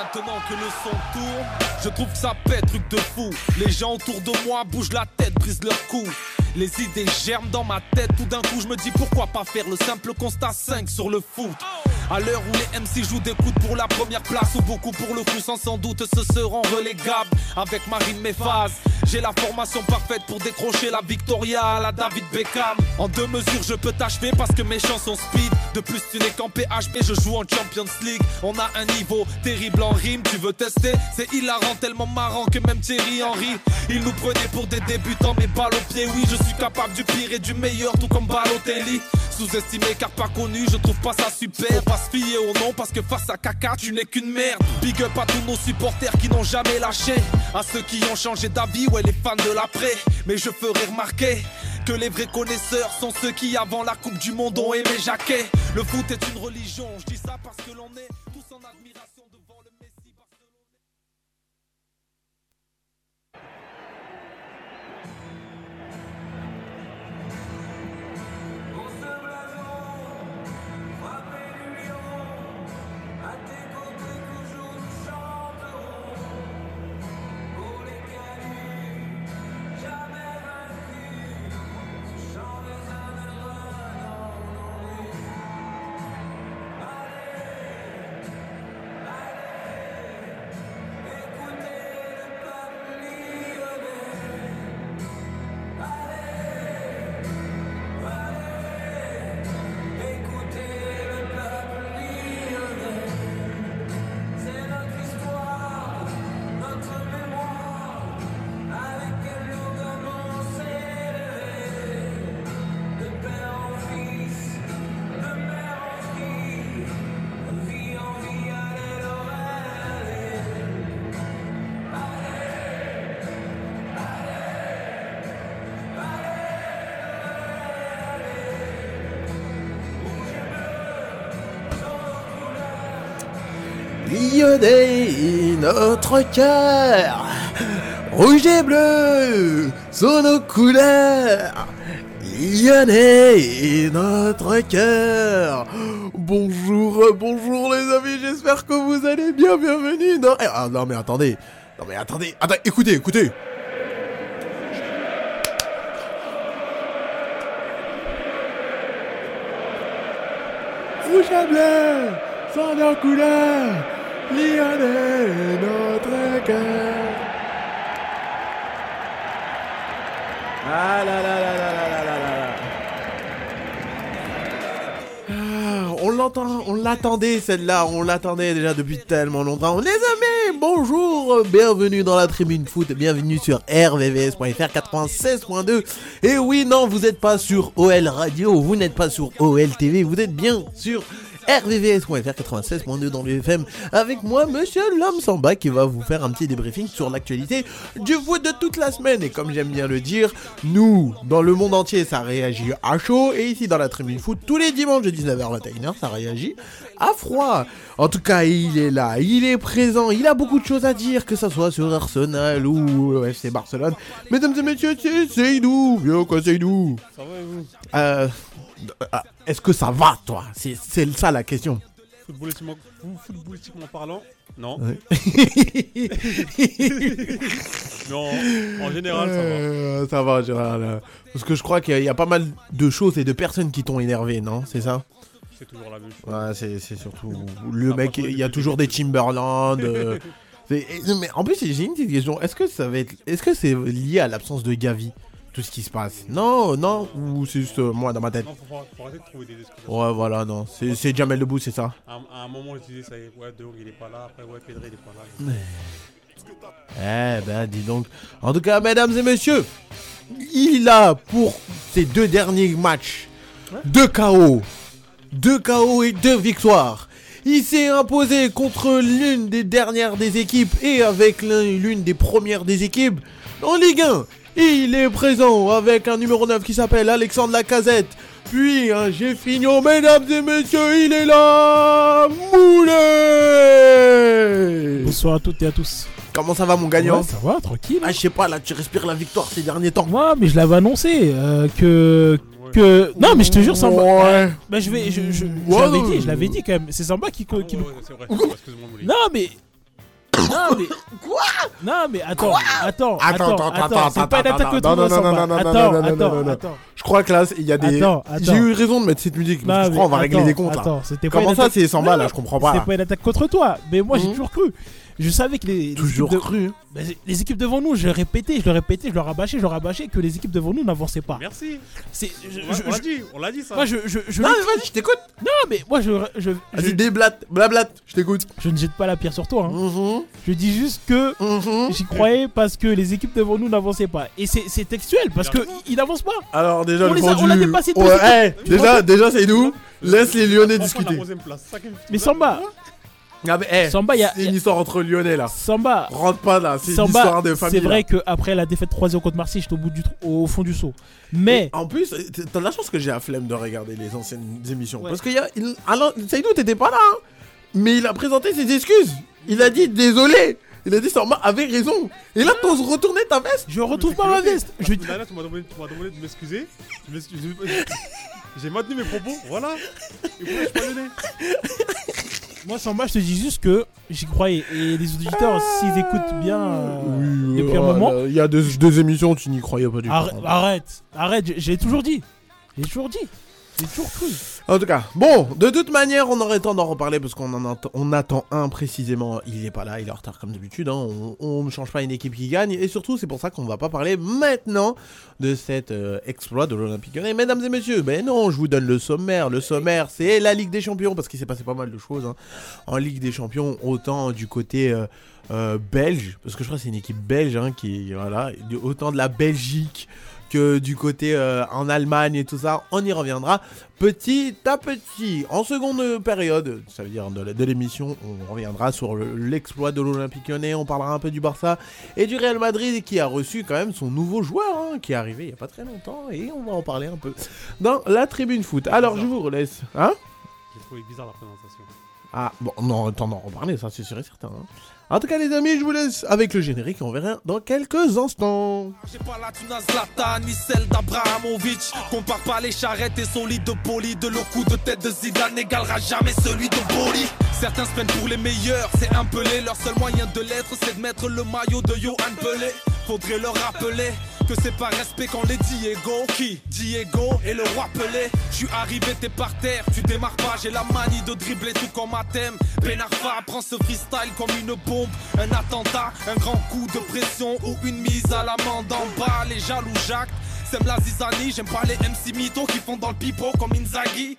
Maintenant que le son tourne, je trouve que ça pète, truc de fou. Les gens autour de moi bougent la tête, brisent leur cou. Les idées germent dans ma tête, tout d'un coup je me dis pourquoi pas faire le simple constat 5 sur le foot. À l'heure où les MC jouent des coups pour la première place ou beaucoup pour le coup sans sans doute se seront relégables avec Marine Méphase. J'ai la formation parfaite pour décrocher la Victoria à la David Beckham. En deux mesures je peux t'achever parce que mes chansons speed. De plus tu n'es qu'en PHP, je joue en Champions League. On a un niveau terrible en rime, tu veux tester? C'est hilarant, tellement marrant que même Thierry Henry. Il nous prenait pour des débutants, mais balle au pied, oui, je suis capable du pire et du meilleur, tout comme Balotelli. Sous-estimé car pas connu, je trouve pas ça super. Pas se fier au nom parce que face à caca, tu n'es qu'une merde. Big up à tous nos supporters qui n'ont jamais lâché. À ceux qui ont changé d'avis, ouais, les fans de l'après. Mais je ferai remarquer que les vrais connaisseurs sont ceux qui, avant la Coupe du Monde, ont aimé Jacquet. Le foot est une religion, je dis ça parce que l'on est notre cœur, rouge et bleu sont nos couleurs. Lyonnais, notre cœur. Bonjour, bonjour les amis, j'espère que vous allez bien, bienvenue dans... Ah non mais attendez, non mais attendez, attendez, écoutez, écoutez. Rouge et bleu sont nos couleurs. Lyonnais, notre cœur. Ah là là là là là là là là. On l'entend, on l'attendait celle-là, on l'attendait déjà depuis tellement longtemps. Les amis, bonjour, bienvenue dans la tribune foot, bienvenue sur rvvs.fr 96.2. Et oui, non, vous n'êtes pas sur OL Radio, vous n'êtes pas sur OL TV, vous êtes bien sur RVVS.fr 96.2 dans le FM avec moi, monsieur l'homme Samba, qui va vous faire un petit débriefing sur l'actualité du foot de toute la semaine. Et comme j'aime bien le dire, nous, dans le monde entier, ça réagit à chaud. Et ici, dans la tribune foot, tous les dimanches de 19h-21h, ça réagit à froid. En tout cas, il est là, il est présent, il a beaucoup de choses à dire, que ça soit sur Arsenal ou le FC Barcelone. Mesdames et messieurs, c'est Seydou. Viens quoi, Seydou? Ça va et vous? Euh, Est-ce que ça va, toi? C'est ça la question. Footballistiquement, footballistiquement parlant Non. Non, en général, ça va. Euh, ça va, Gérard. là. Parce que je crois qu'il y, a- il y a pas mal de choses et de personnes qui t'ont énervé, non? C'est ça? C'est toujours la même chose. Ouais, c'est surtout le Ça mec. Il y a toujours des Timberland. euh, mais en plus, j'ai une petite question. Est-ce que ça va être, est-ce que c'est lié à l'absence de Gavi? Tout ce qui se passe Non, non, ou c'est juste euh, moi dans ma tête. Non, faut, faut- faut arrêter de trouver des excuses. Ouais, voilà, non. C'est c'est Jamel Debbouze, c'est ça À, un- à un moment, je disais, ça y est, ouais, De Jong, il est pas là. Après, ouais, Pedri, il est pas là. Eh ben, dis donc. En tout cas, mesdames et messieurs, il a pour ces deux derniers matchs deux KO. Deux KO et deux victoires. Il s'est imposé contre l'une des dernières des équipes et avec l'un- l'une des premières des équipes en Ligue 1. Il est présent avec un numéro 9 qui s'appelle Alexandre Lacazette. Puis un Jeffinho, mesdames et messieurs, il est là Moulet Bonsoir à toutes et à tous. Comment ça va mon gagnant Ouais, ça va, tranquille. Ah, je sais pas, là, tu respires la victoire ces derniers temps. Moi, mais je l'avais annoncé euh, que Ouais. que non, mais je te jure, Samba. Ouais. Bah, je vais, je, je, je Ouais, l'avais ouais. dit, je l'avais dit quand même. C'est Samba qui, co- Ouais, qui ouais, ouais, vrai, Mouli. Non, mais Non mais Quoi? Non mais attends, attends, Attends, attends, attends, attends, attends, c'est pas une attends, attaque contre non, moi, non, non, Samba. non, non, non, Attends, non, non, non, attends, non. attends. Je crois que là, il y a des. Attends, attends. J'ai eu raison de mettre cette musique. Non, je mais crois on va régler attends, des comptes là. Attends, c'était Comment ça, c'est 100 balles Je comprends pas. C'est pas une attaque contre toi, mais moi j'ai Mhm. toujours cru. Je savais que les, les Toujours équipes de- cru. bah, les équipes devant nous, je le répétais, je le répétais, je le rabâchais, je le rabâchais que les équipes devant nous n'avançaient pas. Merci. C'est, je- On je- l'a- on l'a je- dit, on l'a dit ça. moi je, je, je, Non, mais vas-y, je t'écoute. non mais moi je, je, je, Vas-y, déblate, blablate, je t'écoute. je ne jette pas la pierre sur toi. hein. Mhm, Je dis juste que mhm. j'y croyais parce que les équipes devant nous n'avançaient pas. Et c'est, c'est textuel parce que ils n'avancent pas. Alors, déjà, On le les a- on l'a dépassé Ouais, hey, te déjà, déjà, c'est nous. Laisse les Lyonnais discuter. Mais Samba, Ah, mais, hey, Samba, y a- c'est y a- une histoire entre Lyonnais là. Samba, Rentre pas là, c'est une histoire de famille. c'est vrai là. qu'après la défaite 3-0 contre Marseille, j'étais au, bout du au fond du saut. Mais En plus, t'as de la chance que j'ai la flemme de regarder les anciennes émissions. Ouais. Parce qu'il y a. il- Alors, Saïdou, t'étais pas là, hein. Mais il a présenté ses excuses. Il a dit désolé. Il a dit Samba avait raison. Et là, t'oses retourner ta veste. je retrouve pas ma veste. Je semaine dernière, tu m'as demandé, tu m'as demandé de m'excuser. Je m'excuse- J'ai maintenu mes propos, voilà. Et pourquoi je suis pas donné Moi, Samba, je te dis juste que j'y croyais. Et les auditeurs, s'ils écoutent bien euh, depuis un moment, Il y a deux, deux émissions, tu n'y croyais pas du tout. arrête, arrête, arrête, j'ai- j'ai toujours dit. J'ai toujours dit. J'ai toujours cru. En tout cas, bon, de toute manière, on aurait temps d'en reparler parce qu'on en attend, un précisément. Il est pas là, il est en retard comme d'habitude. hein. On, ne change pas une équipe qui gagne. Et surtout, c'est pour ça qu'on va pas parler maintenant de cet euh, exploit de l'Olympique lyonnais. Mesdames et messieurs, ben non, je vous donne le sommaire. Le sommaire, c'est la Ligue des Champions parce qu'il s'est passé pas mal de choses hein. en Ligue des Champions, autant du côté. euh, euh, belge, parce que je crois que c'est une équipe belge hein, qui voilà, autant de la Belgique que du côté euh, en Allemagne et tout ça, on y reviendra petit à petit. En seconde période, ça veut dire de, l'émission, on reviendra sur le- l'exploit de l'Olympique lyonnais, on parlera un peu du Barça et du Real Madrid qui a reçu quand même son nouveau joueur hein, qui est arrivé il y a pas très longtemps et on va en parler un peu dans la tribune foot. Alors je vous relaisse. Hein? J'ai trouvé bizarre la présentation. ah, bon, on le temps d'en reparler, ça c'est sûr et certain. hein. En tout cas, les amis, je vous laisse avec le générique et on verra dans quelques instants. J'ai pas la thune à Zlatan, ni celle d'Abrahamovic. Compare pas les charrettes et solides de poli. De le coup de tête de Zidane n'égalera jamais celui de Boli. Certains se prennent pour les meilleurs, c'est un pelé. Leur seul moyen de l'être, c'est de mettre le maillot de Johan Pelé. Faudrait leur rappeler que c'est par respect qu'on les Diego. Qui Diego et le roi Pelé. Je arrivé, t'es par terre, tu démarres pas. J'ai la manie de dribbler tout comme thème. Ben Arfa prend ce freestyle comme une bombe. Un attentat, un grand coup de pression ou une mise à l'amende en bas. Les jaloux Jacques, sème la zizanie. J'aime pas les MC mythos qui font dans le pipeau comme Inzaghi.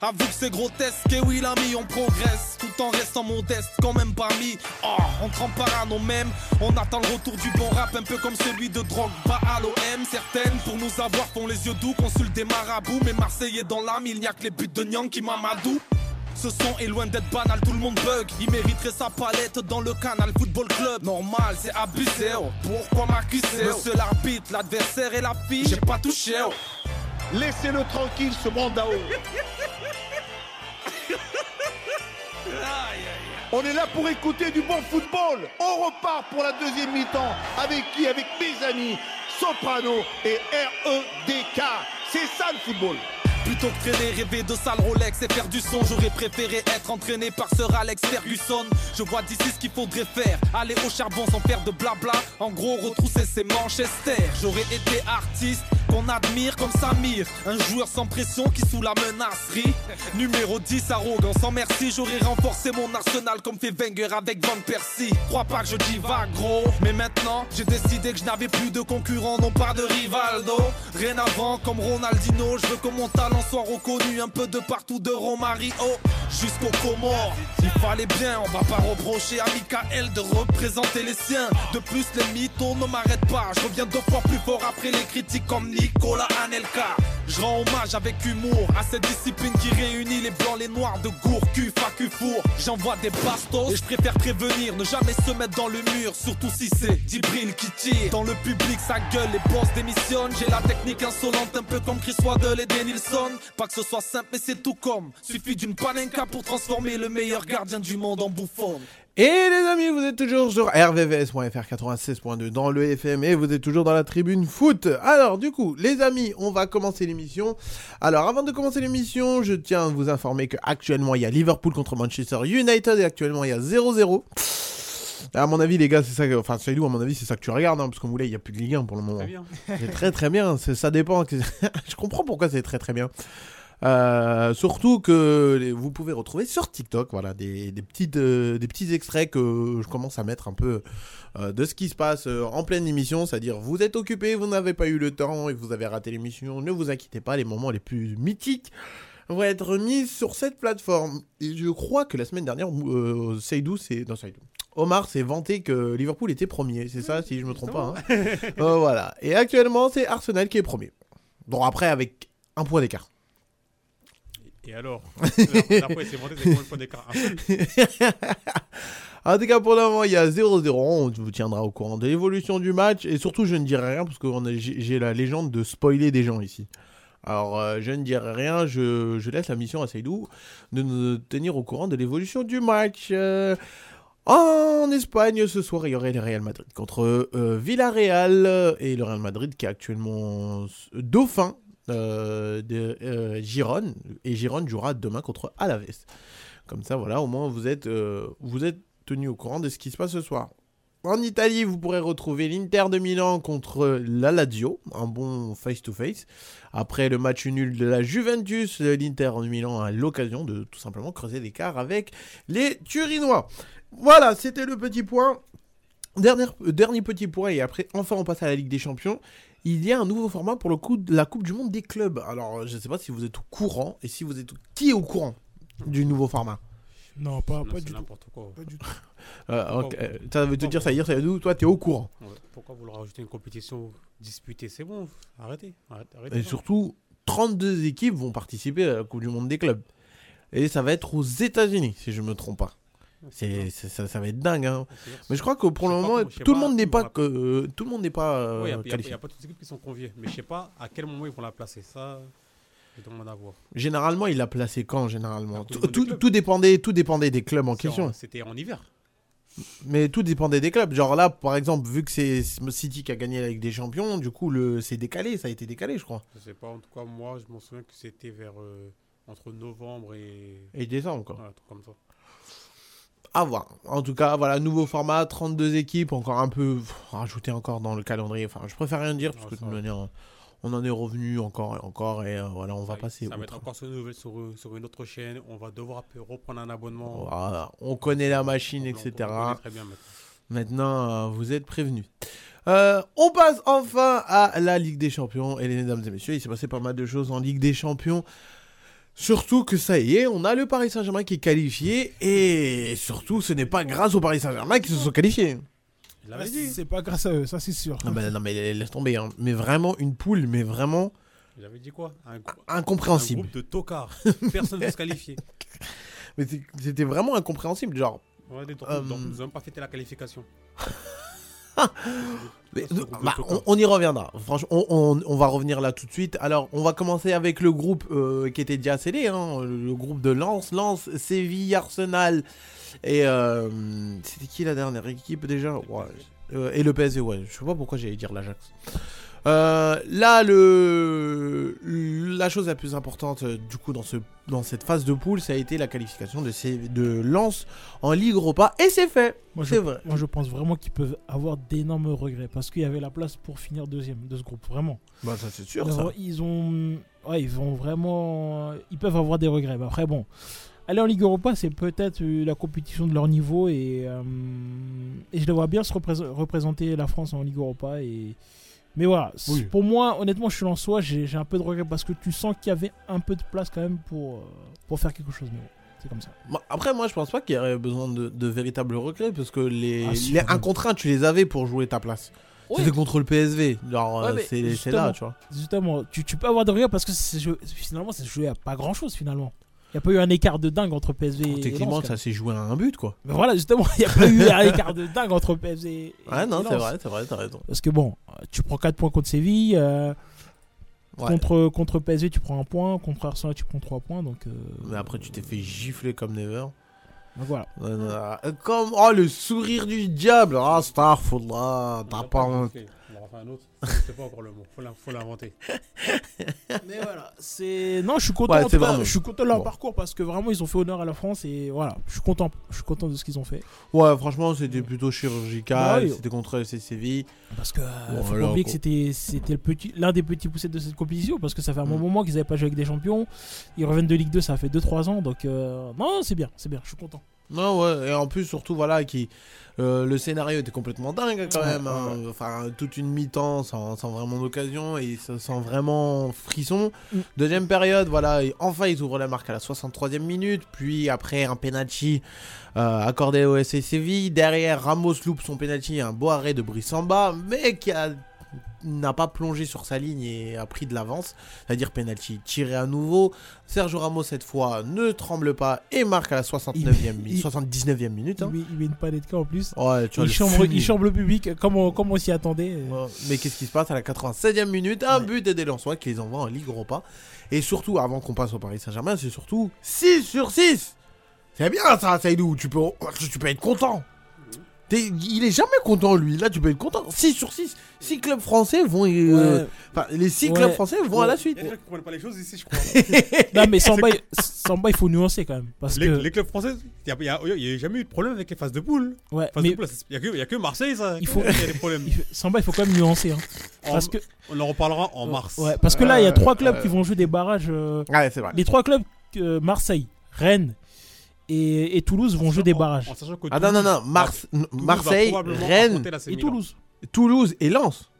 Avoue que c'est grotesque, et oui l'ami on progresse Tout en restant modeste, quand même parmi Oh, on trempe parano même On attend le retour du bon rap, un peu comme celui de Drogba à l'OM Certaines, pour nous avoir, font les yeux doux Consultent des marabouts, mais Marseillais dans l'âme Il n'y a que les buts de Nyang qui Mamadou ce son est loin d'être banal, tout le monde bug. Il mériterait sa palette dans le canal Football Club. Normal, c'est abusé. oh. Pourquoi m'accuser Monsieur l'arbitre, l'adversaire et la fille, j'ai pas touché. oh. Laissez-le tranquille, ce mandao. On est là pour écouter du bon football. On repart pour la deuxième mi-temps. Avec qui? Avec mes amis Soprano et REDK. C'est ça le football. Plutôt que traîner, rêver de sale Rolex et faire du son, j'aurais préféré être entraîné par Sir Alex Ferguson. Je vois d'ici ce qu'il faudrait faire, aller au charbon sans faire de blabla. En gros, retrousser ses manches Esther. J'aurais été artiste qu'on admire comme Samir, un joueur sans pression qui sous la menacerie. Numéro 10, arrogant sans merci, j'aurais renforcé mon arsenal comme fait Wenger avec Van Persie. Crois pas que je divague gros, mais maintenant j'ai décidé que je n'avais plus de concurrent, non pas de Rivaldo. Rien avant comme Ronaldinho, je veux que mon talent soit reconnu un peu de partout de Romario jusqu'au Comores. Il fallait bien, on va pas reprocher à Michael de représenter les siens. De plus, les mythos ne m'arrêtent pas. Je reviens deux fois plus fort après les critiques comme Nicolas Anelka. Je rends hommage avec humour à cette discipline qui réunit les blancs, les noirs de gour, cul, facu, four. J'envoie des bastos et je préfère prévenir, ne jamais se mettre dans le mur, surtout si c'est Djibril qui tire. Dans le public, sa gueule, les boss démissionnent. J'ai la technique insolente, un peu comme Chris Waddle et Denilson. Pas que ce soit simple, mais c'est tout comme. Suffit d'une panenka pour transformer le meilleur gardien du monde en bouffon. Et les amis, vous êtes toujours sur rvvs.fr 96.2 dans le FM et vous êtes toujours dans la tribune foot. Alors du coup, les amis, on va commencer l'émission. Alors avant de commencer l'émission, je tiens à vous informer que actuellement il y a Liverpool contre Manchester United et actuellement il y a 0-0. À mon avis, les gars, c'est ça. que- Enfin, Saïdou, à mon avis, c'est ça que tu regardes, hein, parce qu'on voulait, il n'y a plus de Ligue 1 pour le moment. C'est très très bien, c'est- ça dépend. je comprends pourquoi c'est très très bien. Euh, surtout que vous pouvez retrouver sur TikTok voilà, des, des, petites, euh, des petits extraits que je commence à mettre un peu euh, de ce qui se passe en pleine émission. C'est-à-dire, vous êtes occupé, vous n'avez pas eu le temps et vous avez raté l'émission. Ne vous inquiétez pas, les moments les plus mythiques vont être mis sur cette plateforme. Et je crois que la semaine dernière, Seydou, c'est. Non, Seydou. Omar s'est vanté que Liverpool était premier, c'est ça, si je me trompe pas. hein. Voilà. Et actuellement, c'est Arsenal qui est premier. Bon, après, avec un point d'écart. Et alors avec combien de points d'écart En tout cas, pour le il y a 0-0. On vous tiendra au courant de l'évolution du match. Et surtout, je ne dirai rien parce que j'ai la légende de spoiler des gens ici. Alors, euh, je ne dirai rien. Je, laisse la mission à Seydou de nous tenir au courant de l'évolution du match. Euh, en Espagne, ce soir, il y aurait le Real Madrid contre euh, Villarreal. Et le Real Madrid qui est actuellement dauphin de euh, Gironne. Et Gironne jouera demain contre Alaves. Comme ça, voilà, au moins vous êtes, euh, vous êtes tenu au courant de ce qui se passe ce soir. En Italie, vous pourrez retrouver l'Inter de Milan contre la Lazio, un bon face-to-face. Après le match nul de la Juventus, l'Inter de Milan a l'occasion de tout simplement creuser l'écart avec les Turinois. Voilà, c'était le petit point. Dernier, euh, dernier petit point, et après, enfin, on passe à la Ligue des Champions. Il y a un nouveau format pour le coup de la Coupe du Monde des clubs. Alors, je ne sais pas si vous êtes au courant, et si vous êtes qui est au courant du nouveau format. Non, pas, Non, pas c'est du tout. n'importe quoi. Pas du tout. Euh, ok, Pourquoi- euh, ça veut te dire, ça veut dire, ça veut dire, toi, t'es au courant. Pourquoi vouloir rajouter une compétition disputée? C'est bon, arrêtez. arrêtez, arrêtez Et surtout, 32 équipes vont participer à la Coupe du Monde des clubs. Et ça va être aux États-Unis, si je me trompe pas. C'est, c'est- ça, ça va être dingue. Hein. Mais je crois que pour Je le moment, tout le monde n'est pas, que, euh, tout le monde n'est pas euh, Il n'y a, pas toutes les équipes qui sont conviées. Mais je sais pas à quel moment ils vont la placer. Ça, je demande à voir. Généralement, il a placé quand La généralement tout, tout- dépendait, tout dépendait des clubs en question. C'était en hiver. Mais tout dépendait des clubs. Genre là, par exemple, vu que c'est City qui a gagné la Ligue des Champions, du coup, le, c'est décalé. Ça a été décalé, je crois. Je sais pas, en tout cas, moi, je m'en souviens que c'était vers euh, entre novembre et. Et décembre, quoi. Comme ça. À voir. En tout cas, voilà, nouveau format, 32 équipes, encore un peu rajouté encore dans le calendrier. Enfin, je préfère rien dire parce que de toute manière, on en est revenu encore et encore et euh, voilà, on va Ça- passer. Ça va être encore sur sur, sur une autre chaîne. On va devoir reprendre un abonnement. Voilà, on connaît la machine, On- etc. on très bien maintenant. Maintenant, euh, vous êtes prévenus. Euh, on passe enfin à la Ligue des Champions. Et les mesdames et messieurs, il s'est passé pas mal de choses en Ligue des Champions. Surtout que ça y est, on a le Paris Saint-Germain qui est qualifié. Et surtout, ce n'est pas grâce au Paris Saint-Germain qu'ils se sont qualifiés. Ah, C'est pas grâce à eux, ça c'est sûr. Non, mais, non, mais laisse tomber. hein. Mais vraiment, une poule, mais vraiment Il avait dit quoi? Un, grou- un incompréhensible. groupe de tocards. Personne ne se qualifier. Mais c'était vraiment incompréhensible. Genre, On a des Euh, donc, nous n'avons pas fêté la qualification. Mais, bah, on, on y reviendra. Franchement, on, on- on va revenir là tout de suite. Alors, on va commencer avec le groupe euh, qui était déjà scellé, hein, le groupe de Lens, Lens, Séville, Arsenal et euh, c'était qui la dernière équipe déjà? Ouais, euh, Et le PSG, ouais. Je sais pas pourquoi j'allais dire l'Ajax. Euh, là, le la chose la plus importante euh, du coup dans ce dans cette phase de poule, ça a été la qualification de, Sé- de Lens en Ligue Europa et c'est fait. Moi je, C'est vrai. moi je pense vraiment qu'ils peuvent avoir d'énormes regrets parce qu'il y avait la place pour finir deuxième de ce groupe, vraiment. Bah ça c'est sûr. Ils Ça. ont- Ils ont, ouais, ils vont vraiment, ils peuvent avoir des regrets. Mais après bon, aller en Ligue Europa c'est peut-être euh, la compétition de leur niveau et euh, et je les vois bien se représ- représenter la France en Ligue Europa et mais voilà, Oui. pour moi, honnêtement, je suis en soi, j'ai j'ai un peu de regret parce que tu sens qu'il y avait un peu de place quand même pour, euh, pour faire quelque chose. Mais bon, c'est comme ça. Après, moi, je pense pas qu'il y aurait besoin de, de véritables regrets parce que les, Ah, si, les quand même. 1 contre 1, tu les avais pour jouer ta place. Ouais. C'était contre le PSV. Genre, Ouais, euh, c'est c'est là, tu vois. Justement, tu, tu peux avoir de regrets parce que finalement, c'est joué à pas grand chose finalement. Il n'y a pas eu un écart de dingue entre PSV et Techniquement, Lens, ça s'est joué à un but, quoi. Mais voilà, justement, il n'y a pas eu un écart de dingue entre PSG et Ouais, non, c'est vrai, c'est vrai, t'as raison. Parce que bon, tu prends 4 points contre Séville, euh, Ouais. contre, contre PSG tu prends un point, contre Arsenal tu prends 3 points, donc, euh, Mais après, tu t'es fait gifler comme never. donc voilà. Comme, oh, le sourire du diable. Ah, Starfullah, t'as pas honte. Giflé, on l'a en faire un autre. C'est pas encore le mot. Faut l'in- faut l'inventer. Mais voilà, c'est non, je suis content. Ouais, en c'est tout cas, vraiment- je suis content de leur Bon. parcours parce que vraiment ils ont fait honneur à la France et voilà, je suis content. Je suis content de ce qu'ils ont fait Ouais, franchement, c'était plutôt chirurgical. C'était contre FC Séville. parce que euh, Bon, faut alors, oublier que c'était c'était le petit l'un des petits poussés de cette compétition parce que ça fait un bon Mm. moment qu'ils avaient pas joué avec des champions. Ils reviennent de Ligue 2, ça fait 2-3 ans donc euh, non, c'est bien, c'est bien, je suis content. Non, ouais, et en plus, surtout, voilà, qui, euh, le scénario était complètement dingue quand même. hein. Enfin, toute une mi-temps sans, sans vraiment d'occasion et sent vraiment frisson. Mm. Deuxième période, voilà, et enfin, ils ouvrent la marque à la 63e minute. Puis après, un penalty euh, accordé au SC Séville. Derrière, Ramos loupe son penalty, un beau arrêt de Brissamba, mais qui a n'a pas plongé sur sa ligne et a pris de l'avance, c'est-à-dire penalty tiré à nouveau. Sergio Ramos cette fois ne tremble pas et marque à la 69e minute, il- 79e minute. Il hein. met, il met une palettka en plus. Ouais, tu vois, Il chambre, fumier. il chambre le public comme on, comme on s'y attendait. Ouais, Mais qu'est-ce qui se passe à la 96e minute? Un Ouais. but des Lensois qui les envoie en Ligue Europa. Et surtout, avant qu'on passe au Paris Saint-Germain, c'est surtout 6 sur 6 C'est bien ça, Saïdou, tu peux, tu peux être content. T'es- il est jamais content lui, là tu peux être content. 6 sur 6 6 clubs français vont... euh, Ouais. les 6 Ouais. clubs français vont à la Il suite. y a des gens qui comprennent pas les choses ici, je crois. Non mais Samba, il- Samba, il faut nuancer quand même parce les, que les clubs français, il n'y a, il y a- il a jamais eu de problème avec les phases de poule. ouais, Phase mais de poule, il n'y a, que- il y a que Marseille, ça. Il faut- Il y a des problèmes. il Samba, il faut quand même nuancer hein. En- parce que On en reparlera en mars. Ouais, parce que là, il y a Euh, trois clubs euh, qui vont jouer des barrages. euh, Ouais, c'est vrai. Les trois clubs, euh, Marseille, Rennes et, et Toulouse, vont jouer des barrages. Ah non, non, non, Toulouse Marseille, Rennes, Et. Toulouse. Toulouse et Lens.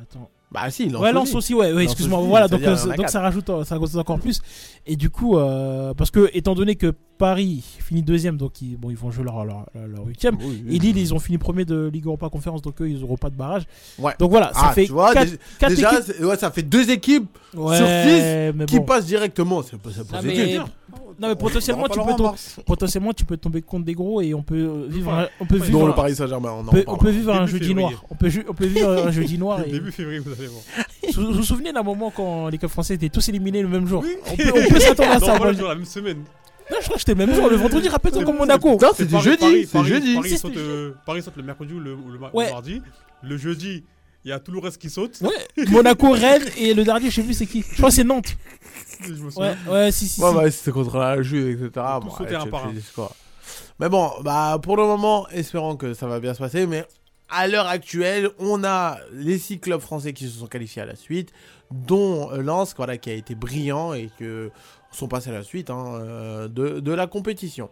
Attends. Bah si, Lens ouais, Lens aussi. aussi, ouais, excuse-moi. Voilà, donc, euh, donc ça rajoute, ça rajoute encore plus. Et du coup, euh, parce que étant donné que Paris finit deuxième, donc ils, bon, ils vont jouer leur, leur, leur- leur huitième. Oui, oui. Et Lille, ils ont fini premier de Ligue Europa Conférence, donc eux, ils n'auront pas de barrage. Ouais. Donc voilà, ça Ah, fait tu vois, quatre, déjà, quatre déjà, équipes. ouais, ça fait deux équipes Ouais, sur six mais qui passent directement. C'est positif. Non, mais potentiellement, tu peux, reparlera en tom- mars. potentiellement, tu peux tomber contre des gros et on peut euh, vivre un, on peut vivre le Paris Saint-Germain, on peut, on reparle. peut vivre un jeudi février. noir. On peut, ju- on peut vivre un jeudi noir. Et... Début février, vous allez voir. Vous vous souvenez d'un moment quand les clubs français étaient tous éliminés le même jour Oui. On peut, on peut s'attendre à ça. sur la même semaine. Non, je crois que c'était le même jour, le vendredi, rappelle-toi comme Monaco. Non, C'est c'était Paris- jeudi. Paris- C'est Paris- jeudi. Paris saute, c'était euh, Paris saute le mercredi ou le, ou le ma- Ouais. le mardi. Le jeudi, il y a tout le reste qui saute. Ouais, Monaco, Rennes et le dernier, je sais plus c'est qui. Je crois que c'est Nantes. Je me Ouais, souviens. ouais, si, si. Ouais, si. bah, c'était contre la Juve, etc. Tout Bon, sauter ouais, un par. Mais bon, bah, pour le moment, espérons que ça va bien se passer. Mais à l'heure actuelle, on a les six clubs français qui se sont qualifiés à la suite, dont Lens, voilà, qui a été brillant et que sont passés à la suite hein, euh, de, de la compétition.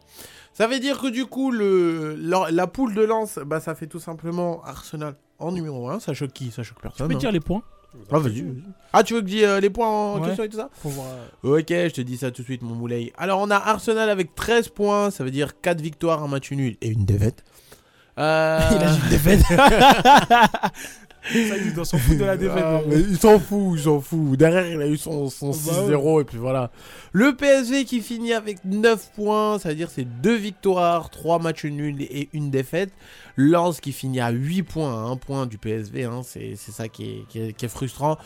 Ça veut dire que du coup, le, la, la poule de Lens, bah, ça fait tout simplement Arsenal en numéro 1. Ça choque qui? Ça choque Tu personne. peux hein. dire les points? Ah, vas-y, vas-y. Ah, tu veux que je dise euh, les points en Ouais. question et tout ça? Faut voir. euh, Ok, je te dis ça tout de suite, mon moulay. Alors, on a Arsenal avec 13 points, ça veut dire 4 victoires, un match nul et une défaite. Euh... Il a une défaite. Ça, il doit s'en foutre de la défaite. Ah, mais il s'en fout, il s'en fout. Derrière, il a eu son, son Bah 6-0 et puis voilà. Le PSV qui finit avec 9 points, ça veut dire c'est 2 victoires, 3 matchs nuls et une défaite. Lens qui finit à 8 points, 1 point du PSV, hein, c'est c'est ça qui est, qui, est, qui est frustrant.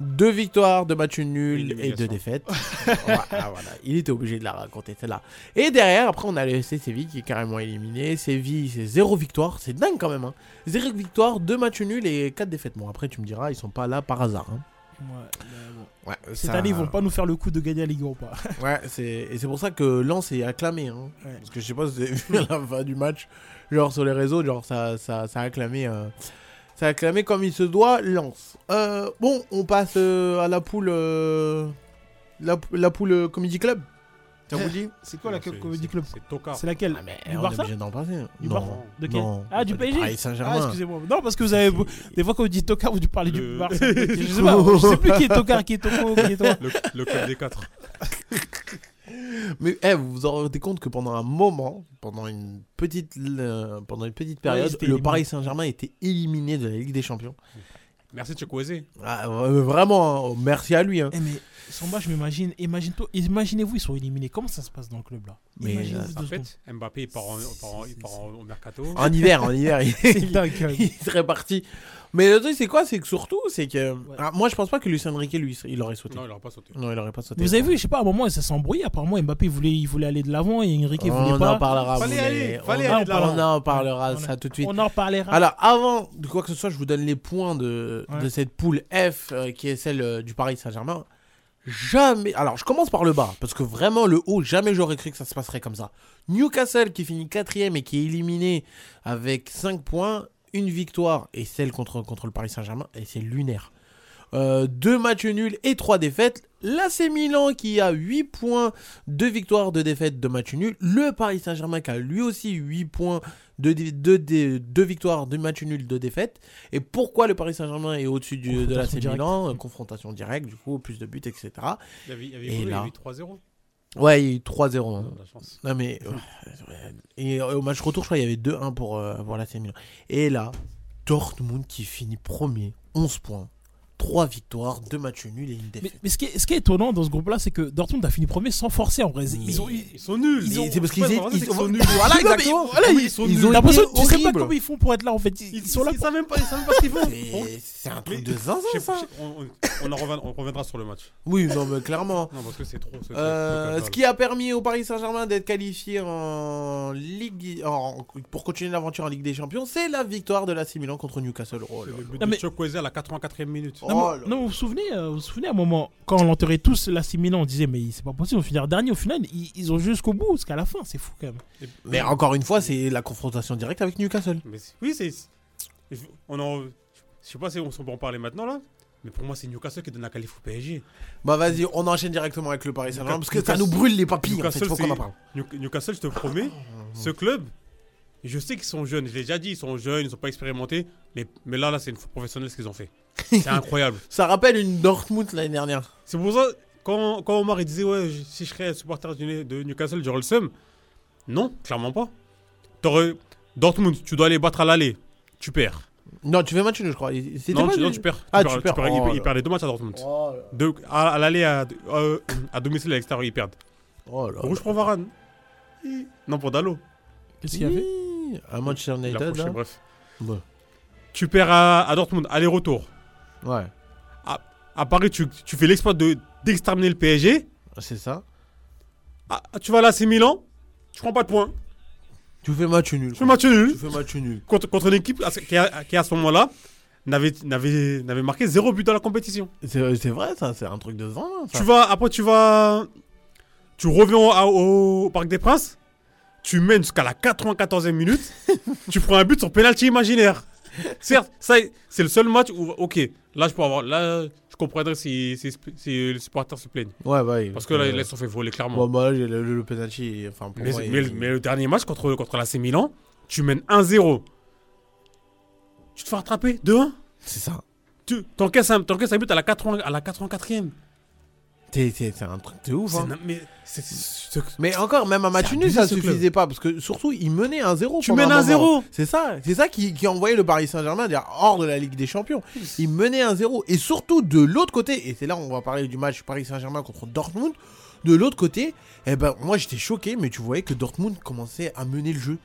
2 victoires, 2 matchs nuls et 2 Élimination. défaites. voilà, voilà, il était obligé de la raconter celle-là. Et derrière, après, on a le FC Séville qui est carrément éliminé. Séville, c'est 0 victoire, c'est dingue quand même. Hein. 0 victoire, 2 matchs nuls et 4 défaites. Bon, après, tu me diras, ils sont pas là par hasard. hein. Ouais. Ouais, Cette ça- année, ils vont pas nous faire le coup de gagner la Ligue Europa. Ouais, c'est et c'est pour ça que Lens est acclamé. Hein. Ouais. Parce que je sais pas si vous avez vu à la fin du match, genre sur les réseaux, genre ça, ça, ça a acclamé. euh, ça a acclamé comme il se doit Lens. Euh, bon, on passe euh, à la poule. euh, la, la poule Comedy Club. Vous dit C'est quoi la c'est- Club C'est Toka. C'est laquelle Ah, mais Du Barça d'en passer. Du non. Barça De quel non. Ah, du PSG Paris Ah, Saint-Germain. excusez-moi. Non, parce que vous avez. Des fois, quand vous dites Tokar, vous parlez du Barça. Je sais pas, je sais plus qui est Tokar, qui est Toko, qui est toi. Le, le club des quatre. Mais eh, vous vous en rendez compte que pendant un moment, pendant une petite, euh, pendant une petite période, le. Paris Saint-Germain était éliminé de la Ligue des Champions. Merci Chukwueze. Ah, euh, vraiment, hein, merci à lui. hein. Eh, mais Samba, je m'imagine. Imagine Imaginez-vous, ils sont éliminés. Comment ça se passe dans le club là? Mais, secondes. pète. Mbappé il part, en, il part, en- il part en- au mercato. En hiver, en hiver, il, même. il serait parti. Mais le truc, c'est quoi? C'est que surtout, c'est que. Ah, moi, je pense pas que Lucien Enrique, lui, il aurait sauté. Non, il n'aura pas sauté. Non, il aurait pas sauté. Vous avez vu, je sais pas, à un moment, ça s'est embrouillé. Apparemment, Mbappé voulait, il voulait aller de l'avant et Enrique On voulait en pas. parlera. Fallait vous aller, fallait on, aller de l'avant. on en parlera On a- ça tout de suite. On en reparlera. Alors, avant de quoi que ce soit, je vous donne les points de, Ouais. de cette poule F euh, qui est celle euh, du Paris Saint-Germain. Jamais. Alors, je commence par le bas parce que vraiment, le haut, jamais j'aurais cru que ça se passerait comme ça. Newcastle qui finit quatrième et qui est éliminé avec 5 points, une victoire et celle contre, contre le Paris Saint-Germain, et c'est lunaire. Euh, deux matchs nuls et trois défaites. L'AC Milan qui a 8 points, deux victoires, deux défaites, deux matchs nuls. Le Paris Saint-Germain qui a lui aussi 8 points, deux, dé- deux, dé- deux victoires, deux matchs nuls, deux défaites. Et pourquoi le Paris Saint-Germain est au-dessus du- de l'AC Milan? Confrontation directe, du coup, plus de buts, etc. Il y avait, il y avait, Et quoi, il y là avait 3-0. Ouais, il y a eu 3-0. hein. La chance. Non mais et euh, au match retour, je crois il y avait 2-1 pour euh, pour l'AC Milan. Et là, Dortmund qui finit premier, 11 points, 3 victoires, 2 matchs nuls et une défaite. mais ce, qui est, ce qui est étonnant dans ce groupe-là, c'est que Dortmund a fini premier sans forcer en vrai. Ils ont eu. Ils sont nuls. Mais Ils ont- c'est parce qu'ils sont nuls. Voilà, exactement. voilà, ils sont Ils nuls. l'impression tu sais pas comment ils font pour être là en fait. Ils, sont là. ils savent même pas, ils savent même pas ce qu'ils font. Mais C'est un truc Mais- de zinzin ça. on, en reviendra, on reviendra sur le match. Oui, non mais clairement. Non, parce que c'est trop. Euh, ce qui a permis au Paris Saint-Germain d'être qualifié en Ligue en- pour continuer l'aventure en Ligue des Champions, c'est la victoire de l'AC Milan contre Newcastle. Oh le but de à la 84e minute. Oh Non, mais- non, vous vous souvenez, euh, vous vous souvenez à un moment quand on l'enterrait tous l'AC Milan, on disait mais c'est pas possible, on finira dernier. Au final, ils, ils ont jusqu'au bout, jusqu'à la fin, c'est fou quand même. Mais encore une fois, c'est la confrontation directe avec Newcastle. Mais oui, c'est. On en. Je sais pas si on peut en parler maintenant là. Mais pour moi, c'est Newcastle qui donne la qualif au PSG. Bah vas-y, on enchaîne directement avec le Paris Saint-Germain parce que ça nous brûle les papilles. En fait, Newcastle, faut qu'on en c'est- parle. New- Newcastle, je te promets, ce club, je sais qu'ils sont jeunes. Je l'ai déjà dit, ils sont jeunes, ils sont pas expérimentés. Mais, mais là, là, c'est une fois professionnel ce qu'ils ont fait. C'est incroyable. Ça rappelle une Dortmund l'année dernière. C'est pour ça, quand, quand Omar il disait, ouais, je- si je serais supporter du- de Newcastle, j'aurais le seum. Non, clairement pas. T'aurais- Dortmund, tu dois aller battre à l'aller. Tu perds. Non, tu fais match nul, je crois. Non, pas tu, non, tu perds. Ah, perds- tu perds. ils- Oh ils, là. perdent les deux matchs à Dortmund. Oh Deux- à, à l'aller, à, euh, à domicile, à l'extérieur, ils perdent. oh là Rouge là. pour Varane. Non, pour Dalo. Qu'est-ce qu'il y avait Hi, À Manchester Il a United, là. bref. Ouais. Tu perds à, à Dortmund, aller-retour. Ouais, À Paris, tu, tu fais l'exploit de- d'exterminer le PSG. c'est ça. Ah, tu vas là, c'est Milan. Tu prends pas de points. Tu fais match nul. Tu fais match nul. Tu fais match nul. Contre, contre une équipe qui, à, qui, à ce moment-là, n'avait n'avait- n'avait marqué zéro but dans la compétition. C'est c'est vrai, ça, c'est un truc de zinzin. ça. Tu vas, après, tu vas. Tu reviens au, Parc des Princes. Tu mènes jusqu'à la 94e minute. tu prends un but sur penalty imaginaire. Certes, ça, c'est le seul match où, ok, là, je peux avoir. Là, je comprendrais si, si, si les supporters se plaignent. Ouais, bah. Parce que là, euh, ils se sont fait voler, clairement. Bon, bah là, j'ai le, le, le penalty, enfin, pour mais, moi, mais- il- mais le dernier match contre, contre l'AC Milan, tu mènes 1-0. Tu te fais rattraper 2-1. c'est ça. Tu t'encaisses un, t'encaisses un but à la, 80, à la 84e. C'est- un truc de ouf. Hein. mais encore, même un match nul, ça suffisait pas. Parce que surtout, il menait 1-0. Tu pendant mènes un 1-0. moment. C'est ça. C'est ça qui, qui envoyait le Paris Saint-Germain hors de la Ligue des Champions. Il menait 1-0. Et surtout, de l'autre côté, et c'est là où on va parler du match Paris Saint-Germain contre Dortmund. De l'autre côté, eh ben, moi j'étais choqué, mais tu voyais que Dortmund commençait à mener le jeu.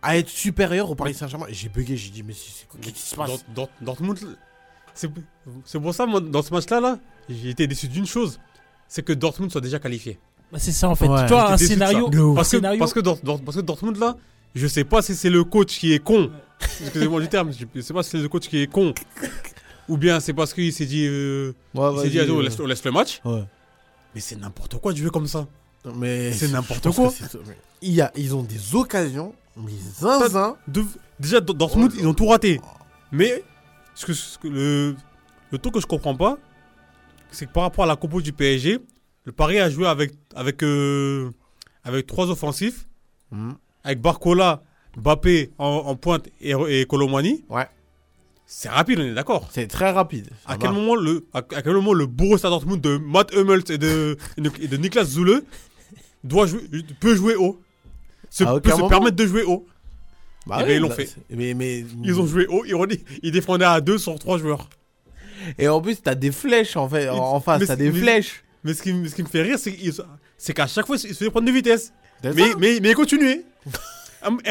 À être supérieur au Paris Saint-Germain. J'ai bugué, j'ai dit, mais c'est qu'est-ce qui se passe? Dort- Dort- Dortmund, c'est c'est pour ça, moi, dans ce match-là, là, j'ai été déçu d'une chose. C'est que Dortmund soit déjà qualifié. Bah, C'est ça en fait. Ouais. tu vois, un scénario. Un Parce que, scénario- parce, que Dort- Dort- parce que Dortmund, là, je sais pas si c'est le coach qui est con. Excusez-moi du terme, je sais pas si c'est le coach qui est con. Ou bien c'est parce qu'il s'est dit, euh, Ouais, il dit, on euh, laisse, on laisse le match. ouais. Mais c'est n'importe quoi de jouer comme ça. Mais C'est n'importe quoi. Il y a, ils ont des occasions, mais zinzin. De- déjà, Dortmund, ils ont tout raté. Mais ce que, ce que le, le truc que je comprends pas, c'est que par rapport à la compo du PSG, le Paris a joué avec, avec, euh, avec trois offensifs, Mhm. avec Barcola, Mbappé en, en pointe et, et Colomani. Ouais. C'est rapide, on est d'accord. C'est très rapide. À quel, moment le, à, à quel moment le Borussia Dortmund de Matt Hummels et de, et de, et de Niklas Zule doit jouer, peut jouer haut? Se, peut se permettre de jouer haut Bah Eh oui, ben, ils l'ont bah, fait. Mais, mais Ils ont joué haut, ils, ils défendaient à deux sur trois joueurs. Et en plus, t'as des flèches en fait, en, face, t'as des mais- flèches. Mais ce qui, me- ce qui me fait rire, c'est qu'à chaque fois, il se fait prendre de vitesse. Mais, mais, mais il continue.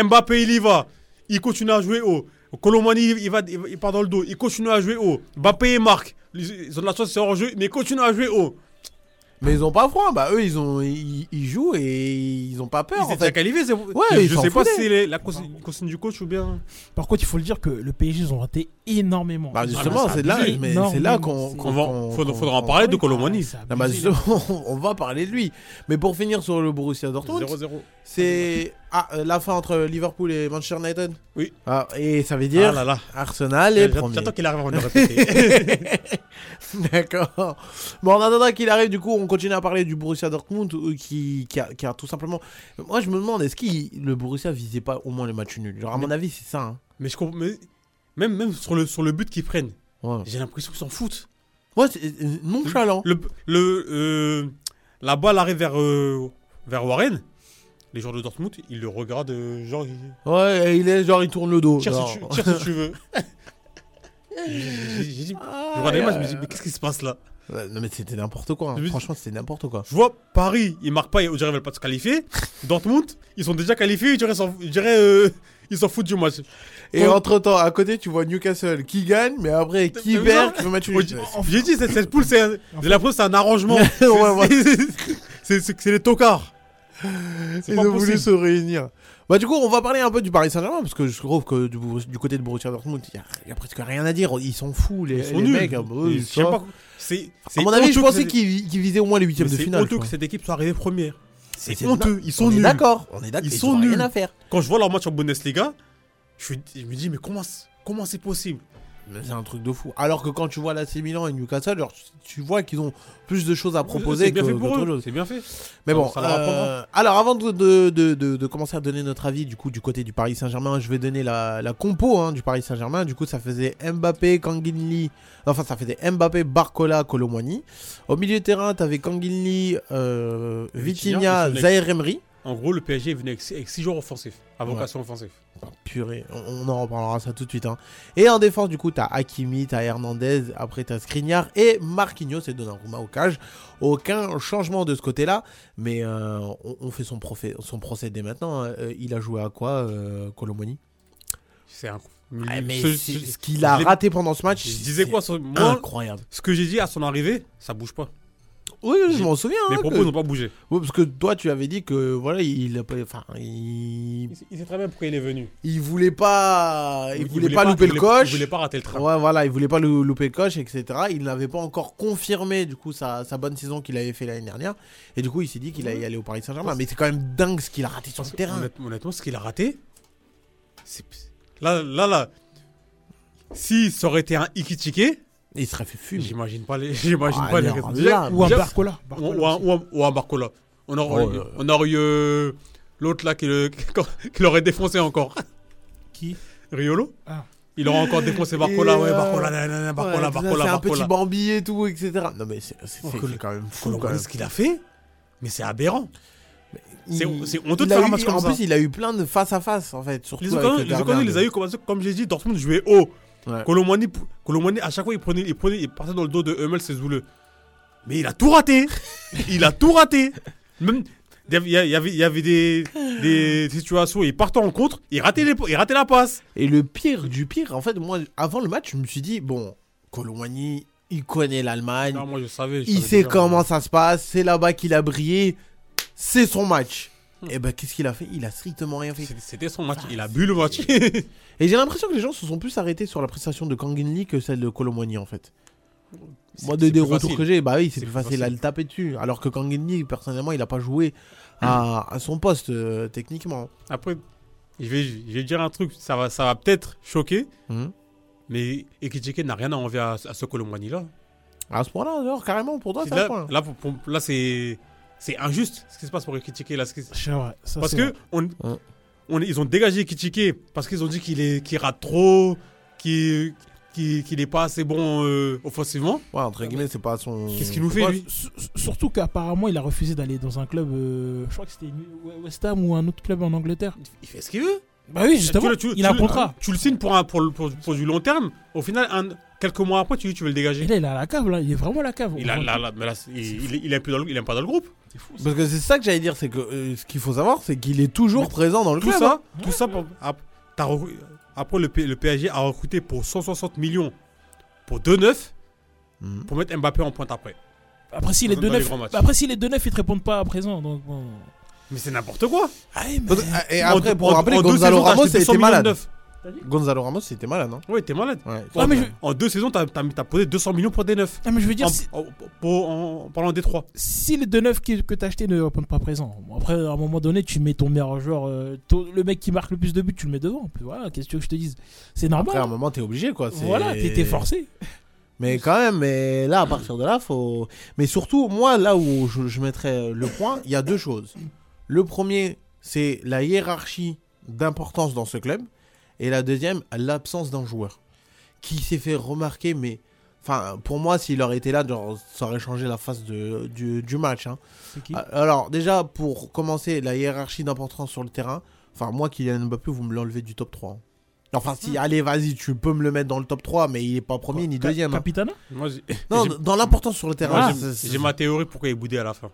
Mbappé, il y va. Il continue à jouer haut. Colomani, il, va, il, part dans le dos. Il continue à jouer haut. Mbappé, il marque. Ils, ils ont de la chance, c'est hors jeu, mais il continue à jouer haut. Mais ils ont pas froid, bah eux ils ont ils, ils jouent et ils ont pas peur Ils en fait. qualifiés. c'est- Ouais, je sais pas si c'est la consigne, consigne du coach ou bien. Par contre, il faut le dire que le PSG, ils ont raté énormément. Bah justement, c'est là, mais c'est là qu'on qu'on- On va- qu'on- faudra- qu'on- faudra en parler de Ah, Colomani. Non, bah, on va parler de lui. Mais pour finir sur le Borussia Dortmund, 0-0. c'est ah, euh, la fin entre Liverpool et Manchester United. Oui. Ah, et ça veut dire Ah là là. Arsenal est premier. j'attends qu'il arrive le répéter. D'accord. Bon, en attendant qu'il arrive, du coup, on continue à parler du Borussia Dortmund euh, qui, qui, a, qui a tout simplement. Moi, je me demande, est-ce que le Borussia visait pas au moins les matchs nuls? Genre, à mon avis, c'est ça. hein. mais je comprends. mais même, même sur, le, sur le but qu'ils prennent, Ouais, j'ai l'impression qu'ils s'en foutent. ouais c'est euh, nonchalant. Le, le, euh, la balle arrive vers, euh, vers Warren. Les joueurs de Dortmund, ils le regardent, euh, genre, ils- Ouais, et il est genre, il tourne le dos. tire, genre. si tu, tire si tu veux. J'ai- j'ai- j'ai dit- je regarde les matchs, je me dis, mais qu'est-ce qui se passe là non, mais c'était n'importe quoi. hein. Je me dis- Franchement, c'était n'importe quoi. Je vois Paris, ils marquent pas, et on dirait qu'ils veulent pas se qualifier. Dortmund, ils sont déjà qualifiés, je dirais, s'en- je dirais, euh, ils s'en foutent du match. Et Quand- entre temps, à côté, tu vois Newcastle qui gagne, mais après qui perd, qui veut match nul. j'ai- J'ai dit, cette, cette poule, c'est un- j'ai l'impression que c'est un arrangement. Ouais, C'est- ouais. c'est- C'est c'est- c'est les tocards. C'est Ils ont voulu se réunir. Bah du coup, on va parler un peu du Paris Saint-Germain parce que je trouve que du, du côté de Borussia Dortmund, il y y a presque rien à dire. Ils sont fous les, Ils sont les nuls. mecs. hein. Bah, oui, Je ça. sais pas- C'est. À c'est mon avis, je honteux pensais qu'ils visaient au moins les huitièmes de C'est finale. honteux quoi. que cette équipe soit arrivée première. C'est C'est honteux. Ils sont on nuls. d'accord. On est d'accord. Ils Ils sont ont rien nuls. à faire. Quand je vois leur match en Bundesliga, je, suis- je me dis, mais comment comment c'est possible? C'est un truc de fou. Alors que quand tu vois l'AC Milan et Newcastle, genre, tu vois qu'ils ont plus de choses à proposer C'est bien que fait pour eux. C'est bien fait. Mais bon, ça leur euh, alors avant de, de, de, de- commencer à donner notre avis du coup du côté du Paris Saint-Germain, je vais donner la, la compo hein, du Paris Saint-Germain. Du coup, ça faisait Mbappé, Kanginli, enfin ça faisait Mbappé, Barcola, Colomwani. Au milieu de terrain, t'avais Kanginli, euh, Vitinha, Zaire Emery. En gros, le PSG est venu avec, six- avec six joueurs offensifs, à Ouais. vocation offensive. Oh, purée, on, on en reparlera ça tout de suite. hein. Et en défense, du coup, t'as Hakimi, t'as Hernandez, après t'as Skriniar et Marquinhos et Donnarumma au cage. Aucun changement de ce côté-là, mais euh, on, on fait son, profé- son procès dès maintenant. hein. Euh, il a joué à quoi, euh, Colomoni C'est un. Ah, mais ce- c'est- ce- ce qu'il a raté pendant ce match, Je disais c'est quoi sur- Moi, Incroyable. ce que j'ai dit à son arrivée, ça bouge pas. Oui, je J'ai- m'en souviens. Mes hein, propos que- n'ont pas bougé. Oui, parce que toi, tu avais dit que voilà, il, a pas- enfin, il, Il sait- il sait très bien pourquoi il est venu. il voulait pas, il, voulait, pas, louper il le voulait- coche. Il voulait pas rater le train. Ouais, voilà, il voulait pas lou- louper le coche, etc. Il n'avait pas encore confirmé, du coup, sa, sa bonne saison qu'il avait fait l'année dernière. Et du coup, il s'est dit qu'il allait y aller au Paris Saint-Germain. Mais c'est quand même dingue ce qu'il a raté sur le terrain. Honnêtement, honnêtement, ce qu'il a raté, c'est. Là, là, là. Si ça aurait été un Ikitike, Il serait fait fumer. j'imagine pas les. J'imagine Ah, pas les Ou un Barcola. Ou, Barcola ou un, ou un- ou un Barcola. On aurait, Oh, eu- on aurait eu euh, l'autre là qui, le- qui l'aurait défoncé encore. Qui? Riolo Ah. Il aurait encore défoncé Barcola, ouais, euh, Barcola, nanana, Ouais, Barcola, ça, Barcola, c'est un petit. Bambi et tout, etc. Non, mais c'est Oh, quand même fou. Quand même. ce qu'il a fait, mais c'est aberrant. C'est honteux de faire un match comme En ça. plus, il a eu plein de face à face, en fait. Surtout Les avec les les a eu comme, comme j'ai dit, Dortmund jouait haut. Ouais. Colomani, Colomani, à chaque fois, il prenait, il prenait, il partait dans le dos de Hummels, c'est Zouleux. Mais il a tout raté. il a tout raté. Même, il y avait, il y des, des situations, il partait en contre, il ratait, les, il ratait la passe. Et le pire du pire, en fait, moi, avant le match, je me suis dit, bon, Colomani, il connaît l'Allemagne. Il savais sait déjà. comment ça se passe, c'est là-bas qu'il a brillé, c'est son match. Hmm. Et ben qu'est-ce qu'il a fait? Il a strictement rien fait. C'était- son match. Il a bu le match. Et j'ai l'impression que les gens se sont plus arrêtés sur la prestation de Kangin Lee que celle de Colomwani en fait. Moi, des plus retours facile. que j'ai, bah oui, c'est plus plus facile à facile. le taper dessus. Alors que Kangin Lee, personnellement, il a pas joué à, à son poste euh, techniquement. Après, je vais, je vais dire un truc, ça va, ça va peut-être choquer, Mhm. mais Ekitike n'a rien à envier à, à ce Colomani là. À ce point-là, alors, carrément, pour toi, c'est Là, point. là, pour- là, c'est, c'est injuste ce qui se passe pour Ekitike là. vrai, ça, Parce que vrai. on, Ouais. on- ils ont dégagé Ekitike parce qu'ils ont dit qu'il est, qu'il rate trop, qu'il, qu'il, qu'il est pas assez bon euh, offensivement. Ouais, entre guillemets, c'est pas son. Qu'est-ce qu'il nous fait lui Surtout qu'apparemment, il a refusé d'aller dans un club. euh, je crois que c'était West Ham ou un autre club en Angleterre. Il fait ce qu'il veut. Bah oui, justement. Tu le- tu- il a un contrat. Tu le signes pour, un, pour, le- pour, pour du long terme. Au final, un, Quelques mois après, tu dis tu veux le dégager. Il est à la cave, là. Il est vraiment à la cave. Il, a, est plus dans le, pas dans le groupe. Parce que c'est ça que j'allais dire, c'est que euh, ce qu'il faut savoir, c'est qu'il est toujours présent dans le tout. Ça. Hein. Tout ça, après, le, PSG a recruté pour 160 millions pour 2-9 hmm. pour mettre Mbappé en pointe après. Après, si les 2-9, après, si les 2-9, ils te répondent pas à présent. Donc, bon. Mais c'est n'importe quoi. Ah, ah, et après, pour rappeler, en Gonzalo Ramos, c'était malade. Gonzalo Ramos, c'était malade, non Ouais, t'es malade. Ah, en deux saisons, t'as as, posé 200 millions pour des neufs. Ah, mais je veux dire, En, parlant des trois. si les deux neufs qui- que t'as acheté ne répondent pas présent, après, à un moment donné, tu mets ton meilleur joueur, euh, le mec qui marque le plus de buts, tu le mets devant. Voilà, qu'est-ce que je te dise? C'est normal. Après, à un moment, t'es obligé, quoi. voilà, t'étais forcé. Mais quand même, là, à partir de là, faut. Mais surtout, moi, là où je, je mettrais le point, il y a deux choses. Le premier, c'est la hiérarchie d'importance dans ce club. Et la deuxième, l'absence d'un joueur qui s'est fait remarquer, mais. Enfin, pour moi, s'il aurait été là, genre, ça aurait changé la face de, du, du match. hein. C'est qui? Alors, déjà, pour commencer, la hiérarchie d'importance sur le terrain, enfin, moi, Kylian Mbappé, vous me l'enlevez du top 3. hein. Enfin, si, allez, vas-y, tu peux me le mettre dans le top 3, mais il est pas premier ni deuxième. hein. Capitana Non, dans l'importance sur le terrain. Ah. j'ai ma théorie pourquoi il est boudé à la fin.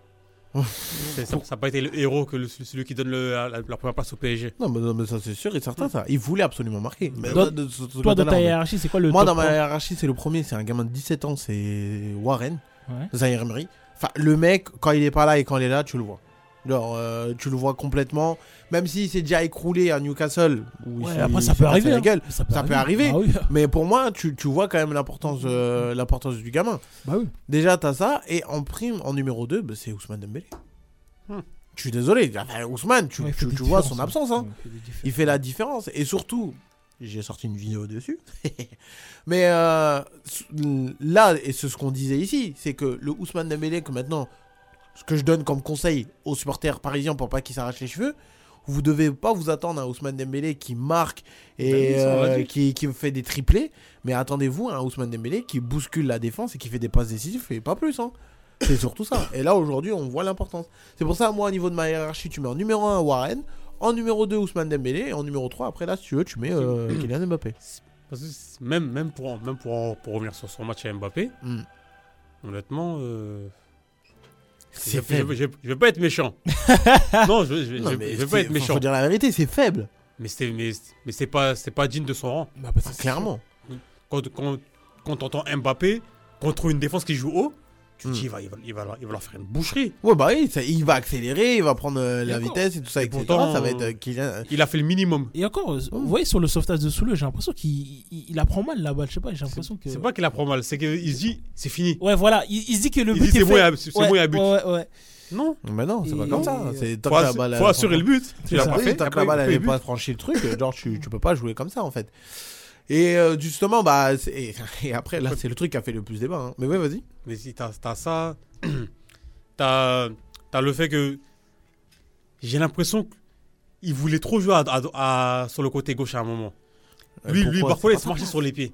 C'est- ça n'a pas été le héros que le- celui qui donne le- la, la première place au PSG. Non, mais, non, mais ça c'est sûr et certain ça. Il voulait absolument marquer. Mais Toi- de- de ce- ce Toi, dans ta hiérarchie, c'est quoi le Moi, top dans ma 3? hiérarchie, c'est le premier, c'est un gamin de 17 ans, c'est Warren, Ouais. Zaire Emery. Enfin, le mec, quand il est pas là et quand il est là, tu le vois. Genre, euh, tu le vois complètement. Même s'il s'est déjà écroulé à Newcastle. Où Ouais, après, il ça peut arriver. hein. gueule. Ça peut Ça peut arriver. Ah oui. Mais pour moi, tu, tu vois quand même l'importance euh, l'importance du gamin. Bah oui. Déjà, t'as ça. Et en prime, en numéro 2, c'est Ousmane Dembélé. Hmm. Je suis désolé. Enfin, Ousmane, tu, Ouais, tu- vois son hein. absence. Hein. Ouais, il fait des différences. Il fait la différence. Et surtout, j'ai sorti une vidéo dessus. Mais euh, là, et c'est ce qu'on disait ici, c'est que le Ousmane Dembélé, que maintenant, ce que je donne comme conseil aux supporters parisiens pour pas qu'ils s'arrachent les cheveux, vous devez pas vous attendre à un Ousmane Dembélé qui marque et Ben euh, qui, qui fait des triplés, mais attendez-vous à un Ousmane Dembélé qui bouscule la défense et qui fait des passes décisives et pas plus. Hein. C'est surtout ça. Et là, aujourd'hui, on voit l'importance. C'est pour ça, moi, au niveau de ma hiérarchie, tu mets en numéro 1 Warren, en numéro 2 Ousmane Dembélé, et en numéro 3, après là, si tu veux, tu mets euh, Kylian Mbappé. Parce que même, même, pour, même pour, pour revenir sur son match à Mbappé, Hmm. honnêtement, euh, C'est je, faible. je- je vais pas être méchant. non, je, je, Non, je- mais je vais c'est- pas être méchant. Faut dire la vérité, c'est faible. Mais c'est mais, mais c'est pas c'est pas digne de son rang. Bah, bah, Clairement. Quand quand quand t'entends Mbappé contre une défense qui joue haut, tu te Hmm. dis il va il va il va, leur- il va leur faire une boucherie. Ouais, bah oui, ça- il va accélérer, il va prendre euh, la D'accord. vitesse et tout ça, Et etc. pourtant, ça va être euh, Kylian. Il a fait le minimum. Et encore, euh, vous voyez sur le sauvetage de Soule, j'ai l'impression qu'il il, il apprend mal la balle. Je sais pas, j'ai l'impression que. C'est pas qu'il apprend mal, c'est qu'il se dit c'est fini. Ouais, voilà, il, il se dit que le Il but dit, c'est est bon, il y a- c'est ouais, bon, il y a but. Ouais, ouais, ouais. Non, Mais non, c'est pas Et- comme ça. C'est tant faut, que la balle. faut assurer le but. Tu l'as ça. pas Oui, fait. tant que après, la balle il elle fait n'est pas but. franchi le truc, genre tu, tu peux pas jouer comme ça en fait. Et euh, justement, bah, et, et après là, c'est le truc qui a fait le plus débat. hein. Mais ouais, vas-y. Mais si t'as as ça, t'as as le fait que j'ai l'impression qu'il voulait trop jouer à, à- à- sur le côté gauche à un moment. Lui, Euh, lui pourquoi? Barcola, il se marchait sur les pieds.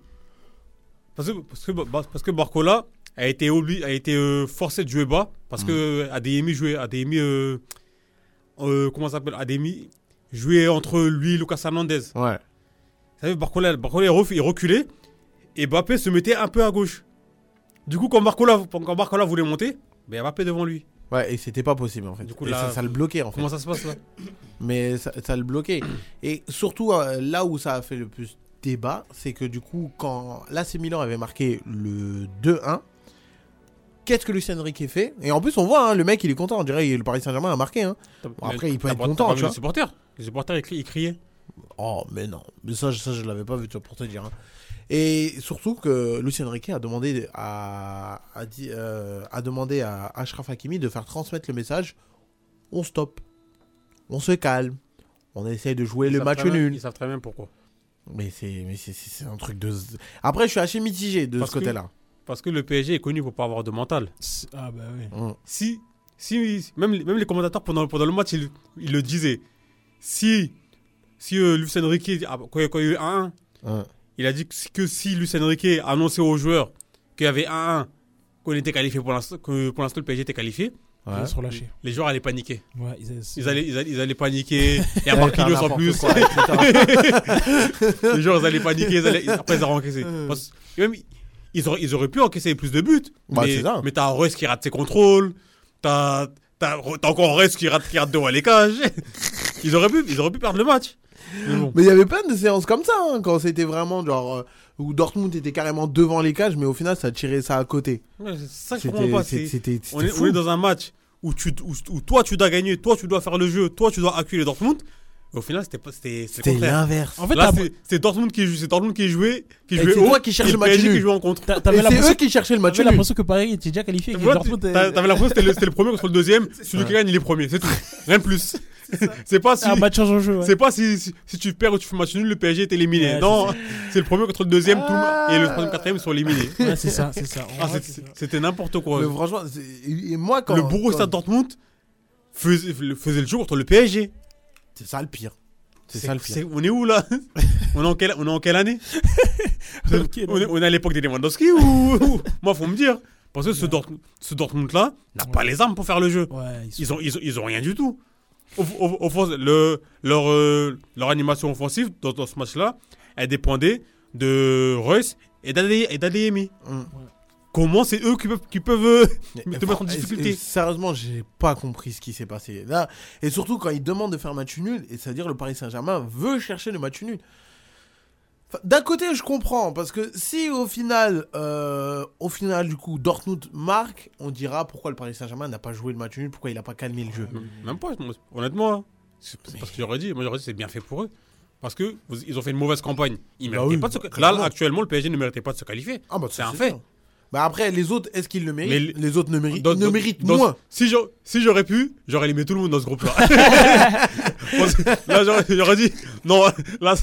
Parce que, parce que, parce que Barcola a été, a été euh, forcé de jouer bas. Parce Mm. que Adeyemi jouait. Euh, euh, comment ça s'appelle? Adeyemi jouait entre lui et Lucas Hernandez. Ouais. Vous savez, Barcola, Barcola il reculait et Mbappé se mettait un peu à gauche. Du coup, quand Barcola, quand Barcola voulait monter, ben Mbappé devant lui. Ouais, et c'était pas possible en fait. Du coup, Et là, ça, ça le bloquait en fait. Comment ça se passe là? Mais ça, ça le bloquait. Et surtout, euh, là où ça a fait le plus débat, c'est que du coup, quand l'AC Milan avait marqué le 2-1, qu'est-ce que Lucien Enrique fait? Et en plus, on voit, hein, le mec, il est content. On dirait que le Paris Saint-Germain a marqué. Hein. après, il peut T'as être content, t'as tu vu vois. Les supporters, les supporters ils criaient. Oh, mais non. Mais ça, ça je l'avais pas vu, tu vois, pour te dire. hein. Et surtout que Lucien Riquet a demandé à, a dit, euh, a demandé à Ashraf Hakimi de faire transmettre le message on stoppe, on se calme, on essaye de jouer Ils le match bien- nul. Ils savent très bien pourquoi. Mais c'est mais c'est- c'est c'est un truc de. Après, je suis assez mitigé de Parce ce que- côté-là. Parce que le PSG est connu pour pas avoir de mental. Ah, bah oui. Hum. Si, si même, les- même les commentateurs pendant, pendant le match, ils, ils le disaient. Si, si euh, Lucien Riquet, ah, quand, quand il y a eu 1-1, Hum. il a dit que, si- que si Lucien Riquet annonçait aux joueurs qu'il y avait 1-1, qu'on était qualifié pour l'instant, que pour l'instant le PSG était qualifié, Ouais. Ils se relâcher. les joueurs allaient paniquer. Ouais, ils, Ils allaient, ils allaient, ils allaient paniquer. Ouais, Marquinhos en plus. quoi, les joueurs ils allaient paniquer. Ils allaient, après, ils allaient. Parce- et même, ils auraient, ils auraient pu encaisser plus de buts. Bah, mais mais t'as Reus qui rate ses contrôles. T'as t'as t'as encore Reus qui rate, qui rate devant les cages. Ils auraient pu, ils auraient pu perdre le match. Mais bon. Mais il y avait plein de séances comme ça, hein, quand c'était vraiment genre. euh, où Dortmund était carrément devant les cages, mais au final, ça tirait ça à côté. Ouais, c'est ça que je comprends pas. On est, fou. on est dans un match où, tu, où, où toi tu dois gagner, toi tu dois faire le jeu, toi tu dois accueillir Dortmund. Au final, c'était l'inverse. En fait, c'est, Dortmund qui joue, c'est Dortmund qui jouait, qui jouait c'est haut, qui cherches et le match nul. qui jouait en contre. t'avais c'est l'impression eux qui cherchaient le match nul. l'impression que Paris était déjà qualifié. T'avais l'impression que c'était le, c'était le premier contre le deuxième, celui qui gagne il est premier, c'est tout. Rien de plus. C'est pas si, un match en jeu. ouais. c'est pas si, si, si tu perds ou tu fais match nul, le PSG est éliminé. Ouais, non, c'est le premier contre le deuxième, tout le Ah. monde- et le troisième, quatrième ils sont éliminés. Ouais, c'est ça, c'est ça. En Ah, c'est- ça. c'était n'importe quoi. Mais franchement, et moi, quand. le Borussia quand- Dortmund faisait, faisait le jeu contre le PSG. C'est ça le pire. C'est ça le pire. On est où là on, est en quelle, on est en quelle année on, est, on est à l'époque des Lewandowski ou, ou- Moi, faut me dire. Parce que ce, Dortmund, ce Dortmund-là n'a pas les armes pour faire le jeu. Ouais, ils sont- Ils ont, ils ont, ils ont rien du tout. Le, leur, euh, leur animation offensive dans, dans ce match-là, elle dépendait de Reus et d'Ade- et d'Adeyemi. Mm. Comment c'est eux qui peuvent, qui peuvent euh, Mais- te mettre en et- difficulté et Sérieusement, j'ai pas compris ce qui s'est passé là. Et surtout quand ils demandent de faire un match nul, et c'est-à-dire le Paris Saint-Germain veut chercher le match nul. D'un côté, je comprends parce que si au final, euh, au final du coup, Dortmund marque, on dira pourquoi le Paris Saint-Germain n'a pas joué le match nul, pourquoi il a pas calmé le jeu. Même pas, honnêtement. hein. C'est parce que j'aurais dit, moi j'aurais dit c'est bien fait pour eux. Parce que vous- ils ont fait une mauvaise campagne. Ils Bah méritaient oui, pas de se... clairement. Là, actuellement, le PSG ne méritait pas de se qualifier. Ah bah C'est un fait. sûr. Bah après, les autres, est-ce qu'ils le méritent Mais les... autres ne méritent, Dans- ne dans- méritent dans- moins. Si j'aurais si j'aurais pu, j'aurais limé tout le monde dans ce groupe-là. Là, j'aurais- dit, non, là,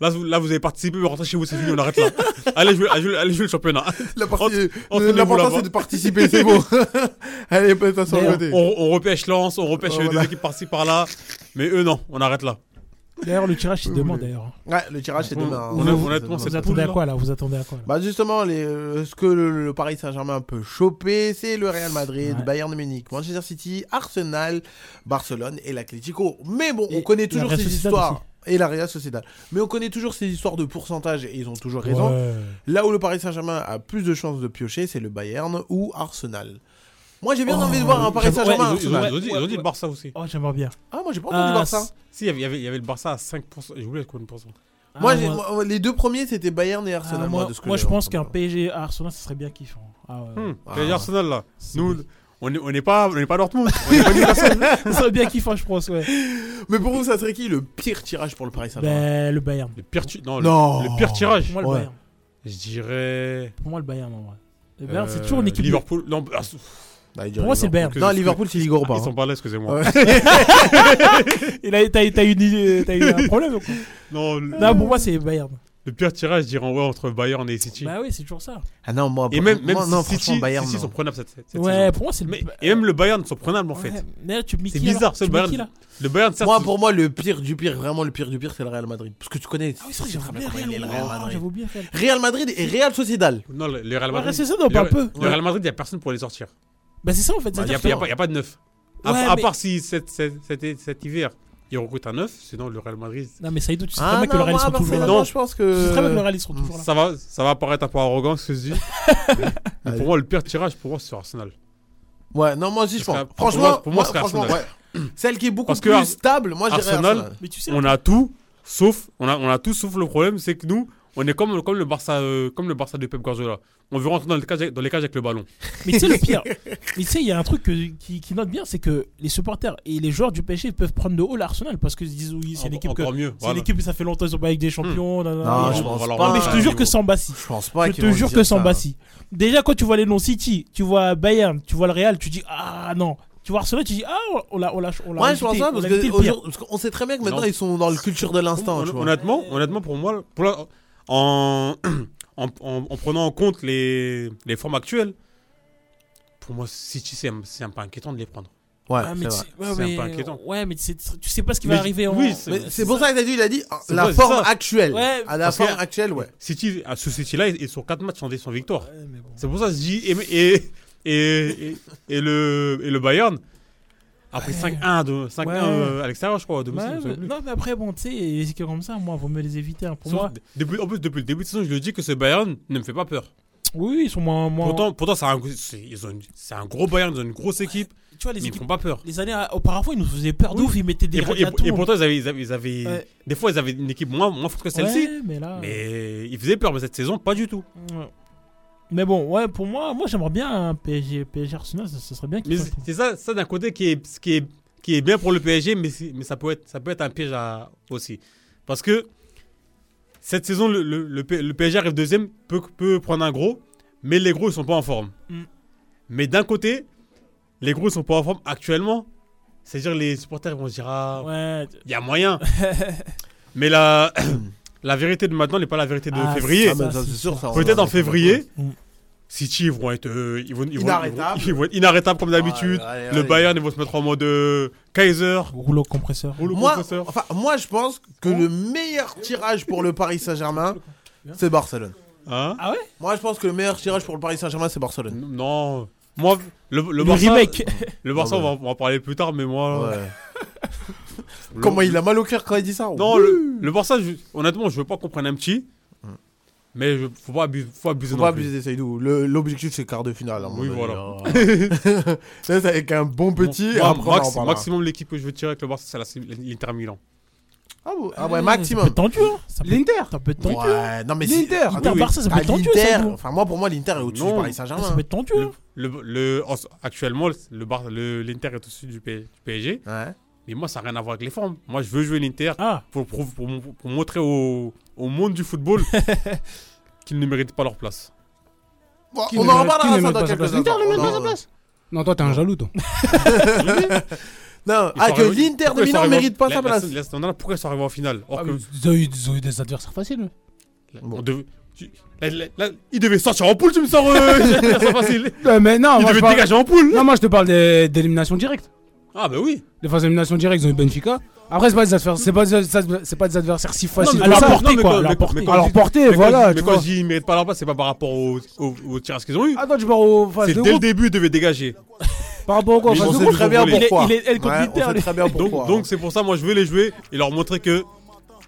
là, vous- là, vous avez participé, mais rentrez chez vous, c'est fini, on arrête là. Allez jouer, allez jouer, allez jouer le championnat. L'important c'est de participer, c'est bon. Allez. On, on repêche Lens, on repêche voilà. des équipes par-ci par-là. Mais eux, non, on arrête là. D'ailleurs, le tirage, c'est demain d'ailleurs. Ouais, le tirage c'est demain. on- hein. honnêtement, c'est demain. Vous attendez à quoi là? Vous attendez à quoi là? Bah justement, les, euh, ce que le, le Paris Saint-Germain peut choper, c'est le Real Madrid, Ouais. Bayern de Munich, Manchester City, Arsenal, Barcelone et l'Atlético. Mais bon, on connaît toujours ces histoires. Et la Real Sociedad. Mais on connaît toujours ces histoires de pourcentage et ils ont toujours raison. Ouais. Là où le Paris Saint-Germain a plus de chances de piocher, c'est le Bayern ou Arsenal. Moi j'ai bien Oh, envie de voir un Paris Saint-Germain Ils ont, dit, ils ont dit le Barça aussi. Oh, j'aimerais bien. Ah, moi j'ai pas entendu Ah, Barça. Si, il y avait- il y avait, il y avait le Barça à 5%. J'ai oublié combien de pourcents. Moi, Ah, j'ai- moi- les deux premiers c'était Bayern et ah, Arsenal. moi, de ce que moi, j'ai je pense entendu. qu'un PSG Arsenal, ça serait bien kiffant. Ah ouais. Hum, Ah. PSG Arsenal là. C'est- Nous, on n'est on n'est pas, on n'est pas Dortmund. On est pas Newcastle. ça serait bien kiffant, je pense, ouais. Mais pour vous, ça serait qui le pire tirage pour le Paris Saint-Germain? Ben, le Bayern. Le pire, tu- non, le- Non. le pire tirage. Pour moi, le Ouais. Bayern. Je dirais. Pour moi, le Bayern, en vrai. Le Bayern, c'est euh, toujours une équipe. de- Liverpool. Non, ah, c'est- Bah, Pour moi, c'est le Bayern. Non, Liverpool, c'est Ligue Europa. Ils sont hein. pas là, excusez-moi. Ouais. T'as eu un problème ou quoi Non, Non, pour moi, c'est Bayern. le pire tirage, je dirais en vrai entre Bayern et City. Bah oui, c'est toujours ça. Ah non, moi, et même, même moi, non, City, Bayern, City non. sont prenables cette, cette Ouais, saison. pour moi, c'est le. Mais, et même le Bayern sont prenables en fait. Ouais, mais tu C'est bizarre, c'est le Bayern. là Le Bayern, certes, Moi, c'est- pour moi, le pire du pire, vraiment le pire du pire, c'est le Real Madrid. Parce que tu connais. Ah oui, c'est vrai, j'avais le Real. Madrid. J'avais oublié Real. Madrid et Real Sociedad. Non, le, le Real Ouais, Madrid. c'est ça, on le, parle peu. le Real Madrid, il n'y a personne pour les sortir. Bah, c'est ça, en fait. Il n'y c'est-à-dire a, que- y a pas de neuf. À, Ouais, à mais- part si cet, cet, cet- cet hiver, ils recrutent un neuf, sinon le Real Madrid. Non, mais Saïdou, tu sais Ah très bien que le Real, ils sont toujours là. Non. je pense Tu sais très bien que le que. Real, ils sont toujours là. Ça va, ça va paraître un peu arrogant ce que je dis. mais pour moi, le pire tirage, pour moi, c'est sur Arsenal. Ouais, non, moi aussi, je Parce pense. que pour Franchement, moi- pour moi, moi, c'est franchement, Arsenal. ouais. Celle qui est beaucoup Parce que plus stable, moi, je dirais Arsenal, Arsenal. Mais tu sais, On a tout, sauf, on a, on a tout, sauf le problème, c'est que nous, on est comme, comme le Barça, euh, comme le Barça de Pep Guardiola. On veut rentrer dans les cages, dans les cages avec le ballon. Mais tu sais, le pire, mais tu sais, il y a un truc que- qui, qui note bien, c'est que les supporters et les joueurs du PSG peuvent prendre de haut l'Arsenal parce qu'ils se disent oui, c'est une équipe que. Encore mieux. C'est voilà. une équipe, ça fait longtemps qu'ils sont pas avec des champions. nanana. Non, Et- je on pense pas. Non, mais je te jure que sans Bassi. Je pense pas Je te jure que sans. Bassi. Déjà, quand tu vois les noms City, tu vois Bayern, tu vois le Real, tu dis ah non. Tu vois Arsenal, tu dis ah on l'a on l'a on l'a Ouais, je pense ça, parce que qu'on sait très bien que maintenant Non. ils sont dans le culture de l'instant. Honnêtement, honnêtement, pour moi, pour la- en, en, en- en prenant en compte les, les formes actuelles, pour moi, City, c'est un, c'est un peu inquiétant de les prendre. Ouais, Ah, c'est mais vrai. tu- ouais, C'est un peu inquiétant. Ouais, mais tu sais, tu sais pas ce qui Mais va arriver en. oui, c'est- Mais c'est pour ça que t'as dit, il a dit ah, C'est la vrai, forme actuelle. Ouais, à la forme que- actuelle, ouais. City, à ce City-là, ils ils sont 4 matchs sans, sans victoire. Ouais, mais bon. C'est pour ça que je dis. Et, et, et, et, et le, et le Bayern a pris 5-1 de- 5-1 Ouais. euh, à l'extérieur, je crois, à domicile. Ouais, je sais mais- plus. non, mais après, bon, tu sais, les équipes comme ça, moi, vaut mieux les éviter. hein. Pour Sauf- moi, depuis, en plus, depuis le début de saison, je le dis que ce Bayern ne me fait pas peur. Oui, ils sont moins. moins... Pourtant, pourtant c'est un, ils un gros Bayern, ils ont une grosse équipe, tu vois, les mais ils équipes. font pas peur. Les années euh, auparavant, ils nous faisaient peur de Oui. ouf. Ils mettaient des Et, pour- et- monde. pourtant, ils avaient, ils avaient, ils avaient- Ouais. des fois, ils avaient une équipe moins, moins forte que celle-ci. Ouais, mais là. Mais ils faisaient peur, mais cette saison, pas du tout. Mais bon, ouais, pour moi, moi j'aimerais bien un PSG, PSG Arsenal, ça serait bien Mais c'est ça, ça d'un côté qui est, qui, est, qui est bien pour le PSG, mais, mais ça, peut être, ça peut être un piège à- aussi. Parce que cette saison, le, le, le PSG arrive deuxième, peut, peut prendre un gros, mais les gros, ils sont pas en forme. Mm. Mais d'un côté, les gros, ils sont pas en forme actuellement. C'est-à-dire, les supporters vont se dire, ah, Ouais. il y a moyen. mais la, la vérité de maintenant n'est pas la vérité de Ah, février. Ah, ça, Ça, c'est c'est sûr. ça, on Peut-être en février, Mm. City ils vont être, euh, ils vont, ils vont- ils vont- Inarrêtables. ils vont être inarrêtables comme d'habitude. Le. Bayern, ils vont se mettre en mode euh, Kaiser. Rouleau compresseur. Rouleau Moi, compresseur. enfin, moi, je pense que le meilleur tirage pour le Paris Saint-Germain, c'est Barcelone. Hein Ah ouais? Moi, je pense que le meilleur tirage pour le Paris Saint-Germain, c'est Barcelone. Non. Moi, le, le Le, Barça, remake. le Barça Ah on, va, on va en parler plus tard, mais moi. Ouais. le- Comment il a mal au cœur quand il dit ça? Non, le, le Barça, je- honnêtement, je veux pas qu'on prenne un petit. Mais je, faut pas abuser, faut abuser Faut non pas plus. abuser Seydou. Le- L'objectif, c'est quart de finale. à Oui, avis, voilà. Ça, c'est avec un bon petit. après, max- maximum, l'équipe que je veux tirer avec le Barça, c'est la- l'Inter Milan. Ah, ah Ça ouais, peut maximum. être tendu, hein. Ça peut, L'Inter ça peut être tendu. hein. Ouais, non mais si- L'Inter. Ah, Inter, oui, oui. Barça, ça peut Ah, être tendu, ça, vous. Enfin, moi, pour moi, l'Inter est au-dessus du Paris Ça Saint-Germain. peut être tendu. Le, hein. le, le- en- actuellement, le Bar- le- l'Inter est au-dessus du, P- du PSG. Ouais. Mais moi, ça n'a rien à voir avec les formes. Moi, je veux jouer l'Inter Ah, pour, pour, pour, pour montrer au, au monde du football qu'ils ne méritent pas leur place. Bon, on ne en reparlera ne ça dans quelques place L'Inter instants. ne met pas Non, sa place Non, toi, t'es un jaloux, toi. Non, ah, que l'Inter de Milan en- mérite pas sa la- place. la- la- Pourquoi ils sont arrivés en finale Or Ah, Ils ont eu ils ont eu des adversaires faciles. Bon. on devait- tu- la- la- la- ils devaient sortir en poule, tu me sors. euh, facile. Mais non, Ils moi, je devaient parle- dégager en poule. non, moi je te parle des- d'élimination directe. Ah, bah oui. Les phases d'élimination directe, ils ont eu Benfica. Après, c'est pas des adversaires, c'est pas, des- c'est pas des adversaires si faciles. à leur portée, quoi, à leur portée. voilà, Mais quand vois. je dis ils méritent pas leur place, c'est pas par rapport au, au, au tirage qu'ils ont eu. Ah, toi, tu pars aux phases C'est de dès le groupe. début, ils devaient dégager. Par rapport au quoi on sait groupe très bien pourquoi. Il est- il est- elle contre Ouais, l'Inter, on sait lui. très bien Donc, pourquoi. donc c'est pour ça, moi, je veux les jouer et leur montrer que.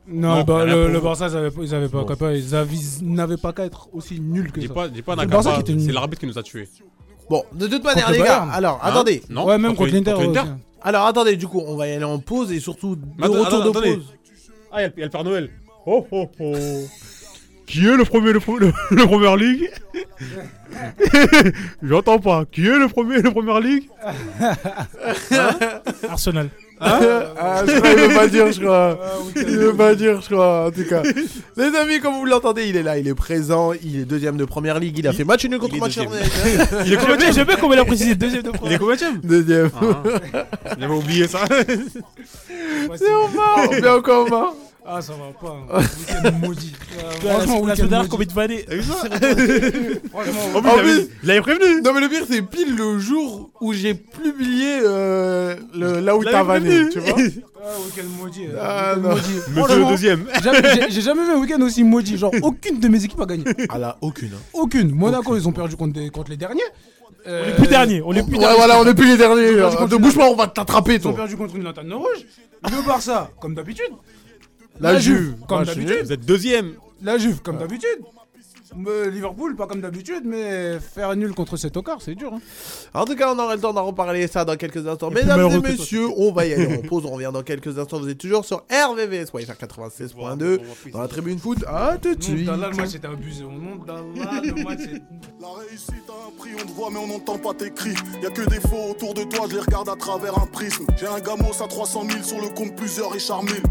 Non, Non, bah, le, le. Barça, ils avaient, pas- ils avaient pas Bon. qu'à pas- ils avaient- ils n'avaient pas qu'à être aussi nuls que Dis ça. pas, dis pas le Barça. C'est l'arbitre qui nous a tués. Bon, de toute manière, les le gars, alors, Hein attendez. Non ouais, même contre l'Inter. Contre l'Inter aussi. Alors, attendez, du coup, on va y aller en pause et surtout, de attends, retour de attendez. pause. Ah, il y, a le- il y a le Père Noël. Oh, oh, oh. Qui est le premier, le, le, le Premier League? J'entends pas. Qui est le premier, le Premier League? Arsenal. Ah, je crois qu'il veut pas dire, je crois. Il veut pas dire, je crois, en tout cas. Les amis, comme vous l'entendez, il est là, il est présent, il est deuxième de première ligue, il a fait match nul contre il est Manchester. United. Il est Je vais, je vais comment il a précisé deuxième de Il est première. combien Deuxième. ah, J'avais oublié ça. C'est en mort, bien encore mort. Ah, ça va pas. hein. Week-end maudit. Euh, La Franchement, semaine dernière, combien de ça Franchement, En plus, il avait- prévenu. Non mais le pire c'est pile le jour où j'ai publié euh, le, là où t'as vanné, tu vois. Ah, week-end maudit. euh, Ah, week-end non. maudit. Monsieur le Franchement, deuxième. j'ai- jamais vu un week-end aussi maudit. Genre, aucune de mes équipes a gagné. Ah là, aucune. hein. Aucune. Monaco, ils ont perdu contre, des- contre les derniers. On Euh, est plus dernier. On est plus Ouais dernier. voilà, on est plus les derniers. Contre De pas, on va t'attraper Ils ont toi. perdu contre une lanterne rouge. Le Barça, comme d'habitude. La Juve, comme d'habitude. Vous êtes deuxième. La Juve, comme d'habitude. Liverpool, pas comme d'habitude, mais faire nul contre cet tocard, c'est dur. Hein. En tout cas, on aura le temps d'en reparler ça dans quelques instants. Et Mesdames et messieurs, on va y aller en pause. On revient dans quelques instants. Vous êtes toujours sur RVVS, ouais, faire 96.2 dans la tribune foot. À tout de suite. Là, le match était abusé. On monte là, le match est... La réussite a un prix, on te voit mais on n'entend pas tes cris. Y a que des faux autour de toi, je les regarde à travers un prisme. J'ai un gamos à 300 000 sur le compte, plusieurs Richard Mille.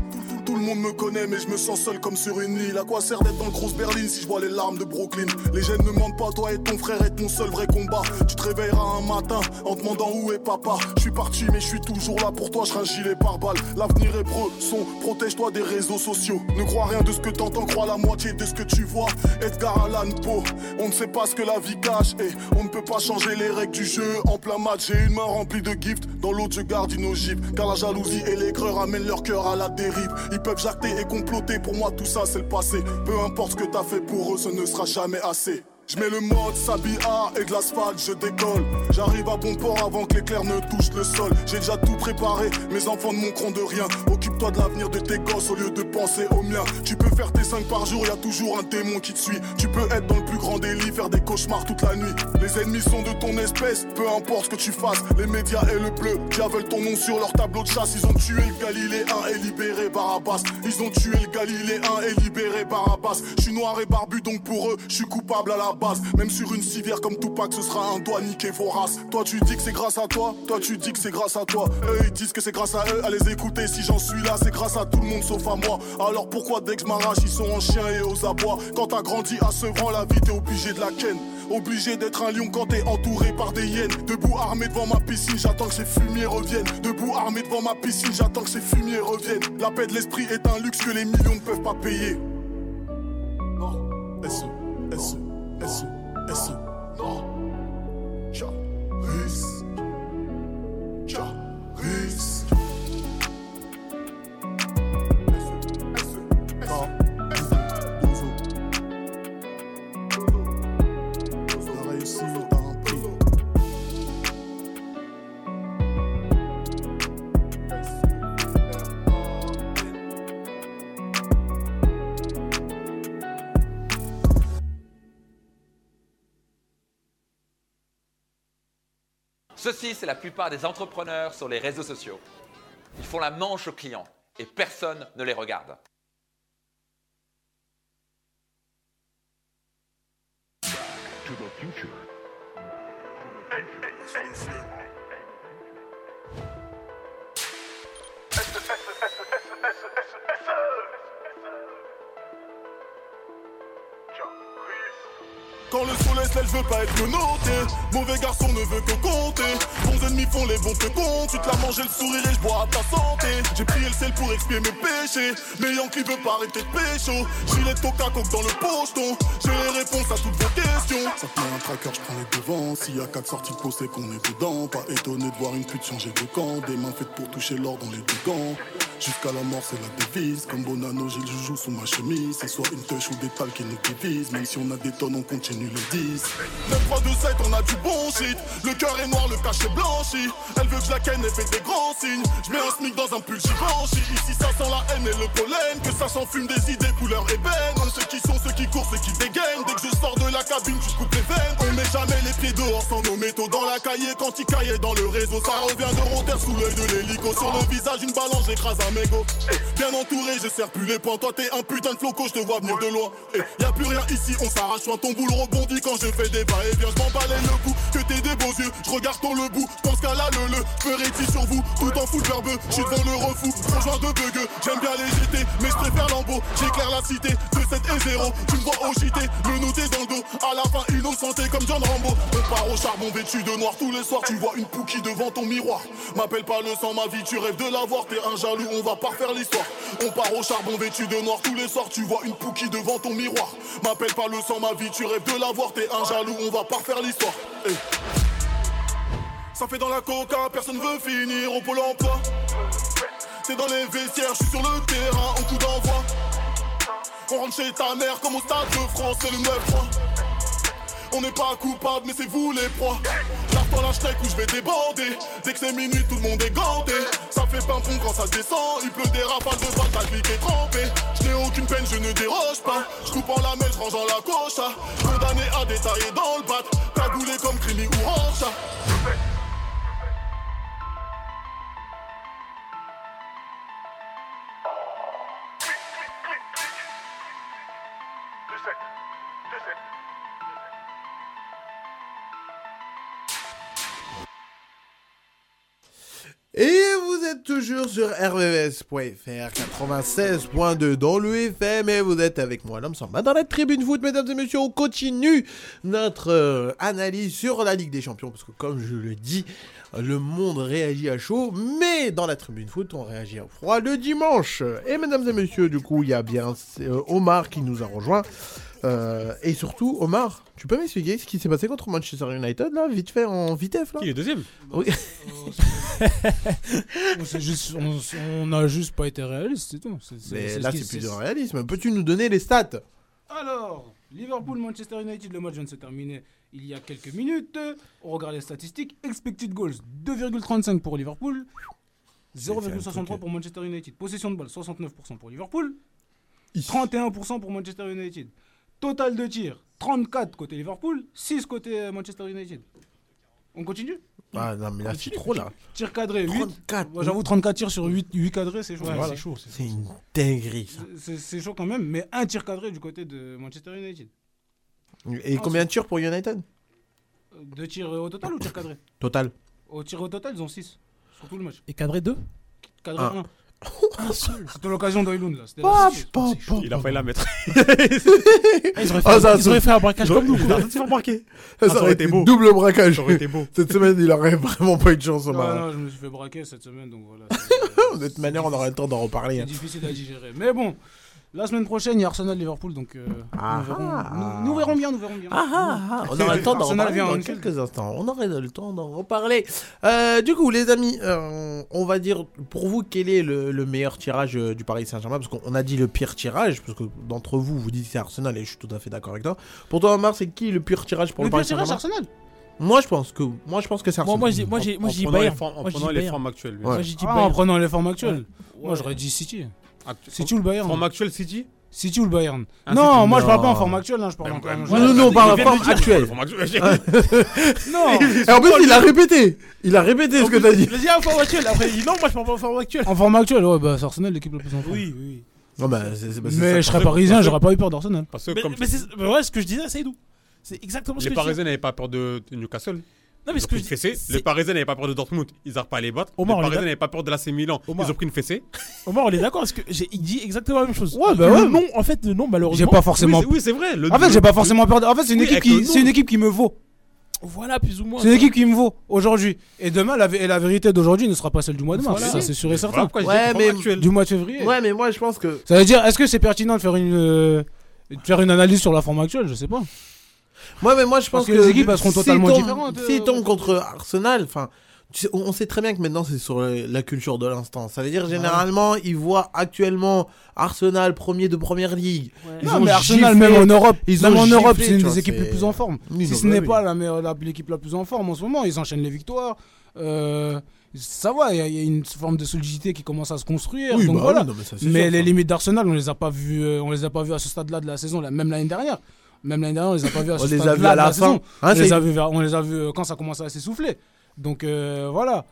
Tout le monde me connaît, mais je me sens seul comme sur une île. À quoi sert d'être dans grosse berline si je vois les larmes de Brooklyn? Les gènes ne mentent pas, toi et ton frère est ton seul vrai combat. Tu te réveilleras un matin en te demandant où est papa. Je suis parti, mais je suis toujours là pour toi, je un gilet par balle. L'avenir est breu, son, protège-toi des réseaux sociaux. Ne crois rien de ce que t'entends, crois la moitié de ce que tu vois. Edgar Allan Poe, on ne sait pas ce que la vie cache et on ne peut pas changer les règles du jeu. En plein match, j'ai une main remplie de gifts, dans l'autre je garde une ogive. Car la jalousie et l'aigreur amènent leur cœur à la dérive. Ils peuvent jacter et comploter, pour moi tout ça c'est le passé. Peu importe ce que t'as fait pour eux, ce ne sera jamais assez. Je mets le mode Sabia et de l'asphalte, je décolle. J'arrive à bon port avant que l'éclair ne touche le sol. J'ai déjà tout préparé, mes enfants ne manqueront de rien. Occupe-toi de l'avenir de tes gosses au lieu de penser au mien. Tu peux faire tes 5 par jour, y a toujours un démon qui te suit. Tu peux être dans le plus grand délit, faire des cauchemars toute la nuit. Les ennemis sont de ton espèce, peu importe ce que tu fasses. Les médias et le bleu, veulent ton nom sur leur tableau de chasse. Ils ont tué le Galiléen et libéré Barabbas. Ils ont tué le Galiléen et libéré Barabbas. Je suis noir et barbu, donc pour eux, je suis coupable à la même sur une civière comme Tupac, ce sera un doigt niqué vos races. Toi, tu dis que c'est grâce à toi, toi, tu dis que c'est grâce à toi. Eux, ils disent que c'est grâce à eux, les écouter. Si j'en suis là, c'est grâce à tout le monde sauf à moi. Alors pourquoi dès que m'arrache, ils sont en chien et aux abois? Quand t'as grandi à Sevran, la vie, t'es obligé de la ken. Obligé d'être un lion quand t'es entouré par des hyènes. Debout armé devant ma piscine, j'attends que ces fumiers reviennent. Debout armé devant ma piscine, j'attends que ces fumiers reviennent. La paix de l'esprit est un luxe que les millions ne peuvent pas payer. SE, SE. C'est la plupart des entrepreneurs sur les réseaux sociaux. Ils font la manche aux clients et personne ne les regarde. Quand le soleil je veux pas être noté. Mauvais garçon ne veut que compter. Bons ennemis font les bons te comptent. Tu te l'as mangé le sourire et je bois à ta santé. J'ai prié le sel pour expier mes péchés. Mais qui veut pas arrêter de pécho. Gilet coca coque dans le pocheton. J'ai les réponses à toutes vos questions. Ça te met un tracker, je prends les devants. S'il y a quatre sorties de peau, c'est qu'on est dedans. Pas étonné de voir une pute changer de camp. Des mains faites pour toucher l'or dans les deux gants. Jusqu'à la mort, c'est la devise. Comme Bonano, j'ai le joujou sous ma chemise. C'est soit une touche ou des pales qui nous divisent. Même si on a des tonnes, on continue le 10. 9, 3, 2, 7, on a du bon shit. Le cœur est noir, le cachet blanchi. Elle veut que la ken et fait des grands signes. Je mets un smic dans un pull Givenchy. Ici, ça sent la haine et le pollen. Que ça s'enfume des idées couleur ébène. On ceux qui sont ceux qui courent, ceux qui dégainent. Dès que je sors de la cabine, je coupe les veines. On met jamais les pieds dehors sans nos métaux dans la cahier. Quand il caillait dans le réseau, ça revient de ronter sous l'œil de l'hélico. Sur le visage, une balance, j'écrase un Bien entouré, je sers plus les points. Toi, t'es un putain de floco, je te vois venir de loin. Et y a plus rien ici, on s'arrache. Ton boule rebondit quand je fais des bas et viens, je m'en le coup. Que t'es des beaux yeux, je regarde ton le bout. Pense qu'à la le le, ferait-il sur vous Tout en fout verbeux, je suis devant le refou. Rejoins de bugueux, j'aime bien les GT, mais je préfère Lambeau. J'éclaire la cité, 2, 7 et 0. Tu me vois au JT, me noter dans le dos. À la fin, innocenté comme John Rambo. On part au charbon vêtu de noir tous les soirs. Tu vois une pouquille devant ton miroir. M'appelle pas le sang, ma vie, tu rêves de l'avoir. T'es un jaloux, on va pas refaire l'histoire. On part au charbon vêtu de noir tous les soirs, tu vois une pouquille devant ton miroir. M'appelle pas le sang, ma vie, tu rêves de l'avoir, t'es un jaloux, on va pas refaire l'histoire. Eh. Ça fait dans la coca, personne veut finir au pôle emploi. C'est dans les vestiaires, je suis sur le terrain, au coup d'envoi. On rentre chez ta mère comme au stade de France, c'est le 9 on n'est pas coupable, mais c'est vous les proies. J'attends l'hashtag où je vais déborder. Dès que c'est minuit, tout le monde est ganté. Ça fait pas bon quand ça descend. Il pleut des rafales de balles, ta clique est trempée. Je n'ai aucune peine, je ne déroge pas. Je coupe en la mêle, je range dans la coche. Condamné à détailler dans le bat. Cagoulé comme Crimi ou Rancha. Et vous êtes toujours sur RVS.fr 96.2 dans le FM et vous êtes avec moi, l'homme Samba, dans la tribune foot, mesdames et messieurs. On continue notre euh, analyse sur la Ligue des Champions parce que, comme je le dis, le monde réagit à chaud, mais dans la tribune foot, on réagit à froid le dimanche. Et mesdames et messieurs, du coup, il y a bien euh, Omar qui nous a rejoint. Euh, et surtout, Omar, tu peux m'expliquer ce qui s'est passé contre Manchester United, là, vite fait, en vitesse, là Qui est deuxième Oui. on, juste, on, a juste pas été réaliste, c'est tout. Mais là, c'est plus de réalisme. Peux-tu nous donner les stats Alors, Liverpool-Manchester United, le match vient de se terminer il y a quelques minutes. On regarde les statistiques. Expected goals 2,35 pour Liverpool, 0,63 pour Manchester United. Possession de balle 69% pour Liverpool, 31% pour Manchester United. Total de tirs 34 côté Liverpool, 6 côté euh, Manchester United. On continue? Ah non, mais là, c'est trop là. Tir cadré 8. 34. Moi, J'avoue 34 tirs sur 8, 8 cadrés, c'est chaud. Ouais, Voilà. c'est chaud. c'est une dinguerie ça. C'est- chaud quand même, mais un tir cadré du côté de Manchester United. Et combien de tirs pour United? Euh, Deux tirs au total ou tir cadré? Total. Au tir au total, ils ont 6 sur tout le match. Et cadré 2 Cadré Un. 1. Un seul. C'était l'occasion d'Oilund là. C'était pop, pop. Il a failli la mettre. Ah, ils auraient fait, Ah, ça, ils ça- auraient fait un braquage comme nous. Quoi. faire marquer. Ça, ça aurait été beau. double braquage. Ça aurait été beau. Cette semaine, il aurait vraiment pas eu de chance. Non, Omar. non, je me suis fait braquer cette semaine, donc voilà. c'est- De toute manière, on aura le temps d'en reparler. C'est hein. difficile à digérer. Mais bon, la semaine prochaine, il y a Arsenal-Liverpool, donc euh, Ah nous, verrons, ah. nous, nous verrons bien, nous verrons bien. Ah, ah, ah, on aura le temps d'en Arsenal reparler vient dans en quelques instants. On aurait le temps d'en reparler. Euh, du coup, les amis, euh, on va dire pour vous quel est le, le meilleur tirage du Paris Saint-Germain? Parce qu'on a dit le pire tirage, parce que d'entre vous, vous dites c'est Arsenal et je suis tout à fait d'accord avec toi. Pour toi, Omar, c'est qui le pire tirage pour le, le Paris pire tirage, Saint-Germain? Arsenal Moi, je pense que moi, je pense que c'est Moi, Arsenal. moi, j'ai- moi, j'ai- moi, En j'ai dit prenant les Bayern. formes- En Moi, j'ai prenant les formes actuelles. Moi, j'ai dit en prenant les formes actuelles. Moi, j'aurais dit City. Actu- City ou le Bayern Forme actuelle City City ou le Bayern Ah, non, City. moi, je parle pas en forme actuelle, hein, je parle en ben, termes Non, non, non, on parle en forme actuelle. Forme actuelle. Non Et en plus, il a répété. Il a répété ce que t'as dit. Il a dit en forme actuelle. Après, il dit non, moi je parle pas en forme actuelle. En forme actuelle, ouais, bah, c'est Arsenal, l'équipe la plus en forme. Oui, oui. Non, bah, bah, Mais ça. je serais parisien, j'aurais pas eu peur d'Arsenal. Parce que Mais, comme mais c'est mais ouais, ce que je disais, c'est Seydou. C'est exactement ce les que je disais. Parisiens n'avaient pas peur de Newcastle. Non, mais Ils ce ont que pris je une fessée. Les Parisiens n'avaient pas peur de Dortmund. Ils n'arrivent pas à les battre. Omar, Parisiens d'ac- n'avaient pas peur de l'AC Milan. Omar. Ils ont pris une fessée. Omar, on est d'accord parce que j'ai il dit exactement la même chose. Ouais, bah le ouais. nom, en fait, le nom, J'ai malheureusement. pas forcément. Oui, c'est- oui, vrai. Le- En fait, j'ai pas forcément peur. de- En fait, c'est une Oui, le qui, une équipe qui me vaut. Voilà, plus ou moins. C'est une équipe qui me vaut aujourd'hui. Et demain, la, et la vérité d'aujourd'hui ne sera pas celle du mois de mars. Voilà. Ça, c'est sûr et Voilà certain. je Ouais, mais-. Du mois de février. Ouais, mais moi, je pense que. Ça veut dire, est-ce que c'est pertinent de faire une, euh, de faire une analyse sur la forme actuelle? Je sais pas. Moi, mais moi, je pense Parce que les équipes, elles seront totalement tombent- différentes, euh, S'ils tombent contre Arsenal, enfin. tu sais, on sait très bien que maintenant c'est sur euh, la culture de l'instant. Ça veut dire généralement ils voient actuellement Arsenal premier de première ligue. Ils non, ont mais Arsenal, giflé- même en Europe, ils même ont en Europe, c'est une des équipes les plus en forme. Si ce n'est oui. pas la meilleure- l'équipe la plus en forme en ce moment, ils enchaînent les victoires. Euh, ça va, il y, a- il y a une forme de solidité qui commence à se construire. Oui, donc bah voilà. oui, non, mais ça, c'est Mais sûr, les ça. limites d'Arsenal, on les a pas vues, euh, on les a pas vues à ce stade-là de la saison, là, même l'année dernière. Même l'année dernière, on les a pas vues à ce On les a vus à la la fin. Hein, on, les a vus vers- on les a vus euh, quand ça commençait à s'essouffler. Donc euh, voilà.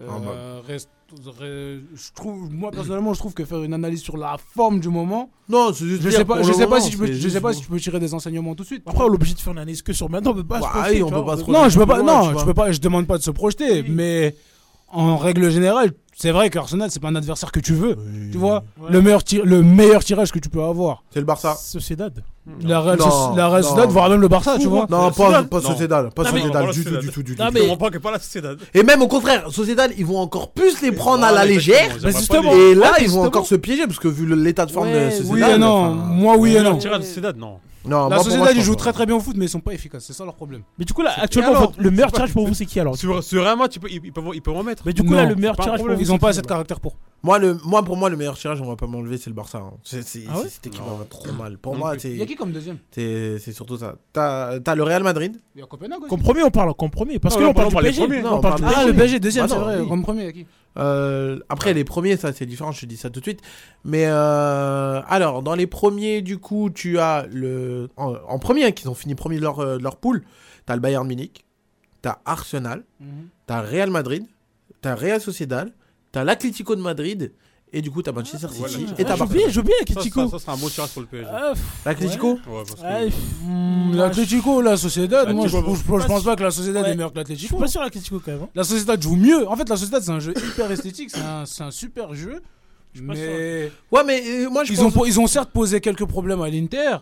Euh, Ah bah. reste- je trouve, moi personnellement, je trouve que faire une analyse sur la forme du moment, Non, c'est juste je sais pas, je sais pas si peux, je juste sais pas si tu peux tirer des enseignements tout de suite. Après, on est obligé de faire une analyse que sur maintenant. On peut pas Bah, se projeter, on tu peut pas se Non, je peux pas, loin, non, je peux pas, je demande pas de se projeter, Oui. mais en règle générale, c'est vrai qu'Arsenal c'est pas un adversaire que tu veux, Oui. tu vois. Ouais. Le meilleur tir- le meilleur tirage que tu peux avoir. C'est le Barça. Sociedad. La Real, Non, la Real non. Sociedad, voire même le Barça, tu vois. Non, pas, Sociedad pas. Sociedad. Pas Sociedad du tout, du tout, du tout. Mais- comprends pas que pas la Sociedad. Et même au contraire, Sociedad, ils vont encore plus les prendre à la légère. Et là, ils vont encore se piéger parce que vu l'état de forme de Sociedad. Oui et non, moi oui et Non, Sociedad, non. Non, La Sociedad, ils jouent très très bien au foot, mais ils sont pas efficaces, c'est ça leur problème. Mais du coup, là, actuellement, le meilleur tirage pour vous, c'est qui alors Sur, un match, ils peuvent, ils peuvent, ils peuvent en mettre. Mais du coup, là, le meilleur tirage pour vous. Ils ont pas assez de caractère pour. Moi, le, moi, pour moi, le meilleur tirage, on va pas m'enlever, c'est le Barça. hein. C'est, c'est, Ah ouais c'est- cette équipe Non. va trop mal. Pour Non moi, Il y a qui comme deuxième? c'est, c'est surtout ça. T'as, t'as le Real Madrid. Il y a Copenhague aussi. Comme premier, on parle comme premier. Parce Non, que là, on parle on du PSG. Non, Non, on parle du Ah, le PSG deuxième, Bah c'est non, vrai. oui. Comme premier, il y a qui? Euh, après, les premiers, ça, c'est différent. Je te dis ça tout de suite. Mais euh, alors, dans les premiers, du coup, tu as le, en, en premier, qui ont fini premier de leur, euh, de leur poule. T'as le Bayern Munich. T'as Arsenal. T'as Real Madrid. T'as Real Sociedad. T'as l'Atlético de Madrid. Et du coup, t'as Manchester City. voilà. Et t'as Ah, J'ai Barcelone. oublié, j'ai oublié Ça, Atletico. ça, ça sera un bon tirage pour le PSG. Ah, pff, L'Atlético Ouais, parce que- ouais, pff, moi, L'Atlético, la Sociedad, moi je, pense pas que la Sociedad Ouais. est meilleure que Je suis l'Atlético. pas sûr l'Atletico quand même. hein. La Sociedad joue mieux. En fait, la Sociedad, c'est un jeu hyper esthétique, c'est un, super jeu. Mais Ouais, mais euh, moi, je ils pense... ont, po- ils ont certes posé quelques problèmes à l'Inter.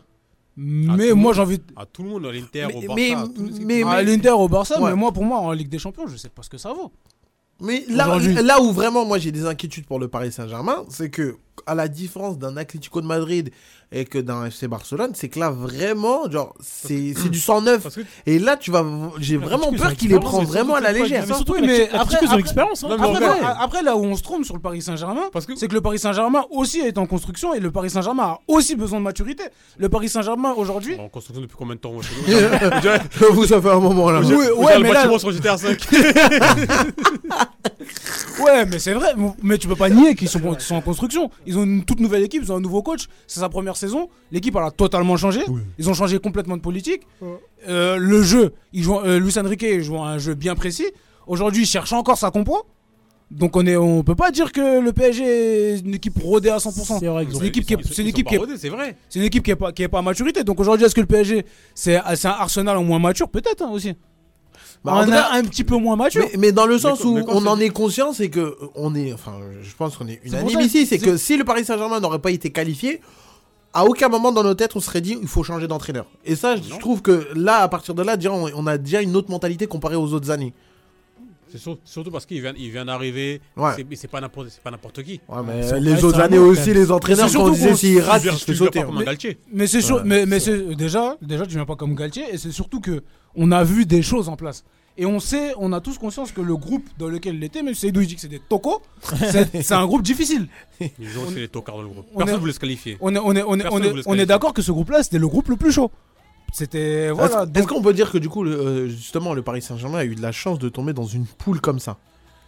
Mais moi, j'ai envie de. À tout le monde, à l'Inter, Mais- au Barça. mais- à à l'Inter, au Barça, Ouais. mais moi, pour moi, en Ligue des Champions, je sais pas ce que ça vaut. Mais là, où vraiment moi j'ai des inquiétudes pour le Paris Saint-Germain, c'est que à la différence d'un Atlético de Madrid et que d'un FC Barcelone, c'est que là, vraiment, genre, c'est c'est du 109. Parce que Et là, tu vas. J'ai vraiment peur qu'il les prend vraiment à la légère. mais surtout- mais après, après, hein. Là, vrai- après, là où on se trompe sur le Paris Saint-Germain, Parce que- c'est que le Paris Saint-Germain aussi est en construction et le Paris Saint-Germain a aussi besoin de maturité. Le Paris Saint-Germain aujourd'hui. En construction depuis combien de temps Vous, ça fait un moment là. ouais, mais là- bâtiment sur GTA 5. Ouais, mais c'est vrai. Mais tu peux pas nier qu'ils sont en construction. Ils ont une toute nouvelle équipe, ils ont un nouveau coach. C'est sa première saison. L'équipe elle a totalement changé. Ils ont changé complètement de politique. Euh, le jeu, ils jouent, euh, Luis Enrique joue un jeu bien précis. Aujourd'hui, il cherche encore sa compo. Donc on est, on peut pas dire que le PSG est une équipe rodée à 100%. C'est vrai une équipe qui c'est une équipe pas qui est, rodés, C'est vrai. c'est une équipe qui est pas, qui est pas à maturité. Donc aujourd'hui, est-ce que le PSG c'est, c'est un Arsenal en moins mature? Peut-être hein, aussi. Bah, en cas- un petit peu moins mature. Mais, mais dans le sens où on c'est- en est conscient, c'est que on est, enfin, je pense qu'on est unanime ici, c'est c'est- que si le Paris Saint-Germain n'aurait pas été qualifié, à aucun moment dans nos têtes on serait dit il faut changer d'entraîneur. Et ça, je trouve que là, à partir de là, déjà, on, a déjà une autre mentalité comparée aux autres années. C'est sur- surtout parce qu'il vient, il vient d'arriver. Ouais. C'est- mais C'est pas n'importe c'est pas n'importe qui. Ouais, mais les autres années aussi, même. les entraîneurs, Mais c'est quand on disait qu'on- s'il rate, Tu viens- il se sauter. pas comme hein. Galtier. Mais c'est sûr, Ouais, mais, mais déjà, déjà tu viens pas comme Galtier et c'est surtout que on a vu des choses en place. Et on sait, on a tous conscience que le groupe dans lequel il était, même si Seydou il dit que c'est des tocos, c'est un groupe difficile. Ils ont aussi les tocards dans le groupe. on Personne est- voulait se qualifier. On est, on on on on d'accord que ce groupe-là c'était le groupe le plus chaud. C'était voilà. Est-ce qu'on peut dire que du coup, le- euh, justement, le Paris Saint-Germain a eu de la chance de tomber dans une poule comme ça?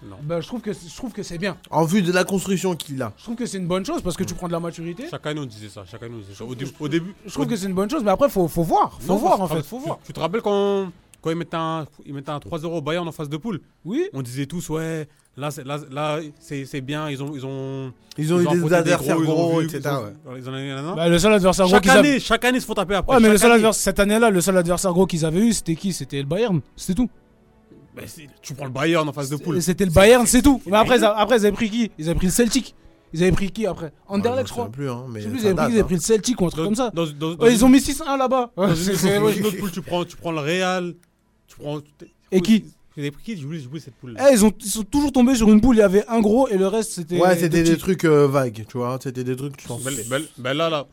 Non. bah, je trouve que je trouve que c'est bien. En vue de la construction qu'il a. Je trouve que c'est une bonne chose parce que tu prends de la maturité. Année on disait ça. Année on disait ça. Au, dé- au début. Je trouve au- que c'est une bonne chose, mais après faut, faut voir, faut Non, voir en fait, faut tu- voir. Tu te rappelles quand, quand ils mettaient un, ils mettaient un 3-0 au Bayern en phase de poule Oui. On disait tous, ouais, là, c'est- là, là c'est c'est bien, ils ont. Ils ont, Ils ont eu affronté des adversaires ils ont gros, vu- etc. ils ont- ouais. ils ont-. Bah, le seul adversaire gros chaque qu'ils avaient. année, chaque année, ils se font taper après. Ouais, mais le seul année. adversaire cette année-là, le seul adversaire gros qu'ils avaient eu, c'était qui? C'était le Bayern. C'était tout. Bah, c'est- tu prends le Bayern en phase de poule. C'était le Bayern, c'est tout. c'est Mais après, ils après, ils avaient pris qui? Ils avaient pris le Celtic. Ils avaient pris qui après? Ouais, Anderlecht, je je crois. plus, hein, mais Je sais plus, ils avaient pris, date, ils avaient hein. pris le Celtic ou un truc Dans- comme ça. dans- dans- dans Ouais, ils une- ont mis 6-1 là-bas. Dans ouais. une autre poule, tu prends, tu prends le Real. Prends. Et qui Ils avaient pris qui J'ai oublié, j'ai oublié cette poule. Eh, ils, ont, ils sont toujours tombés sur une poule, il y avait un gros et le reste c'était. Ouais, c'était des trucs euh, vagues, tu vois. C'était des trucs, tu t'en Ben, là, là,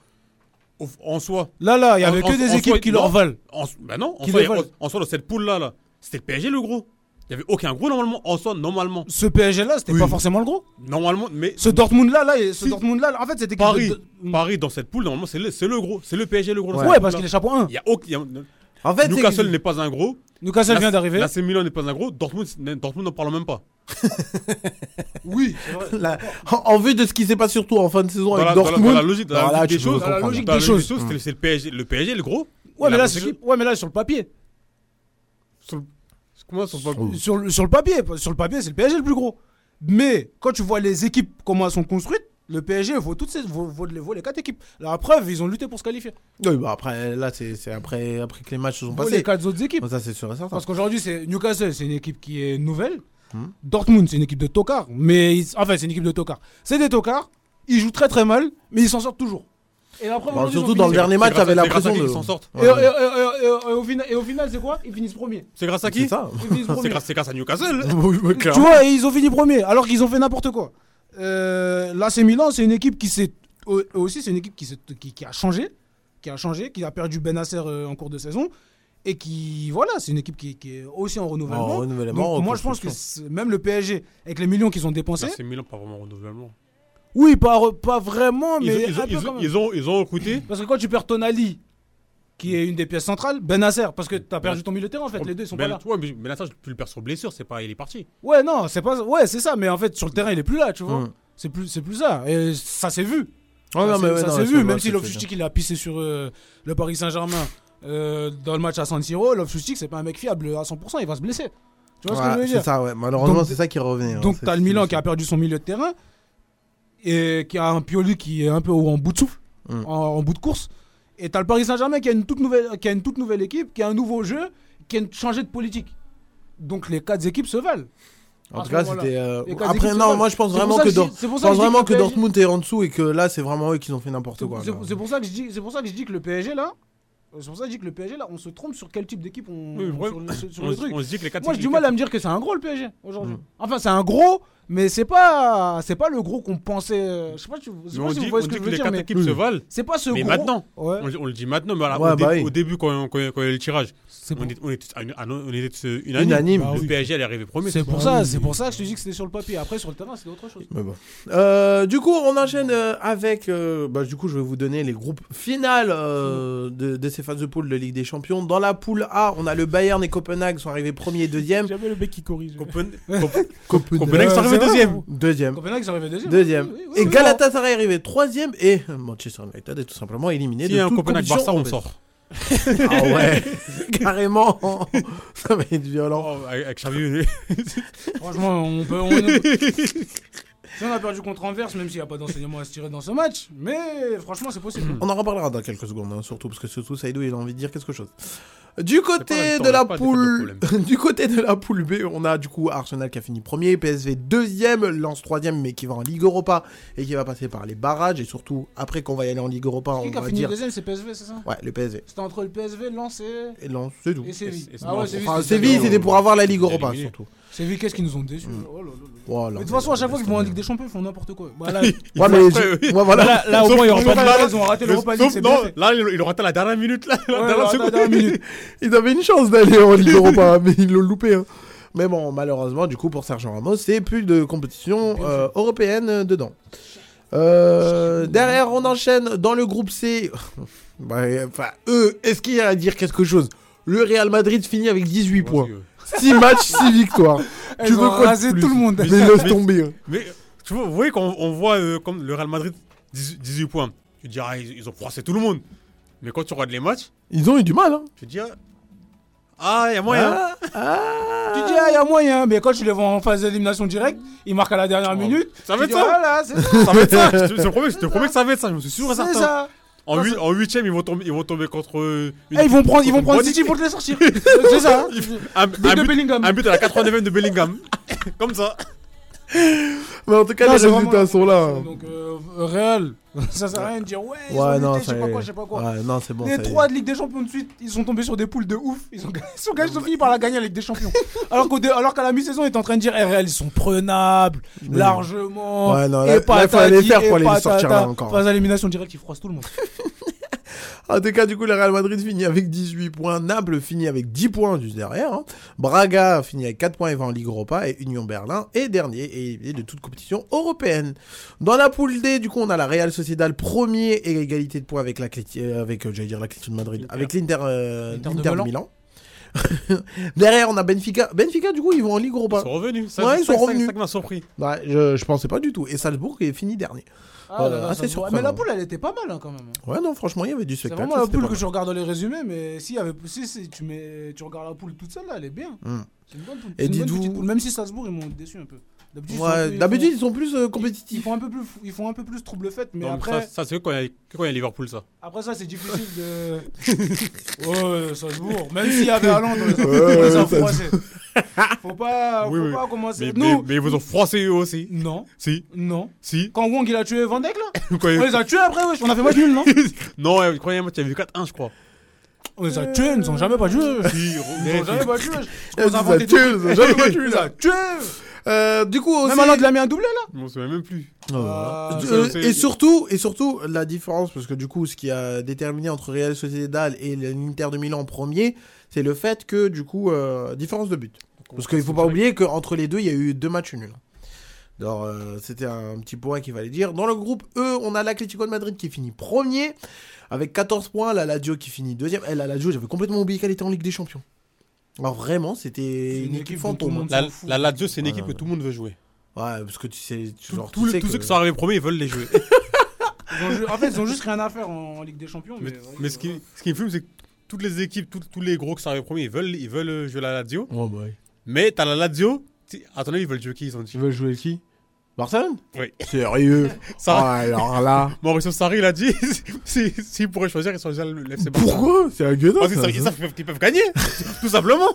au- en soi. Là, là, il y avait en- que des en équipes soi, qui non. leur valent. En, ben non, en Qui soi, a- en soi, dans cette poule-là, là, c'était le PSG le gros. Il n'y avait aucun gros normalement. En soi, normalement. Ce PSG là, c'était Oui. pas forcément le gros. Normalement, mais Ce Dortmund là, là, ce Si. Dortmund là, en fait, c'était Paris, Paris dans cette poule, normalement, c'est le, c'est le gros. C'est le PSG le gros. Ouais. Ouais, parce qu'il est chapeau 1. Il y a aucun. il y a- En fait, Newcastle n'est pas un gros. Newcastle vient d'arriver. L'AC Milan n'est pas un gros. Dortmund, Dortmund n'en parle même pas. Oui, la- en, en vue de ce qui s'est passé surtout en fin de saison Dans avec la, dans la- Dortmund. dans la logique, dans la logique des choses, Dans la logique la des choses. c'est le- c'est le PSG, le PSG le gros. Ouais, mais La là, ouais, mais là, sur le papier. Sur le- Comment ça se voit Sur, le- sur le papier, sur le papier, c'est le PSG le plus gros. Mais quand tu vois les équipes, comment elles sont construites, le PSG vaut toutes ces, vaut, vaut les, vaut les quatre équipes. La preuve, ils ont lutté pour se qualifier. Oui, bah après, là, c'est après, après que les matchs se sont Vaut les passés. quatre autres équipes. Bon, ça, c'est sûr et certain. Parce qu'aujourd'hui, c'est Newcastle, c'est une équipe qui est nouvelle. Hmm. Dortmund, c'est une équipe de tocards. Mais ils- enfin, c'est une équipe de tocards. C'est des tocards. Ils jouent très très mal, mais ils s'en sortent toujours. Et la preuve, ils surtout dans le dernier match, à l'impression de. qu'ils s'en sortent. Et, et- et- et- et- et au final, et au final, c'est quoi? Ils finissent premiers. C'est grâce à qui? C'est grâce, à Newcastle. Tu vois, et ils ont fini premiers, alors qu'ils ont fait n'importe quoi. Euh, Là, c'est Milan, c'est une équipe qui s'est. aussi, c'est une équipe qui, s'est- qui, qui a changé. Qui a changé, qui a perdu Benasser euh, en cours de saison. Et qui. Voilà, c'est une équipe qui, qui est aussi en renouvellement. En renouvellement, Donc, moi, je pense que même le PSG, avec les millions qu'ils ont dépensés. C'est Milan, pas vraiment renouvellement. Oui, pas, pas vraiment, Ils, mais. ils ont, ils ont recruté. Parce que quand tu perds Tonali, qui est une des pièces centrales, Benasser, parce que t'as perdu ton milieu de terrain en fait, les deux ils sont ben, pas là. tu vois, mais, ça, tu le perds sur blessure, c'est pas, il est parti. Ouais, non, c'est pas. Ouais, c'est ça, mais en fait, sur le terrain, il est plus là, tu vois. Mm. C'est plus, c'est plus ça. Et ça s'est vu. Ouais, non, mais ouais, ça s'est c'est vu, même c'est si Loftus-Cheek il a pissé sur euh, le Paris Saint-Germain euh, dans le match à San Siro, Loftus-Cheek c'est pas un mec fiable à 100%, il va se blesser. Tu vois ce que je Ouais, veux c'est dire ça, ouais. Malheureusement, c'est ça qui revenait. hein. Donc C'est- t'as le c'est- Milan c'est- qui a perdu son milieu de terrain et qui a un Pioli qui est un peu en bout de souffle, Mm. en bout de course. Et t'as le Paris Saint-Germain qui a une toute nouvelle, qui a une toute nouvelle équipe, qui a un nouveau jeu, qui a changé de politique. Donc les quatre équipes se valent. En tout cas, c'était. euh, Après, non, moi, je pense vraiment que je Dor- que pense vraiment que que le PSG Dortmund est en dessous et que là, c'est vraiment eux qui ont fait n'importe quoi. c'est- pour ça que je dis, c'est pour ça que je dis que le PSG là, C'est pour ça que je dis que le PSG, là, on se trompe sur quel type d'équipe on. Oui, le, sur- sur On, le se- truc. on se dit que les quatre Moi, j'ai du mal à me dire que c'est un gros le PSG aujourd'hui. Mm. Enfin, c'est un gros, mais c'est pas, c'est pas le gros qu'on pensait. euh, Je sais pas, si vous- je sais Mais pas on si dit, vous voyez ce que je veux les dire, quatre mais équipes se valent. c'est pas ce Mais gros. maintenant, Ouais. On, on le dit maintenant, mais alors, Ouais, au, bah oui. au début, quand, quand, quand il y a le tirage, on, est- on était, non, on était tous unanimes. Unanime. Bah Le oui. PSG allait arriver premier. c'est pour Ah ça, oui. c'est pour ça que je te dis que c'était sur le papier. Après, sur le terrain, c'était autre chose. Mais bon. Euh, du coup, on enchaîne euh, avec. euh, bah, du coup, je vais vous donner les groupes finales euh, de, de ces phases de poule de Ligue des Champions. Dans la poule A, on a le Bayern et Copenhague sont arrivés premier et deuxième. Jamais le mec qui corrige. Copen- Copenhague sont arrivés deuxième. Deuxième. Copenhague, ils arrivaient deuxième. Deuxième. Oui, oui, oui, et Galatasaray est arrivé troisième et Manchester United est tout simplement éliminé S'il y de a un toute Copenhague compétition Barça, on sort. Ah ouais, carrément. Ça va être violent. Oh, avec avec Xavi. Franchement, on peut. On... si on a perdu contre Anvers, même s'il n'y a pas d'enseignement à se tirer dans ce match, mais franchement, c'est possible. On en reparlera dans quelques secondes, hein, surtout parce que surtout Saïdou il a envie de dire quelque chose. Du côté de la poule, du côté de la poule B, on a du coup Arsenal qui a fini premier, PSV deuxième, Lens troisième, mais qui va en Ligue Europa et qui va passer par les barrages et surtout après qu'on va y aller en Ligue Europa, Qui on a va fini dire. deuxième, c'est PSV, c'est ça? Ouais, le PSV C'était entre le PSV, Lens et, et Lens, c'est tout. et Séville. Ah ouais, Séville, c'était pour avoir la Ligue Europa éliminé. Surtout. Séville, qu'est-ce qu'ils nous ont déçus Mm. Oh là là là. Voilà, Mais de toute façon, à chaque fois qu'ils vont en Ligue des Champions, ils font n'importe quoi. Bah, là, tomber. Ils Ouais, font mais après, j'ai- oui. ouais, voilà. Là, là, au moins, ils ont ils ont raté l'Europa League, c'est non, fait. là, il il aura raté la dernière minute. Là, la Ouais, dernière attends, seconde. dernière minute. Ils avaient une chance d'aller en Ligue Europa, mais ils l'ont loupé. hein. Mais bon, malheureusement, du coup, pour Sergio Ramos, c'est plus de compétition euh, européenne euh, dedans. Euh, derrière, on enchaîne dans le groupe C. Enfin, eux, est-ce qu'il y a à dire quelque chose? Le Real Madrid finit avec 18 points. 6 matchs, 6 victoires. Elles Tu veux plus tout le monde. Mais laisse tomber. hein. Mais tu vois, vous voyez quand on voit euh, comme le Real Madrid 18 18 points, tu te dis ah, ils, ils ont froissé tout le monde. Mais quand tu regardes les matchs, Ils ont eu du mal. Hein. tu te dis ah, ah, il y a moyen. Ah, ah. Tu dis, ah, il y a moyen, mais quand tu les vois en phase d'élimination directe, ils marquent à la dernière minute. Ça va être ça. Voilà, c'est ça. Ça va être ça. Je te, je te promets, je te promets que ça va être ça. Je me suis sûr et C'est certain. ça. En, huit- en huitième, ils vont tomber, ils vont tomber contre. une- Eh, ils vont prendre, ils vont prendre City pour te les sortir. c'est ça. hein. Un, But un de but, Bellingham. un but à la 89 de Bellingham. Comme ça. Mais en tout cas, Non, les résultats sont là. hein. Donc, euh, Real, ça sert à rien de dire, ouais, ils ont non, lutté, je sais pas quoi, je sais pas quoi. Ouais, non, bon. les trois de Ligue des Champions de suite, ils sont tombés sur des poules de ouf. Ils ont, ils sont, gagné- ils ont fini par la gagner la Ligue des Champions. alors qu'au dé- alors qu'à la mi-saison, ils étaient en train de dire, eh, Real, ils sont prenables, Mais- largement. Ouais, non, et là- là, patati, fallait les faire et pour les sortir là encore. Phase d'élimination directe, ils froissent tout le monde. En tout cas, du coup, le Real Madrid finit avec 18 points. Naples finit avec 10 points juste derrière. hein. Braga finit avec 4 points et va en Ligue Europa. Et Union Berlin est dernier et de toute compétition européenne. Dans la poule D, du coup, on a la Real Sociedad premier et égalité de points avec la avec, euh, j'allais dire de Madrid, avec l'Inter euh, de l'Inter de Milan. Derrière, on a Benfica. Benfica, du coup, ils vont en Ligue Ils Europa. sont revenus. Ça, Ouais, ils sont ça- revenus. Ça m'a surpris. Je, je pensais pas du tout. Et Salzbourg est fini dernier. Ah, là, assez surprenant. Mais la poule, elle était pas mal hein, quand même. Ouais, non, franchement, il y avait du C'est spectacle. vraiment la poule que je regarde dans les résumés, mais si, si, si tu, mets, tu regardes la poule toute seule, là, elle est bien. Hmm. C'est une bonne poule. Et C'est une bonne dites-vous- petite poule, Même si Salzbourg, ils m'ont déçu un peu. D'habitude, ils sont un Ouais, ils d'habitude, font- ils sont plus euh, ils, compétitifs. ils font un peu plus, ils font un peu plus trouble fête, mais Non, après, ça, ça, c'est quand il y a- que quand il y a Liverpool, ça. après ça, c'est difficile de. ouais, Salzbourg. Même s'il y avait Haaland, on les a, Ouais, on les a froissés. Faut pas, Oui, faut oui. pas commencer. Mais, mais, Nous, mais ils vous ont froissé eux aussi. non, Si, non. si. Quand Wong il a tué Van Dijk là, on les a tués après, wesh. On a fait match nul, non Non, euh, quand il y a un match, il y avait 4-1, je crois. On les a tués, ils nous ont jamais battus. Si, Ils nous ont jamais battus. On nous a tués, ils nous ont jamais battus, Euh, du coup, aussi... Même Haaland, il a mis un doublé là. M'en souviens même plus. Ah, Euh, c'est- et surtout, et surtout, la différence, parce que du coup, ce qui a déterminé entre Real Sociedad et l'Inter de Milan en premier, c'est le fait que, du coup, euh, différence de but. Parce qu'il faut pas oublier qu'entre les deux, il y a eu deux matchs nuls. Alors, euh, c'était un petit point qu'il fallait dire. Dans le groupe E, on a l'Atlético de Madrid qui finit premier, avec 14 points, la Lazio qui finit deuxième. Et la Lazio, j'avais complètement oublié qu'elle était en Ligue des Champions. Alors vraiment, c'était une, équipe dont tout le fantôme. monde La, la Lazio, c'est une équipe que tout le monde veut jouer. Ouais, parce que tu sais, genre, tous tu les- sais tous que- ceux qui sont arrivés premiers, ils veulent les jouer. Ils ont En fait, ils ont juste rien à faire en, en Ligue des Champions. mais Mais, mais ce, qui, ce qui me fume, c'est que toutes les équipes, tous- tous les gros qui sont arrivés premiers, ils veulent, ils veulent jouer la Lazio. Oh, bah, oui. Mais t'as la Lazio, à ton avis, ils veulent jouer qui ils ont dit? Tu veux jouer qui? Barcelone Oui. Sérieux Ça- Ah, Alors là. Mauricio Sarri, il a dit s'ils si, s'ils pourraient choisir, ils choisiraient le le FC Barça. Pourquoi? C'est un gueudin. Parce qu'ils savent, peuvent- gagner, tout simplement.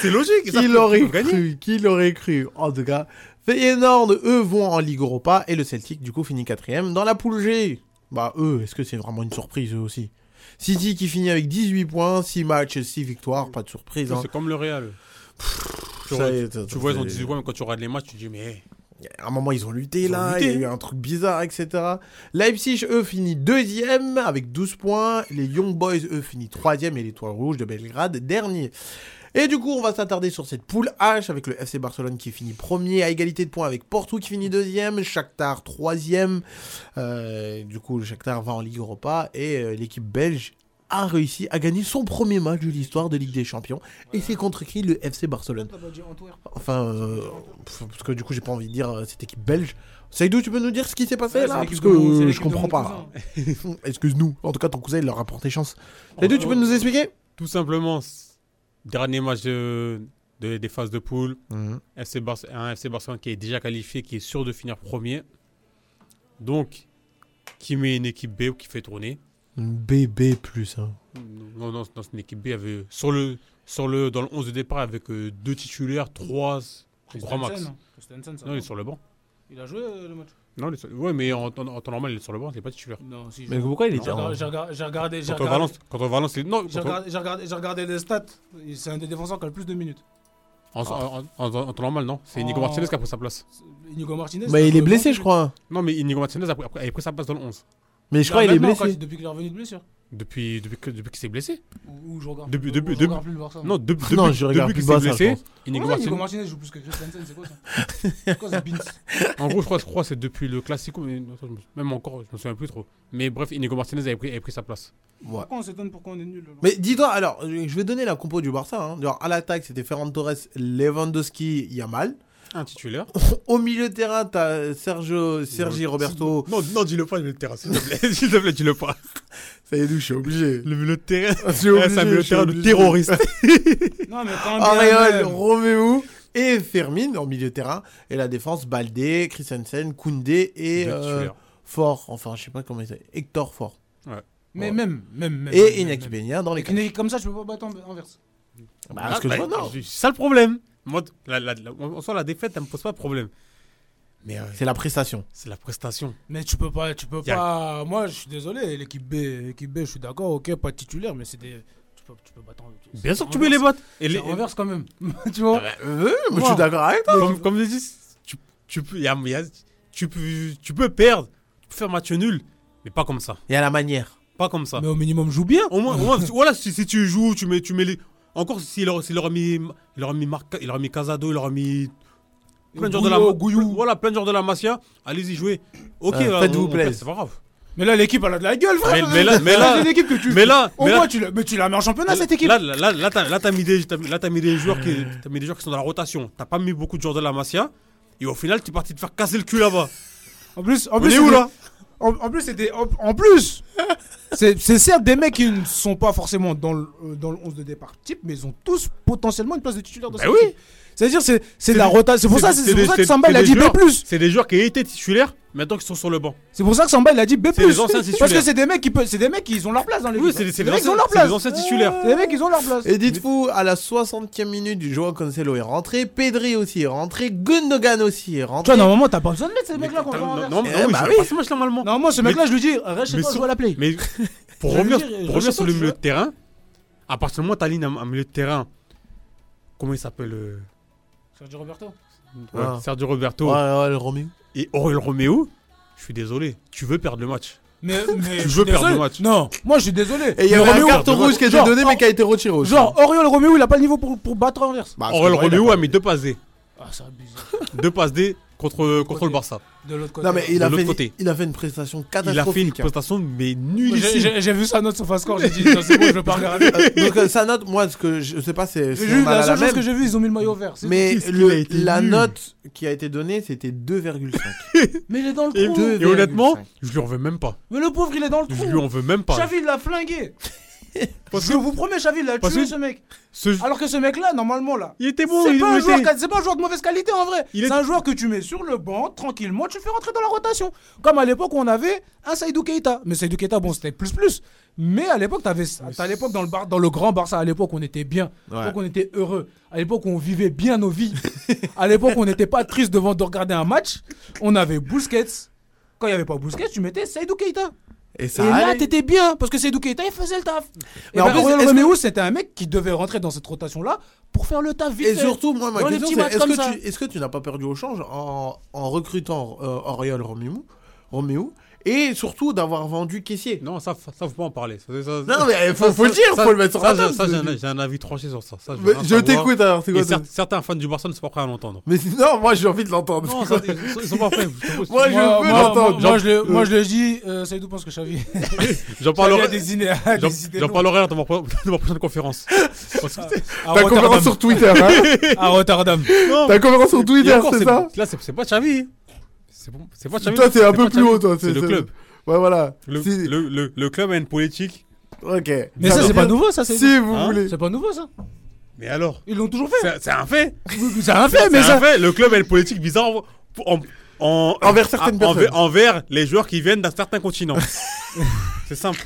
C'est logique. Qui l'aurait cru Qui l'aurait cru En tout cas, Feyenoord, eux, vont en Ligue Europa et le Celtic, du coup, finit quatrième. Dans la poule G, bah, eux, est-ce que c'est vraiment une surprise, eux aussi? City qui finit avec 18 points, 6 matchs, 6 victoires, pas de surprise. hein. C'est comme le Real. Tu vois, est, tu vois, ils ont fait- 18 points, mais quand tu regardes les matchs, tu te dis, mais. À un moment, ils ont lutté Ils ont là, lutté. il y a eu un truc bizarre, etc. Leipzig, eux, finit deuxième avec 12 points. Les Young Boys, eux, finit troisième et l'Étoile Rouge de Belgrade, dernier. Et du coup, on va s'attarder sur cette poule H avec le FC Barcelone qui finit premier à égalité de points avec Porto qui finit deuxième, Shakhtar troisième. Euh, du coup, le Shakhtar va en Ligue Europa et euh, l'équipe belge a réussi à gagner son premier match de l'histoire de Ligue des Champions. Et c'est contre qui le FC Barcelone dit Antwerp Enfin, euh, parce que du coup, j'ai pas envie de dire euh, cette équipe belge. Saïdou, tu peux nous dire ce qui s'est passé Ouais, là Parce que euh, je comprends pas. cousin. Excuse-nous. En tout cas, ton cousin, il leur a porté chance. Saïdou, tu peux nous expliquer Tout simplement, dernier match de, de- des phases de poule. FC Barce- un FC Barcelone qui est déjà qualifié, qui est sûr de finir premier. Donc, qui met une équipe B qui fait tourner. BB plus. Hein. Non, non, dans une équipe B, il y avait, sur le, sur le, dans le 11 de départ, avec euh, deux titulaires, trois grand max. Ça Non, il est sur le banc. Il a joué euh, le match? Non, il est sur- ouais, mais en, en- en temps normal, il est sur le banc, il n'est pas titulaire. Non, si. Mais pourquoi il est regardé- j'ai regardé, j'ai regardé, j'ai Contre Valence, contre Valence, il- non, j'ai regardé, les stats. C'est un des défenseurs qui a le plus de minutes. en, en- en- en- en temps normal, non. C'est Inigo Martinez qui a pris sa place. Inigo Martinez. Mais il est blessé, je crois. Non, mais Inigo Martinez a, pris- a pris sa place dans le 11. Mais je crois qu'il est blessé. Depuis qu'il est revenu de blessure. Depuis, depuis, que- depuis qu'il s'est blessé. Ou, ou je regarde. Depuis- depuis- je regarde plus le Barça. Non, de- depuis, Non, depuis, je regarde depuis plus qu'il s'est je blessé, pense. Inigo Comment Martinez. Martinez joue plus que Christensen, c'est quoi ça C'est quoi En gros, je crois, je crois que c'est depuis le Classico, mais attends, je me- même encore, je me souviens plus trop. Mais bref, Inigo Martinez avait pris, avait pris sa place. Ouais. Pourquoi on s'étonne pourquoi on est nul là Mais dis-toi, alors, je vais donner la compo du Barça. Hein. Genre, à l'attaque, c'était Ferran Torres, Lewandowski, Yamal. Un titulaire. Au milieu de terrain, t'as Sergio, Sergi Roberto. Non, non, dis-le pas, le milieu de terrain, s'il te plaît. S'il te plaît, dis-le pas. Ça y est, je suis obligé. Le milieu de terrain. Je suis obligé, C'est un milieu je de terrain de terroriste. Non, mais quand. Roméo et Fermin en milieu de terrain. Et la défense, Baldé, Christensen, Koundé et euh. Fort. Enfin, je sais pas comment il s'appelle. Hector Fort. Mais Ouais. même, même, même. Et Inaki. Peña dans les Avec une équipe comme ça, tu peux pas battre en Anvers. Bah, parce que je vois, non. C'est ça le problème. Moi, la, la, la- en soi, la défaite, elle me pose pas de problème. Mais euh, C'est la prestation. c'est la prestation. Mais tu peux pas, tu peux pas. Moi, je suis désolé, l'équipe B, l'équipe B, je suis d'accord, ok, pas titulaire, mais c'est des. Tu peux, tu peux battre. en- Bien sûr que tu peux les battre. Et C'est les, Anvers quand même. tu vois Euh, mais je suis d'accord avec toi. comme, comme je dis, tu, tu, peux, y a- y a- tu, peux, tu peux perdre, tu peux faire match nul, mais pas comme ça. Il y a la manière. Pas comme ça. Mais au minimum, joue bien. Au moins, au moins, si- voilà, si, si tu joues, tu mets, tu mets les. Encore s'il leur, s'il leur a mis, il leur a mis Marca- il leur a mis Casado, il leur a mis plein de joueurs de la Gouillou. Voilà, plein de joueurs de la Masia. Allez-y, jouez. Ok, euh, faites-vous plaisir. C'est pas grave. Mais là, l'équipe, elle a de la gueule, frère. Mais- mais là- mais là- c'est une équipe que tu. Mais là, Au mais moins, là, tu la, mais tu la mets en championnat, cette équipe. là, là, là, là, t'as, là, t'as mis des, t'as, là, t'as mis des joueurs qui, t'as mis des joueurs qui sont dans la rotation. T'as pas mis beaucoup de joueurs de la Masia. Et au final, t'es parti te faire casser le cul là-bas. En plus, en On plus, est où là? En, en plus, c'est des- en, en plus, c'est c'est certes des mecs qui ne sont pas forcément dans le, euh, dans le 11 de départ type, mais ils ont tous potentiellement une place de titulaire dans Bah cette oui. équipe. C'est-à-dire, c'est c'est de la rotation. C'est pour ça, c'est- pour que Samba il a dit B+. C'est des joueurs qui étaient titulaires, maintenant qui sont sur le banc. C'est pour ça que Samba il a dit B+. C'est les anciens Parce que c'est des mecs qui peuvent, c'est des mecs qui ont leur place dans l'équipe. Oui, c'est des- mecs qui ont leur c'est place. des anciens titulaires. C'est des mecs qui ont leur place. Et dites-vous, à la 60e minute, Joao Cancelo est rentré, Pedri aussi est rentré, Gundogan aussi est Tu rentré. vois, normalement, t'as pas besoin de mettre ces mecs-là contre Non, oui, bah je oui. pas ce match normalement. Normalement, ce Mais- mec-là, je lui dis, reste chez toi, sur- joue à la play. Mais pour Je revenir, je sur le milieu de terrain, à partir du moment où tu alignes un, un milieu de terrain, comment il s'appelle euh, Sergio Roberto. ouais, Ah. Sergio Roberto Ouais, ouais, le Roméo. et Aurel Roméo, je suis désolé, tu veux perdre le match. Mais, mais je veux perdre désolé. le match. Non, moi je suis désolé. Et il y Mais avait un Roméo- carton rouge qui a été genre, donné, mais qui a été retiré aussi. Genre, Oriol Roméo, il a pas le niveau pour, pour battre Anvers. Bah, parce que, ouais, il a a mis deux passes D. C'est abusé. Deux passes D contre, contre le Barça. De l'autre côté. Non, mais il a, fait, côté. il a fait une prestation Il a fait une catastrophique. hein. prestation, mais Moi, j'ai- vu sa note sur Fascore, j'ai dit, c'est bon, je veux pas regarder. Euh, Donc, euh, sa note, moi, ce que je sais pas, c'est. La seule chose que j'ai vu, ils ont mis le maillot vert. c'est Mais la nul. note qui a été donnée, c'était 2,5. tout. Mais il est dans le Et, trou. et honnêtement, 2,5. je lui en veux même pas. Mais le pauvre, il est dans le Je lui trou. en veux même pas. Xavi, il l'a flingué. Parce Je que vous promets, Xavi, il a tué ce mec. ce- Alors que ce mec-là, normalement, là. il était bon. C'est pas, un joueur qui- c'est pas un joueur de mauvaise qualité en vrai. Il est- C'est un joueur que tu mets sur le banc, tranquillement, tu le fais rentrer dans la rotation. Comme à l'époque où on avait un Saïdou Keita. Mais Saïdou Keita, bon, c'était plus plus. Mais à l'époque, t'avais, à l'époque dans le bar, dans le grand Barça, à l'époque, on était bien. À l'époque, on était heureux. À l'époque, on vivait bien nos vies. à l'époque, on n'était pas triste devant de regarder un match. On avait Busquets. Quand il n'y avait pas Busquets, tu mettais Saïdou Keita. Et ça et là, t'étais bien, parce que Seydou Keita, il faisait le taf. Mais Et en ben, plus, Romeo, c'était un mec qui devait rentrer dans cette rotation-là pour faire le taf vite Et surtout, moi, ma question, c'est est-ce que, que tu n'as pas perdu au change en, en recrutant euh, Auriol Roméo, Roméo et surtout d'avoir vendu Caissier Non, ça, ça faut pas en parler. Ça- ça- Non, mais faut, ça- faut le dire, ça- faut le mettre sur ça, la table. ça, j'ai un- un avis tranché sur ça. ça je je t'écoute alors, c'est Et quoi cer- certains fans du Barça ne sont pas prêts à l'entendre. Mais non, moi j'ai envie de l'entendre. Non, c'est ils, sont- pas prêts. Moi, je veux l'entendre. moi, moi, je le, Euh. moi, je le dis, euh, Seydou pense que Xavi, J'en parlerai. J'en parlerai dans ma, prochaine conférence. Ta conférence sur Twitter, hein À Rotterdam. Ta conférence sur Twitter, c'est ça Là, c'est c'est pas Xavi. C'est bon- c'est pas. Toi, t'es un c'est peu plus haut, toi. C'est le club. Ouais, voilà. Le, Si- le, le, le club a une politique. Ok. Mais ça, c'est pas nouveau, ça, c'est Si vous Hein voulez. C'est pas nouveau, ça. Mais alors Ils l'ont toujours fait. C'est c'est un fait. C'est un fait, C'est mais un ça. fait. Le club a une politique bizarre en, en- en- Envers certaines en- personnes. envers les joueurs qui viennent d'un certain continent. c'est simple.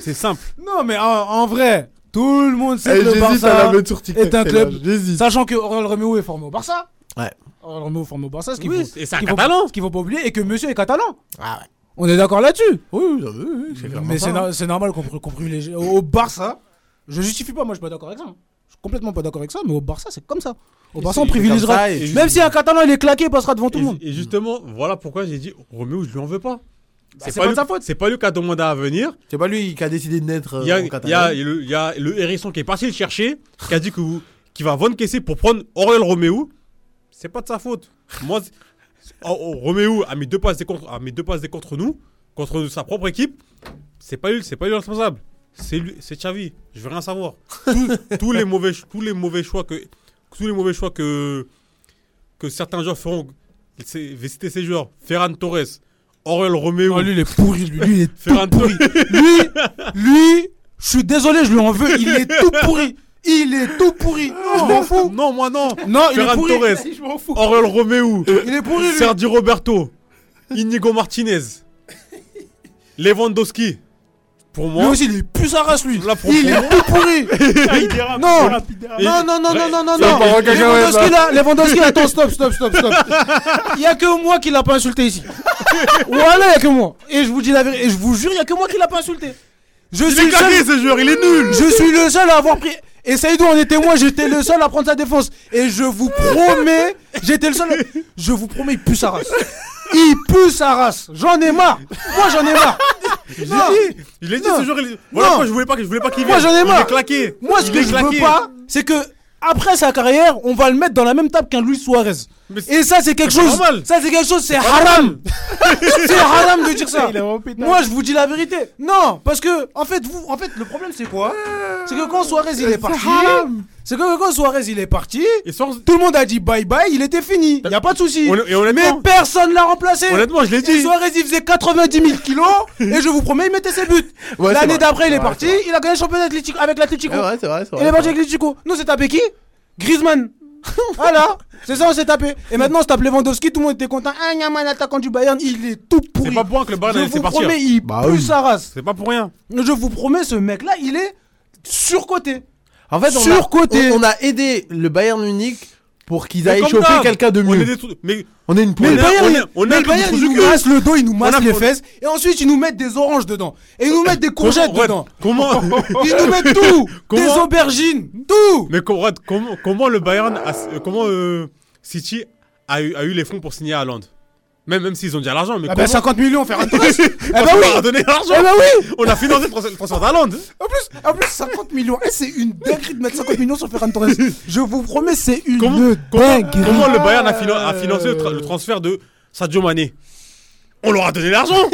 C'est simple. Non, mais en, en vrai, tout le monde sait Eh, que le J'hésite à la Barça est un club. Sachant que Aurel Romeo est formé au Barça. Ouais. Est formé au Barça, ce qu'il Oui, faut, et c'est un Catalan. Ce qu'il faut pas oublier, et que monsieur est catalan. Ah ouais. On est d'accord là-dessus. Oui, oui, oui, oui, Mais c'est hein. no- c'est normal qu'on qu'on privilégie. Au Barça, je justifie pas, moi je suis pas d'accord avec ça. Je suis complètement pas d'accord avec ça, mais au Barça, c'est comme ça. Au Barça, on privilégiera. Même si un catalan il est claqué, il passera devant tout le monde. et justement, voilà pourquoi j'ai dit Roméo, je lui en veux pas. c'est pas de lui- sa faute. C'est pas lui qui a demandé à venir. C'est pas lui qui a décidé de naître euh, Il y a, en il y, a, Catalogne. le- il y a le hérisson qui est parti le chercher, qui a dit qu'il va vendre caisser pour prendre Aurel Roméo. C'est pas de sa faute. Moi, oh, oh, Roméo a mis deux passes des contre, a mis deux passes des contre nous, contre sa propre équipe. C'est pas lui, c'est pas lui le responsable. C'est lui, c'est Xavi. Je veux rien savoir. Tous, tous les mauvais, tous les mauvais choix que, tous les mauvais choix que que certains joueurs feront. Vais citer ces joueurs. Ferran Torres, Aurel Roméo. Oh, lui, il est pourri, lui, lui, il est tout Ferran pourri. lui, lui, je suis désolé, je lui en veux, il est tout pourri. Il est tout pourri. Je m'en fous. Non, moi non. Non, il est Ferran pourri. Torres. Je m'en fous. Aurel Roméo. Il est pourri, lui. Sergio Roberto, Inigo Martinez, Lewandowski. Pour Lui moi, aussi, il est plus sa race, lui. Là, pour- il pour est tout pourri. non. Non, non, non, non, non, non, Lewandowski, là. Lewandowski, attends, stop, stop, stop, stop. Il y a que moi qui l'a pas insulté ici. Voilà, il y a que moi. Et je vous dis la vérité, et je vous jure, il y a que moi qui l'a pas insulté. Je il suis est seul- ce joueur, il est nul. Je suis le seul à avoir pris. Et Saïdou en est témoin, j'étais le seul à prendre sa défense. Et je vous promets, j'étais le seul. Je vous promets, il pue sa race. Il pue sa race. J'en ai marre. Moi, j'en ai marre. Non. dit, je l'ai dit Non. ce il- Voilà Non. pourquoi je voulais pas, je voulais pas qu'il Moi, vienne. j'en ai marre. Il est claqué. Moi, ce Il que est je claqué. veux pas, c'est que après sa carrière, on va le mettre dans la même table qu'un Luis Suarez. Et ça, c'est quelque chose. normal. Ça, c'est quelque chose, c'est haram. c'est haram de dire ça. Il Moi, je vous dis la vérité. Non, parce que, en fait, vous, en fait, le problème, c'est quoi? C'est que quand Suarez, il est parti. C'est que quand Suarez, il est parti. Et sans- Tout le monde a dit bye bye, il était fini. Y a pas de souci. Mais personne l'a remplacé. honnêtement, je l'ai Et dit. Suarez, il faisait 90 000 kilos. et je vous promets, il mettait ses buts. Ouais, L'année d'après, il est parti. Il a gagné le championnat avec l'Atlético. Ouais, ouais, c'est vrai, c'est vrai. Il est parti avec l'Atlético. Nous, c'est tapé qui Griezmann. voilà, c'est ça, on s'est tapé. Et maintenant, on se tape Lewandowski, tout le monde était content. Ah, Yaman, attaquant du Bayern, il est tout pourri. C'est pas pour rien que le Bayern a Je vous partir. promets, il Bah pue oui. sa race. C'est pas pour rien. Je vous promets, ce mec-là, il est surcoté. En fait, on a, Surcoté. on, on a aidé le Bayern Munich pour qu'ils chauffer d'hab, quelqu'un de On est mieux. des Mais On est une Mais poule. le Bayern, on a- on mais le Bayern, il nous trous du masse le dos, il nous masse On a- les on- fesses, et ensuite ils nous mettent des oranges dedans, et ils nous mettent des courgettes Comment- dedans, Comment ils nous mettent tout, Comment- des aubergines, tout. Mais comment, comment, comment le Bayern, a- comment euh, City a eu, a eu les fonds pour signer Haaland? Même, même s'ils ont déjà l'argent, mais Ah comment bah 50 millions, faire un Eh bah oui. leur a donné l'argent Eh bah oui. On a financé le transfert, le transfert d'Haaland En plus, en plus 50 millions, Eh, c'est une dinguerie de mettre 50 millions sur Ferran Torres. Je vous promets, c'est une Comment, dinguerie. comment, comment le Bayern a, finan- a financé le, tra- le transfert de Sadio Mané? On leur a donné l'argent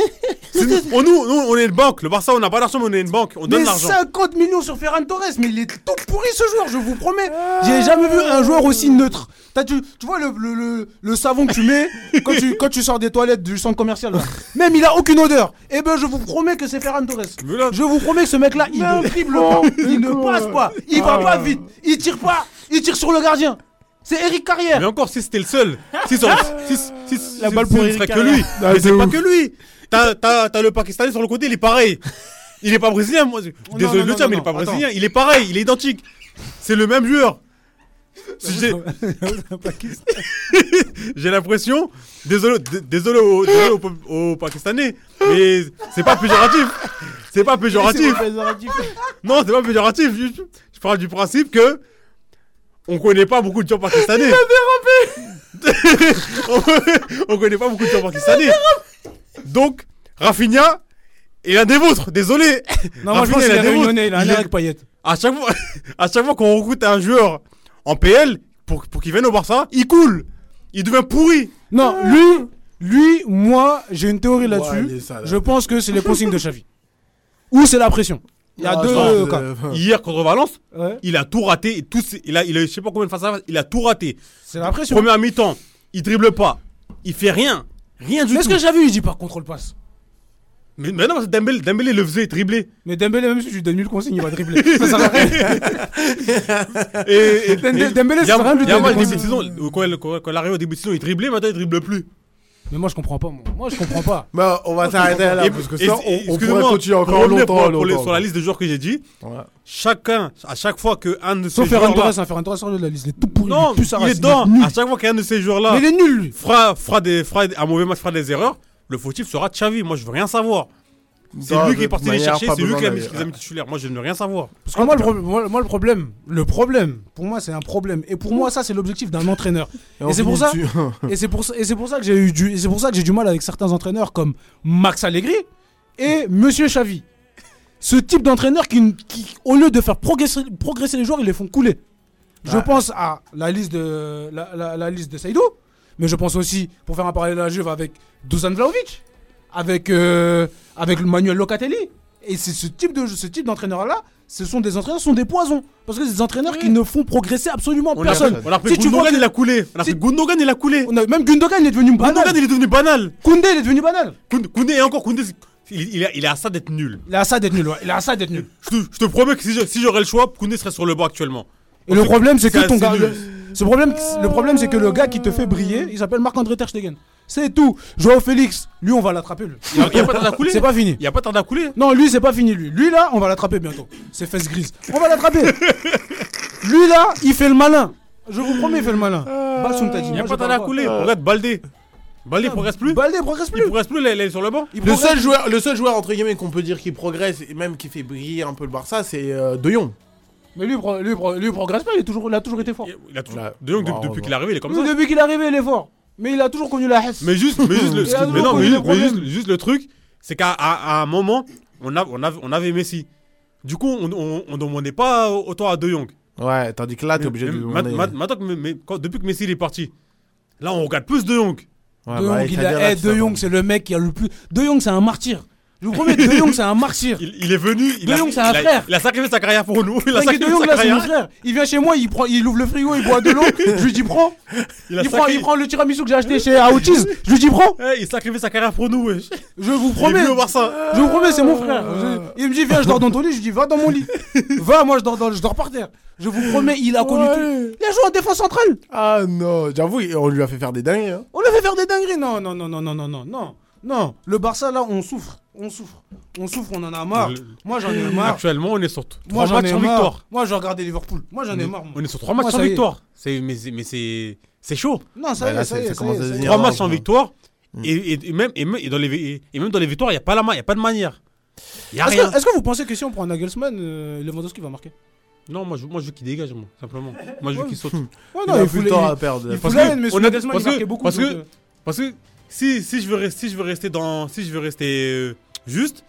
on, nous, nous, on est une banque. Le Barça, on n'a pas d'argent, mais on est une banque. On donne l'argent. 50 millions sur Ferran Torres, mais il est tout pourri ce joueur, je vous promets. J'ai jamais vu un joueur aussi neutre. Tu, tu vois le, le, le, le savon que tu mets quand tu, quand tu sors des toilettes du centre commercial là. Même il a aucune odeur. Eh ben je vous promets que c'est Ferran Torres. Là- Je vous promets que ce mec là, il ne dribble pas, il ne passe pas, il va pas vite, il tire pas, il tire sur le gardien. C'est Eric Carrière. Mais encore, si c'était le seul. Si, ça- si, si, si, La balle pour Eric serait que Carrière. lui. Ah, Mais c'est pas que lui. T'as, t'as, t'as le Pakistanais sur le côté, il est pareil. Il est pas brésilien, moi. Désolé de le dire, mais il est pas brésilien. Il est pareil, il est identique. C'est le même joueur. J'ai- l'impression, désolé, désolé, aux, désolé aux Pakistanais, mais c'est pas péjoratif. C'est pas péjoratif. Non, c'est pas péjoratif. Je parle du principe que on connaît pas beaucoup de gens pakistanais. on, on connaît pas beaucoup de gens pakistanais. Donc, Rafinha est l'un des vôtres. Désolé. Non, moi je pense Rafinha qu'il est réunionnais, il a un Il avec Payet. à chaque fois, à chaque fois qu'on recrute un joueur en PL pour, pour qu'il vienne au Barça, il coule. Il devient pourri. Non, lui, lui, moi, j'ai une théorie là-dessus. là. je pense que c'est les consignes de Xavi. Ou c'est la pression. Il y a Non, deux euh, que- cas. Hier contre Valence, Ouais. il a tout raté. Et tout, il a, il a, je sais pas combien de face à face, il a tout raté. C'est la pression. Première mi-temps, il dribble pas. Il fait rien. Rien du Mais est-ce tout. que Xavi, il dit pas contrôle passe Mais, mais non, parce que Dembélé, Dembélé le faisait dribbler. Mais Dembélé, même si je lui donne une consigne, il va dribbler. ça sert à rien. Et, et, Dembélé- et- Dembélé, ça sert à rien de lui il y a un donner de saison, quand, il- arrive au début de saison, il driblait, maintenant il dribble plus. Mais moi, je comprends pas. Moi, moi je comprends pas. Bah, on va s'arrêter là, parce que ça, on, on excusez-moi, pourrait continuer encore longtemps, pour- pour les- longtemps. sur la liste de joueurs que j'ai dit, Ouais. chacun, à chaque fois qu'un de ces Sauf Ferran Torres, Ferran Torres, la liste, il est tout pourri. Non, il il est dedans. nul. À chaque fois qu'un de ces joueurs-là Mais il est nul, lui. fera, fera, des, fera un mauvais match, fera des erreurs, le fautif sera Xavi. Moi, je veux rien savoir. C'est lui qui est parti les chercher, c'est lui qui a mis les amis titulaires. Moi, je ne veux rien savoir. Parce que moi le, moi, problème, le problème, pour moi, c'est un problème. Et pour moi, ça, c'est l'objectif d'un entraîneur. Et c'est pour ça, et c'est pour ça, et c'est pour ça que j'ai eu du, et c'est pour ça que j'ai du mal avec certains entraîneurs comme Max Allegri et Monsieur Xavi. Ce type d'entraîneur qui, qui, au lieu de faire progresser, progresser les joueurs, ils les font couler. Je pense à la liste de la, la- la liste de Saïdou, mais je pense aussi, pour faire un parallèle à la Juve, avec Dusan Vlahovic, avec euh, avec Manuel Locatelli. Et c'est ce type de ce type d'entraîneur là, ce sont des entraîneurs, ce sont des poisons, parce que c'est des entraîneurs qui ne font progresser absolument On a, personne. on a tu vois Gundogan, il a coulé. On a si- repris Gundogan, il a coulé. On a- même Gundogan il est devenu banal. Gundogan, il est devenu banal. Koundé il est devenu banal. Koundé, et encore Koundé, il, il, est- il ça d'être nul. Il a ça d'être nul, ouais. Il a ça d'être nul. Je te, je te promets que si je- si j'aurais le choix, Koundé serait sur le banc actuellement. Et le problème c'est que ton gars, ce problème, le problème c'est que le gars qui te fait briller, il s'appelle Marc-André Ter Stegen. C'est tout. Joao Félix, lui on va l'attraper. lui. Il n'y a, il y a pas tard à couler. C'est pas fini. Il n'y a pas tard à couler. Non, lui, c'est pas fini, lui. Lui, là, on va l'attraper bientôt. C'est fesses grises. On va l'attraper. lui, là, il fait le malin. Je vous promets, il fait le malin. Bassoum dit. Il n'y a pas tard à couler. Regarde Baldé. Baldé progresse plus. Baldé progresse Il plus. progresse plus, il est- il est sur le banc. Il Le seul joueur, le seul joueur entre guillemets qu'on peut dire qui progresse et même qui fait briller un peu le Barça, c'est euh, De Jong. Mais lui, lui, lui, il progresse pas, il, est toujours, il a toujours été fort. Il- Il a toujours. Ouais. De Jong, Bon, depuis qu'il est arrivé, il est comme Lui, ça. depuis qu'il est arrivé, il est fort. Mais il a toujours connu la hesse. Mais juste, mais juste le, a mais non, mais juste, mais juste- problèmes. juste le truc, c'est qu'à à- à un moment, on, a, on, avait, on avait Messi. Du coup, on, on, on demandait pas autant à De Jong. Ouais, tandis que là, t'es obligé de Mais- lui ma- demander. ma- Maintenant, que- mais- quand- depuis que Messi il est parti, là, on regarde plus De Jong. Ouais, de bah, Jong, il a, De c'est le mec qui a le plus. De Jong, c'est un martyr. Je vous promets, De Jong, c'est un martyr. Il, il est venu. Il De a, Jong, c'est un il a- frère. Il a sacrifié sa carrière pour nous. Il a De Jong, sa là, c'est mon carrière. frère. Il vient chez moi, il, prend, il ouvre le frigo, il boit de l'eau. je lui dis, prends. Il a Il prend, il prend le tiramisu que j'ai acheté chez Aoutiz. Je lui dis, prends. Eh, il sacrifie sa carrière pour nous. wesh. Je vous promets. Je vous promets, c'est mon frère. Je- il me dit, viens, je dors dans ton lit. Je lui dis, va dans mon lit. Va, moi, je dors, dans- je dors par terre. Je vous promets, il a connu Ouais. tout. Il a joué en défense centrale. Ah non, j'avoue, on lui a fait faire des dingues. Hein. On lui fait faire des dingueries. Non, non, non, non, non, non, non. Non, le Barça, là, on souffre. On souffre. On souffre, on en a marre. Le- Moi, j'en ai marre. Actuellement, on est sur trois matchs sans victoire. Moi, je regardais Liverpool. Moi, j'en ai marre. moi. On est sur trois matchs sans est. victoire. C'est mais c'est mais c'est c'est chaud. Non, ça Bah, y là, est, ça y est. est, est. Trois matchs sans victoire. Et, même et même et dans les et même dans les victoires, il y a pas la il y a pas de manière. Il y a Est-ce rien. que, est-ce que vous pensez que si on prend Nagelsmann, euh, Lewandowski va marquer? Non, moi je moi je veux qu'il dégage moi, simplement. Moi je veux qu'il saute. Ouais, il non, a il plus faut le temps il- à perdre. il Parce que il parce que- que- Parce que si si je veux rester si je veux rester dans si je veux rester euh, juste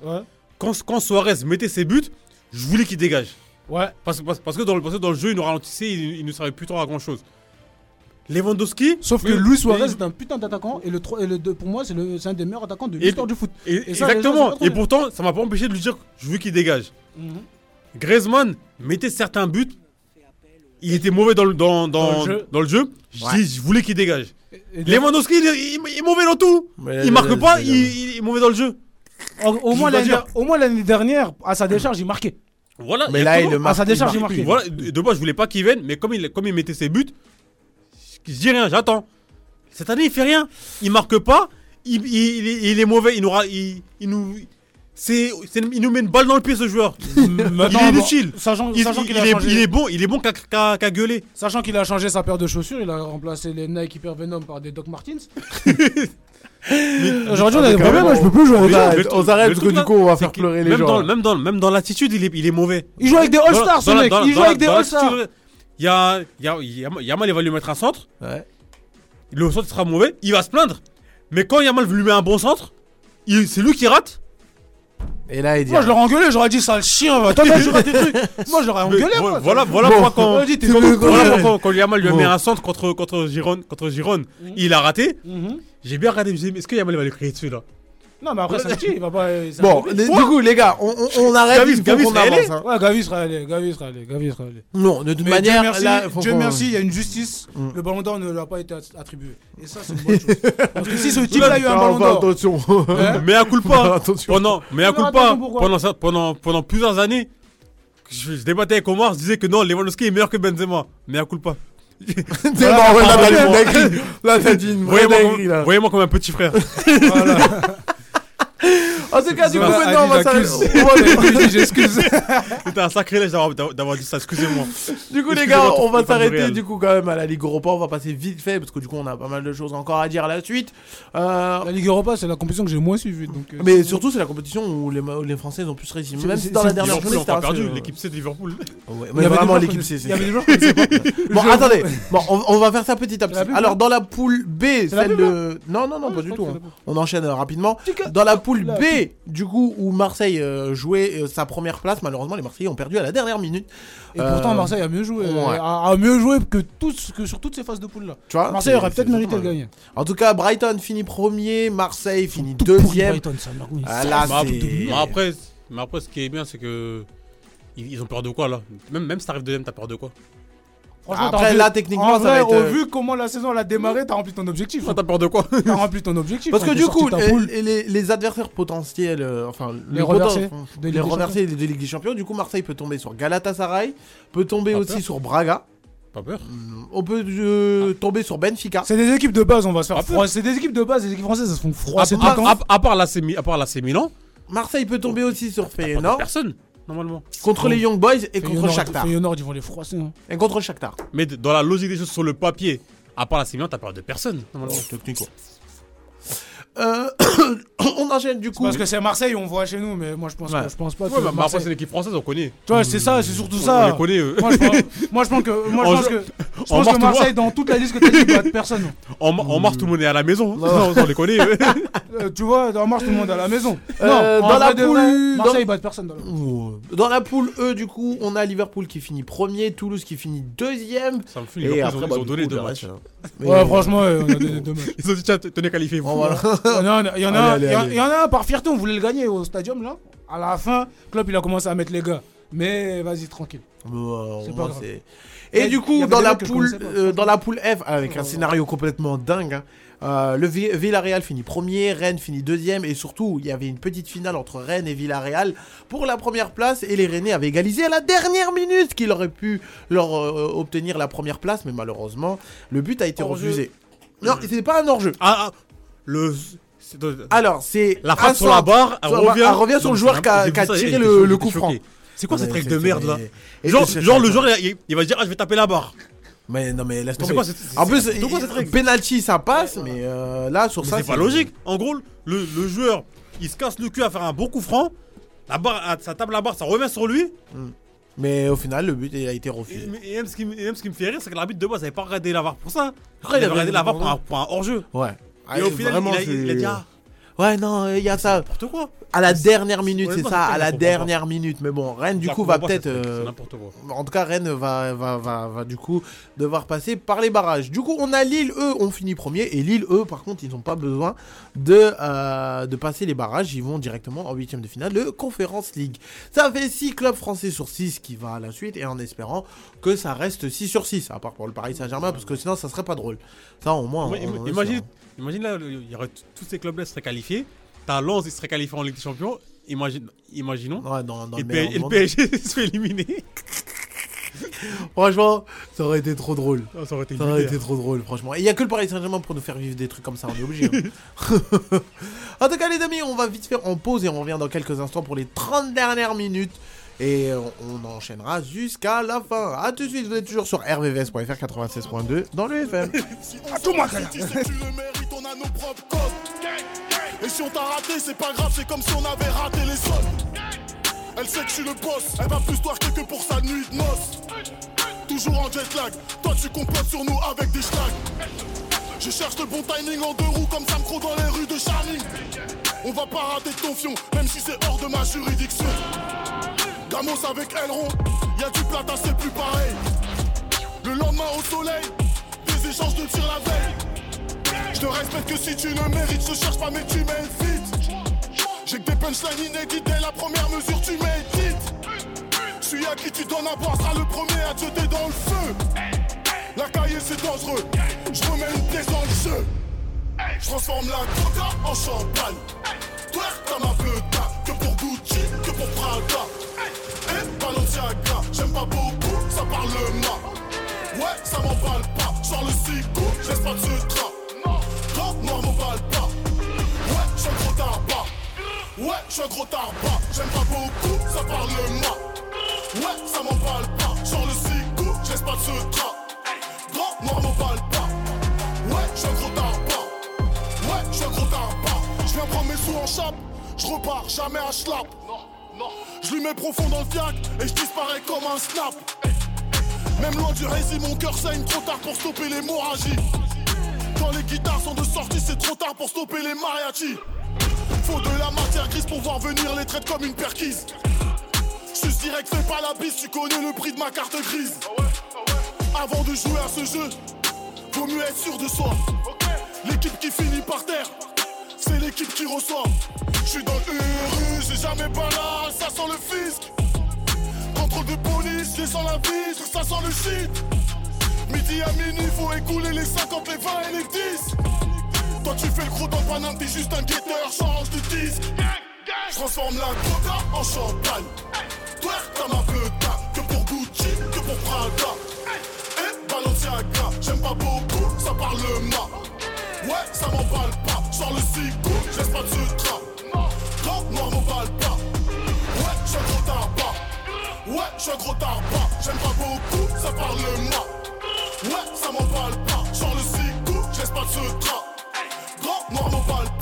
quand quand Suarez mettait ses buts, je voulais qu'il dégage. Ouais. Parce, parce, parce que dans le, parce que dans le jeu, il nous ralentissait, il, il ne servait plus trop à grand chose. Lewandowski. Sauf que Luis Suarez mais- est un putain d'attaquant et le, et le deux, pour moi c'est le- c'est un des meilleurs attaquants de l'histoire du foot. et- Et ça, les gens, c'est exactement. Et pourtant, ça m'a pas empêché de lui dire je veux qu'il dégage. Mhm. Griezmann mettait certains buts. Il était mauvais dans le, dans, dans, Dans le jeu. dans le jeu. Je Ouais. dis, je voulais qu'il dégage. Lewandowski, il, est- il- il est mauvais dans tout. Mais Il marque pas, il, est mauvais dans le jeu. Au, moins l'année dire. au moins l'année dernière, à sa décharge, il marquait. Voilà. Mais là, il le marque. sa décharge, il marquait. plus. Voilà, de base, je voulais pas qu'il vienne, mais comme il, comme il mettait ses buts, je dis rien, j'attends. Cette année, il fait rien. Il marque pas. Il, il- il est- il est mauvais. Il nous, ra- il, il nous, C'est, il nous met une balle dans le pied ce joueur. Maintenant, il est bon, inutile. Sachant, Il, sachant il- qu'il il a est, changé- il est bon, il est bon qu'à, qu'à- qu'à gueuler. Sachant qu'il a changé sa paire de chaussures, il a remplacé les Nike Hyper Venom par des Doc Martens. Aujourd'hui, on a des problèmes, même, je peux plus jouer on s'arrête parce que du coup on va faire pleurer les même gens. Dans, même, dans, même dans l'attitude, il est, il est mauvais. Il joue avec des All-Stars, ce mec. Il joue avec des All-Stars. Il y a, y a, Yamal, il va lui mettre un centre. Ouais. Le centre sera mauvais. Il va se plaindre. Mais quand Yamal lui met un bon centre, c'est lui qui rate. Et là il dit. Moi, je l'aurais engueulé, j'aurais dit ça le chien. va. Rates des trucs. Moi, j'aurais engueulé. moi. voilà, voilà pourquoi quand, voilà pourquoi quand Yamal lui a mis un centre contre, contre Giron, contre Giron, il a raté. Mhm. J'ai bien regardé, je me suis dit, mais est-ce que Yamal va lui crier dessus là? Non, mais après, petit, il va pas. un Bon, les- du coup les gars, on, on- on arrête. Gavi- Gavi avance. allé hein. Ouais, Gavi sera allé, Gavi sera allé, Gavi sera allé. Non, de toute Mais manière, Dieu merci, là, faut Dieu qu'on- merci, il y a une justice. Mm. Le ballon d'or ne lui a pas été attribué. Et ça, c'est une bonne chose. Parce que si ce type-là a eu un ballon d'or. Attention. Hein Mais à coup de pas Attention. pendant, mais à coup pas pendant, ça- pendant, pendant plusieurs années, je, je débattais avec Omar, je disais que non, Lewandowski est meilleur que Benzema. Mais à coup de pas. Là, t'as dit une dinguerie. Là, t'as dit une vraie Voyez-moi comme, là. voyez-moi comme un petit frère. En tout cas, du coup, maintenant, on va s'arrêter. J'excuse. C'était un sacrilège d'avoir, dit ça, excusez-moi. Du coup, les gars, on va s'arrêter du coup quand même à la Ligue Europa. On va passer vite fait parce que du coup, on a pas mal de choses encore à dire à la suite. Euh, La Ligue Europa, c'est la compétition que j'ai moins suivie. Euh, mais surtout, c'est la compétition où les, Français ont pu se réussir. Même si dans la dernière journée, c'était perdu, l'équipe C de Liverpool. Ouais, Il y mais vraiment l'équipe C. c'est- Il y avait des joueurs. Bon, attendez, bon, on, va faire ça petit à petit. Alors, dans la poule B, celle de. Non, non, non, pas du tout. hein. On enchaîne rapidement. Dans la poule La Du coup, où Marseille euh, jouait euh, sa première place, malheureusement, les Marseillais ont perdu à la dernière minute. Et pourtant, Euh, Marseille a mieux joué. ouais. A, a mieux joué que, tous, que sur toutes ces phases de poule là. Tu vois, Marseille aurait peut-être mérité de gagner. En tout cas, Brighton finit premier, Marseille finit Tout deuxième. Brighton, ça, Ah, là, Mais après- c'est. mais après, mais après, ce qui est bien, c'est que. Ils, ils ont peur de quoi là? Même, même si t'arrives deuxième, t'as peur de quoi? Franchement, Après, rempli- là, techniquement, en ça va vrai, être, Au euh, vu comment la saison elle a démarré, t'as rempli ton objectif. T'as peur de quoi T'as rempli ton objectif. Parce que hein, du coup, les, les- les adversaires potentiels, euh, enfin, Les le reversés poten- de Ligue les des reversés de Ligue des Champions, du coup, Marseille peut tomber sur Galatasaray, peut tomber Pas aussi peur. sur Braga, Pas peur. On peut euh, tomber sur Benfica. C'est des équipes de base, on va se faire froid. C'est des équipes de base, les équipes françaises, elles se font tout à- à- à à part l'AC Milan, Marseille peut tomber aussi sur Feyenoord, personne, normalement. contre les Young Boys et contre Shakhtar. Feyenoord, ils vont les froisser. hein. Et contre Shakhtar. Mais d- dans la logique des choses sur le papier, à part l'AC Milan, t'as peur de personne, normalement. Technique, quoi. Euh, on enchaîne du coup. Parce que c'est Marseille, on voit chez nous, mais moi je pense, Ouais. que, je pense pas Ouais, que. après, Marseille- c'est l'équipe française, on connaît. Tu vois, c'est ça, c'est surtout On ça. les connaît, eux. Moi je pense, moi, je pense que, moi, je En pense que, je en pense Marseille, dans toute la liste que t'as dit, il a personne. En, en mars, tout le monde est à la maison. Non, on les connaît. eux. Euh, tu vois, dans Mars, tout le monde est à la maison. Euh, non, en dans la poule- vrai, Marseille, battent personne. Dans la... Dans la poule E, du coup, on a Liverpool qui finit premier, Toulouse qui finit deuxième. Ça me fait Et ils ont, après, ils bah, ont du donné deux matchs. hein. Ouais, franchement, on a donné deux matchs. Ils ont dit, tiens, tenez qualifié. Bon, voilà. Il y en a, un- par fierté, on voulait le gagner au stadium là. À la fin, Klopp il a commencé à mettre les gars. Mais vas-y, tranquille. C'est pas grave. Et du coup, dans la poule, euh, dans la poule F, avec un scénario complètement dingue, hein, euh, le Vi- Villarreal finit premier, Rennes finit deuxième, et surtout, il y avait une petite finale entre Rennes et Villarreal pour la première place, et les Rennais avaient égalisé à la dernière minute qu'il aurait pu leur euh, obtenir la première place, mais malheureusement, le but a été refusé. Non, c'était pas un hors-jeu. Ah, ah, le. Alors, c'est La frappe sur la barre, elle revient. elle revient sur le joueur qui a- tiré le- coup franc. C'est quoi cette règle de merde là Genre, le joueur, il, il va dire, ah, je vais taper la barre. Mais non, mais laisse tomber. En plus, penalty ça passe, mais euh, là sur Mais ça c'est pas logique. En gros, le, le joueur, il se casse le cul à faire un bon coup franc. La barre, ça tape la barre, ça revient sur lui. Mais au final, le but il a été refusé. et même, ce qui, me- et même ce qui me fait rire, c'est que l'arbitre de base n'avait pas regardé la barre pour ça. Il avait regardé la barre pour un, pour un hors-jeu. Ouais. Et Ah, au final, vraiment, il, a, il a dit, ah, Ouais, non, il y a ça. n'importe quoi. À la dernière minute, c'est ça, à la dernière minute. Mais bon, Rennes, du coup, va peut-être. euh, C'est n'importe quoi. En tout cas, Rennes va, va, va, va du coup devoir passer par les barrages. Du coup, on a Lille, eux, ont fini premier. Et Lille, eux, par contre, ils n'ont pas besoin de, euh, de passer les barrages. Ils vont directement en huitième de finale de Conference League. Ça fait 6 clubs français sur 6 qui va à la suite. Et en espérant que ça reste 6 sur 6. À part pour le Paris Saint-Germain, parce que sinon, ça serait pas drôle. Ça, au moins. On- on imagine. Imagine là, il y aurait tous ces clubs-là seraient qualifiés. T'as Lens, il serait qualifié en Ligue des Imagine, imaginons. Ouais, dans, dans et, le et. PSG se fait éliminer. Franchement, ça aurait été trop drôle. Ah, ça aurait été Ça aurait une été trop drôle, franchement. Et il y a que le Paris Saint-Germain pour nous faire vivre des trucs comme ça, on est obligé. hein. en tout cas, les amis, on va vite faire en pause et on revient dans quelques instants pour les 30 dernières minutes. Et on, on enchaînera jusqu'à la fin. A tout de suite, vous êtes toujours sur rvvs.fr 96.2 dans le FM. Si on tout si nos propres codes. Et si on t'a raté, c'est pas grave, c'est comme si on avait raté les soldes. Elle sait que je suis le boss, elle va plus twerker que pour sa nuit de noces. Toujours en jet lag, toi tu complotes sur nous avec des schlags. Je cherche le bon timing en deux roues comme Sam Crow dans les rues de Charny. On va pas rater ton fion, même si c'est hors de ma juridiction. Gamos avec Elron, y a du plat c'est plus pareil. Le lendemain au soleil, des échanges de tir la veille. Je te respecte que si tu le mérites, je cherche pas mais tu m'invites. J'ai que des punchlines inédites dès la première mesure, tu m'édites. Celui à qui tu donnes à boire sera le premier à te jeter dans le feu. La cahier c'est dangereux, je remets une pièce dans le jeu. Je transforme la coca en champagne. Twerk comme un peu que pour Gucci, que pour Prada. Et Balenciaga, j'aime pas beaucoup, ça parle mal. Ouais, ça m'emballe pas, genre le j'laisse pas de ce train. Noir m'emballe pas. Ouais, j'suis un gros tabac. Ouais, j'suis un gros tabac. J'aime pas beaucoup, ça parle mal. Ouais, ça m'emballe pas, genre le cicou, j'laisse pas de ce train. Grand noir m'emballe pas. Ouais, j'suis un gros tabac. Ouais, j'suis un gros tabac. J'viens prendre mes sous en chape, j'repars jamais à schlap. Je lui mets profond dans le fiac et je disparais comme un snap. Même loin du récit, mon cœur saigne trop tard pour stopper l'hémorragie. Quand les guitares sont de sortie, c'est trop tard pour stopper les mariachis. Faut de la matière grise pour voir venir les traites comme une perquise. Juste direct, fais pas la bise, tu connais le prix de ma carte grise. Avant de jouer à ce jeu, vaut mieux être sûr de soi. L'équipe qui finit par terre, c'est l'équipe qui reçoit. Je suis dans le rue, j'ai jamais balade, ça sent le fisc. Contrôle de police, j'ai sans la vitre, ça sent le shit. Midi à minuit, faut écouler les 50, les 20 et les 10. Toi tu fais le gros dans le Paname, t'es juste un guetteur, change de disque. Je transforme la coca en champagne. Twerk comme un peu que pour Gucci, que pour Prada. Et Balenciaga, j'aime pas beaucoup, ça parle mal. Ouais, ça m'emballe pas, genre le cicou, j'laisse pas de ce train. Grand noir m'emballe pas. Ouais, j'suis un gros tabac. Ouais, j'suis un gros tabac. J'aime pas beaucoup, ça parle mal. Ouais, ça m'emballe pas, genre le cicou, j'laisse pas de ce train. Grand noir m'emballe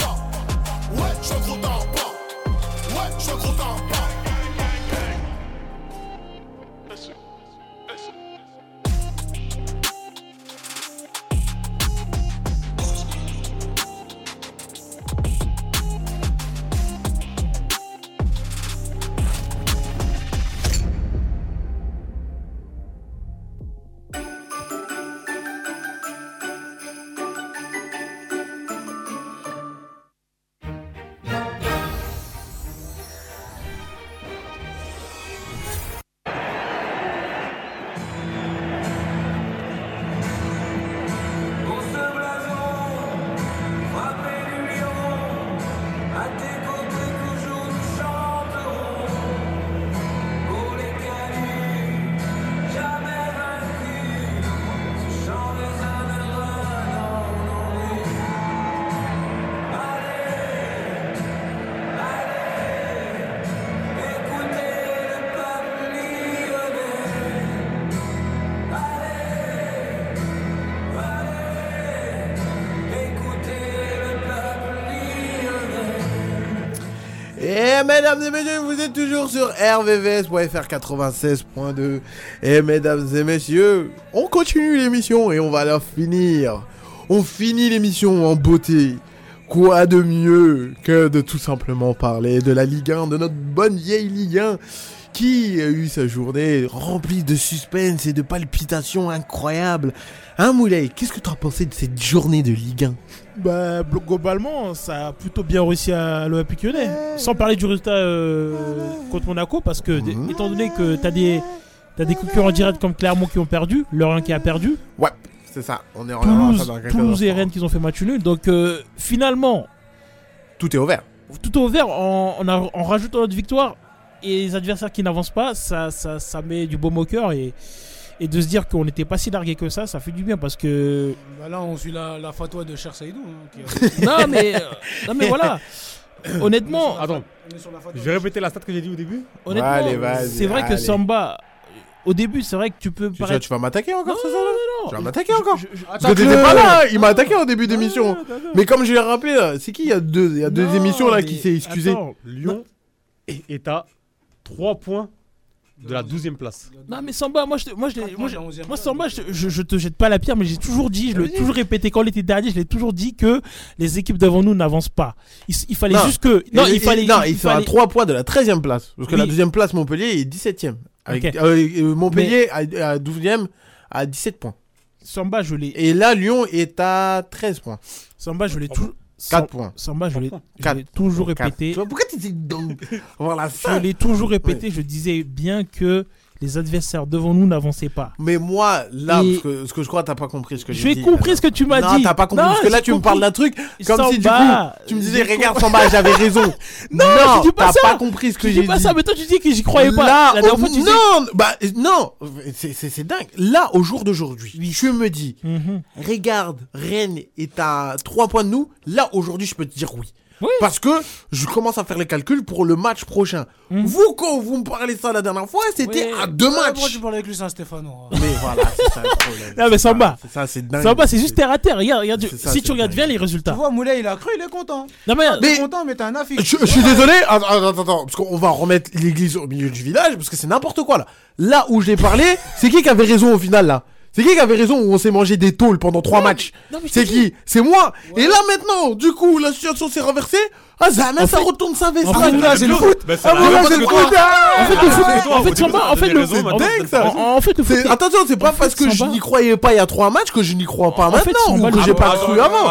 Mesdames et messieurs, vous êtes toujours sur RVVS.fr 96.2. Et mesdames et messieurs, on continue l'émission et on va la finir. On finit l'émission en beauté. Quoi de mieux que de tout simplement parler de la Ligue 1, de notre bonne vieille Ligue 1 qui a eu sa journée remplie de suspense et de palpitations incroyables? Hein Moulay, qu'est-ce que tu as pensé de cette journée de Ligue 1 Bah, glo- globalement, ça a plutôt bien réussi à l'Olympique lyonnais. Sans parler du résultat euh, contre Monaco, parce que, d- étant donné que t'as des, t'as des concurrents directs comme Clermont qui ont perdu, Lorient qui a perdu, Ouais, c'est ça. On est en Toulouse, dans Toulouse et. Rennes qui ont fait match nul. Donc, euh, finalement, Tout est ouvert. tout est ouvert en, a- rajoutant notre victoire et les adversaires qui n'avancent pas, ça, ça, ça met du baume au cœur et, et de se dire qu'on n'était pas si largué que ça, ça fait du bien parce que. Bah là, on suit la, la fatwa de Cher Saïdou. hein, qui a- non, mais, euh, non, mais voilà. Honnêtement, Attends, je vais répéter la stat que j'ai dit au début. honnêtement c'est vrai que. Samba, au début, c'est vrai que tu peux Tu, sais, paraître. tu vas m'attaquer encore, Non, ça là non, Tu vas non. m'attaquer encore Je- je- Parce que t'étais pas là, il m'a attaqué en début d'émission. Non, non, non. Mais comme je l'ai rappelé, là, c'est qui? Il y a deux, il y a deux Non, émissions là mais qui s'est excusé attends. Lyon est à 3 points de la 12e place. Non mais Samba, moi je, te- moi je, l'ai- moi, je- moi. Samba, je, je, je te jette pas la pierre, mais j'ai toujours dit, je l'ai toujours répété quand était dernier, je l'ai toujours dit que les équipes devant nous n'avancent pas. Il, s- il fallait Non. juste que, non, il fallait, non, il ils sont à fallait- 3 points de la 13e place. Parce que la Oui. deuxième place, Montpellier, est 17e. Avec, Ok. euh, euh, Montpellier à, à 12e à 17 points. Samba, je l'ai, Et là, Lyon est à 13 points. Samba, je l'ai toujours, 4 points. Samba, je l'ai, je toujours répété. Pourquoi tu dis donc? Voilà Je ça. l'ai toujours répété, je disais bien que les adversaires devant nous n'avançaient pas. Mais moi, là, Et- parce que, ce que je crois, t'as pas compris ce que j'ai J'ai dit. compris ce que tu m'as non, dit. t'as pas compris. Non, parce que là, j'ai tu me parles d'un truc comme si du coup, tu me disais, j'ai regarde. Samba, j'avais raison. non, je pas t'as pas compris ce que j'ai dis pas dit. ça, mais toi tu dis que j'y croyais pas. Là, La dernière fois, tu disais- non, bah non, c'est- dingue. Là, au jour d'aujourd'hui, tu me dis, Mhm. regarde, Rennes est à 3 points de nous. Là, aujourd'hui, je peux te dire oui. Oui. Parce que je commence à faire les calculs pour le match prochain. Mhm. Vous, quand vous me parlez ça la dernière fois, c'était Oui. à deux matchs. tu parles avec lui, Saint-Stéphano hein Mais voilà, c'est ça le problème. Non, mais C'est ça, Samba. C'est ça, c'est dingue. Samba, c'est juste terre à terre. Regarde, regarde, C'est ça, si c'est tu regardes dingue. bien les Tu résultats. vois, Moulay, il a cru, il est content. Non, mais, Il est content, mais t'es un affiche. Je, je suis désolé, attends, attends, attends, parce qu'on va remettre l'église au milieu du village, parce que c'est n'importe quoi là. Là où j'ai parlé, c'est qui qui avait raison au final là? C'est qui qui avait raison où on s'est mangé des tôles pendant trois matchs C'est qui C'est moi Et là maintenant, du coup, la situation s'est renversée. Ah, Zama, ça retourne sa veste. en fait, là, c'est le foot. Bah, c'est Ah, c'est chose le foot. ah En fait, le foot, en fait, Samba, en fait, le foot, maintenant, dingue, ça. en, en fait, le foot, Attention, c'est pas en fait, parce que je n'y croyais pas il y a trois matchs que je n'y crois pas En fait, maintenant, ou que le- j'ai pas Attends, cru avant.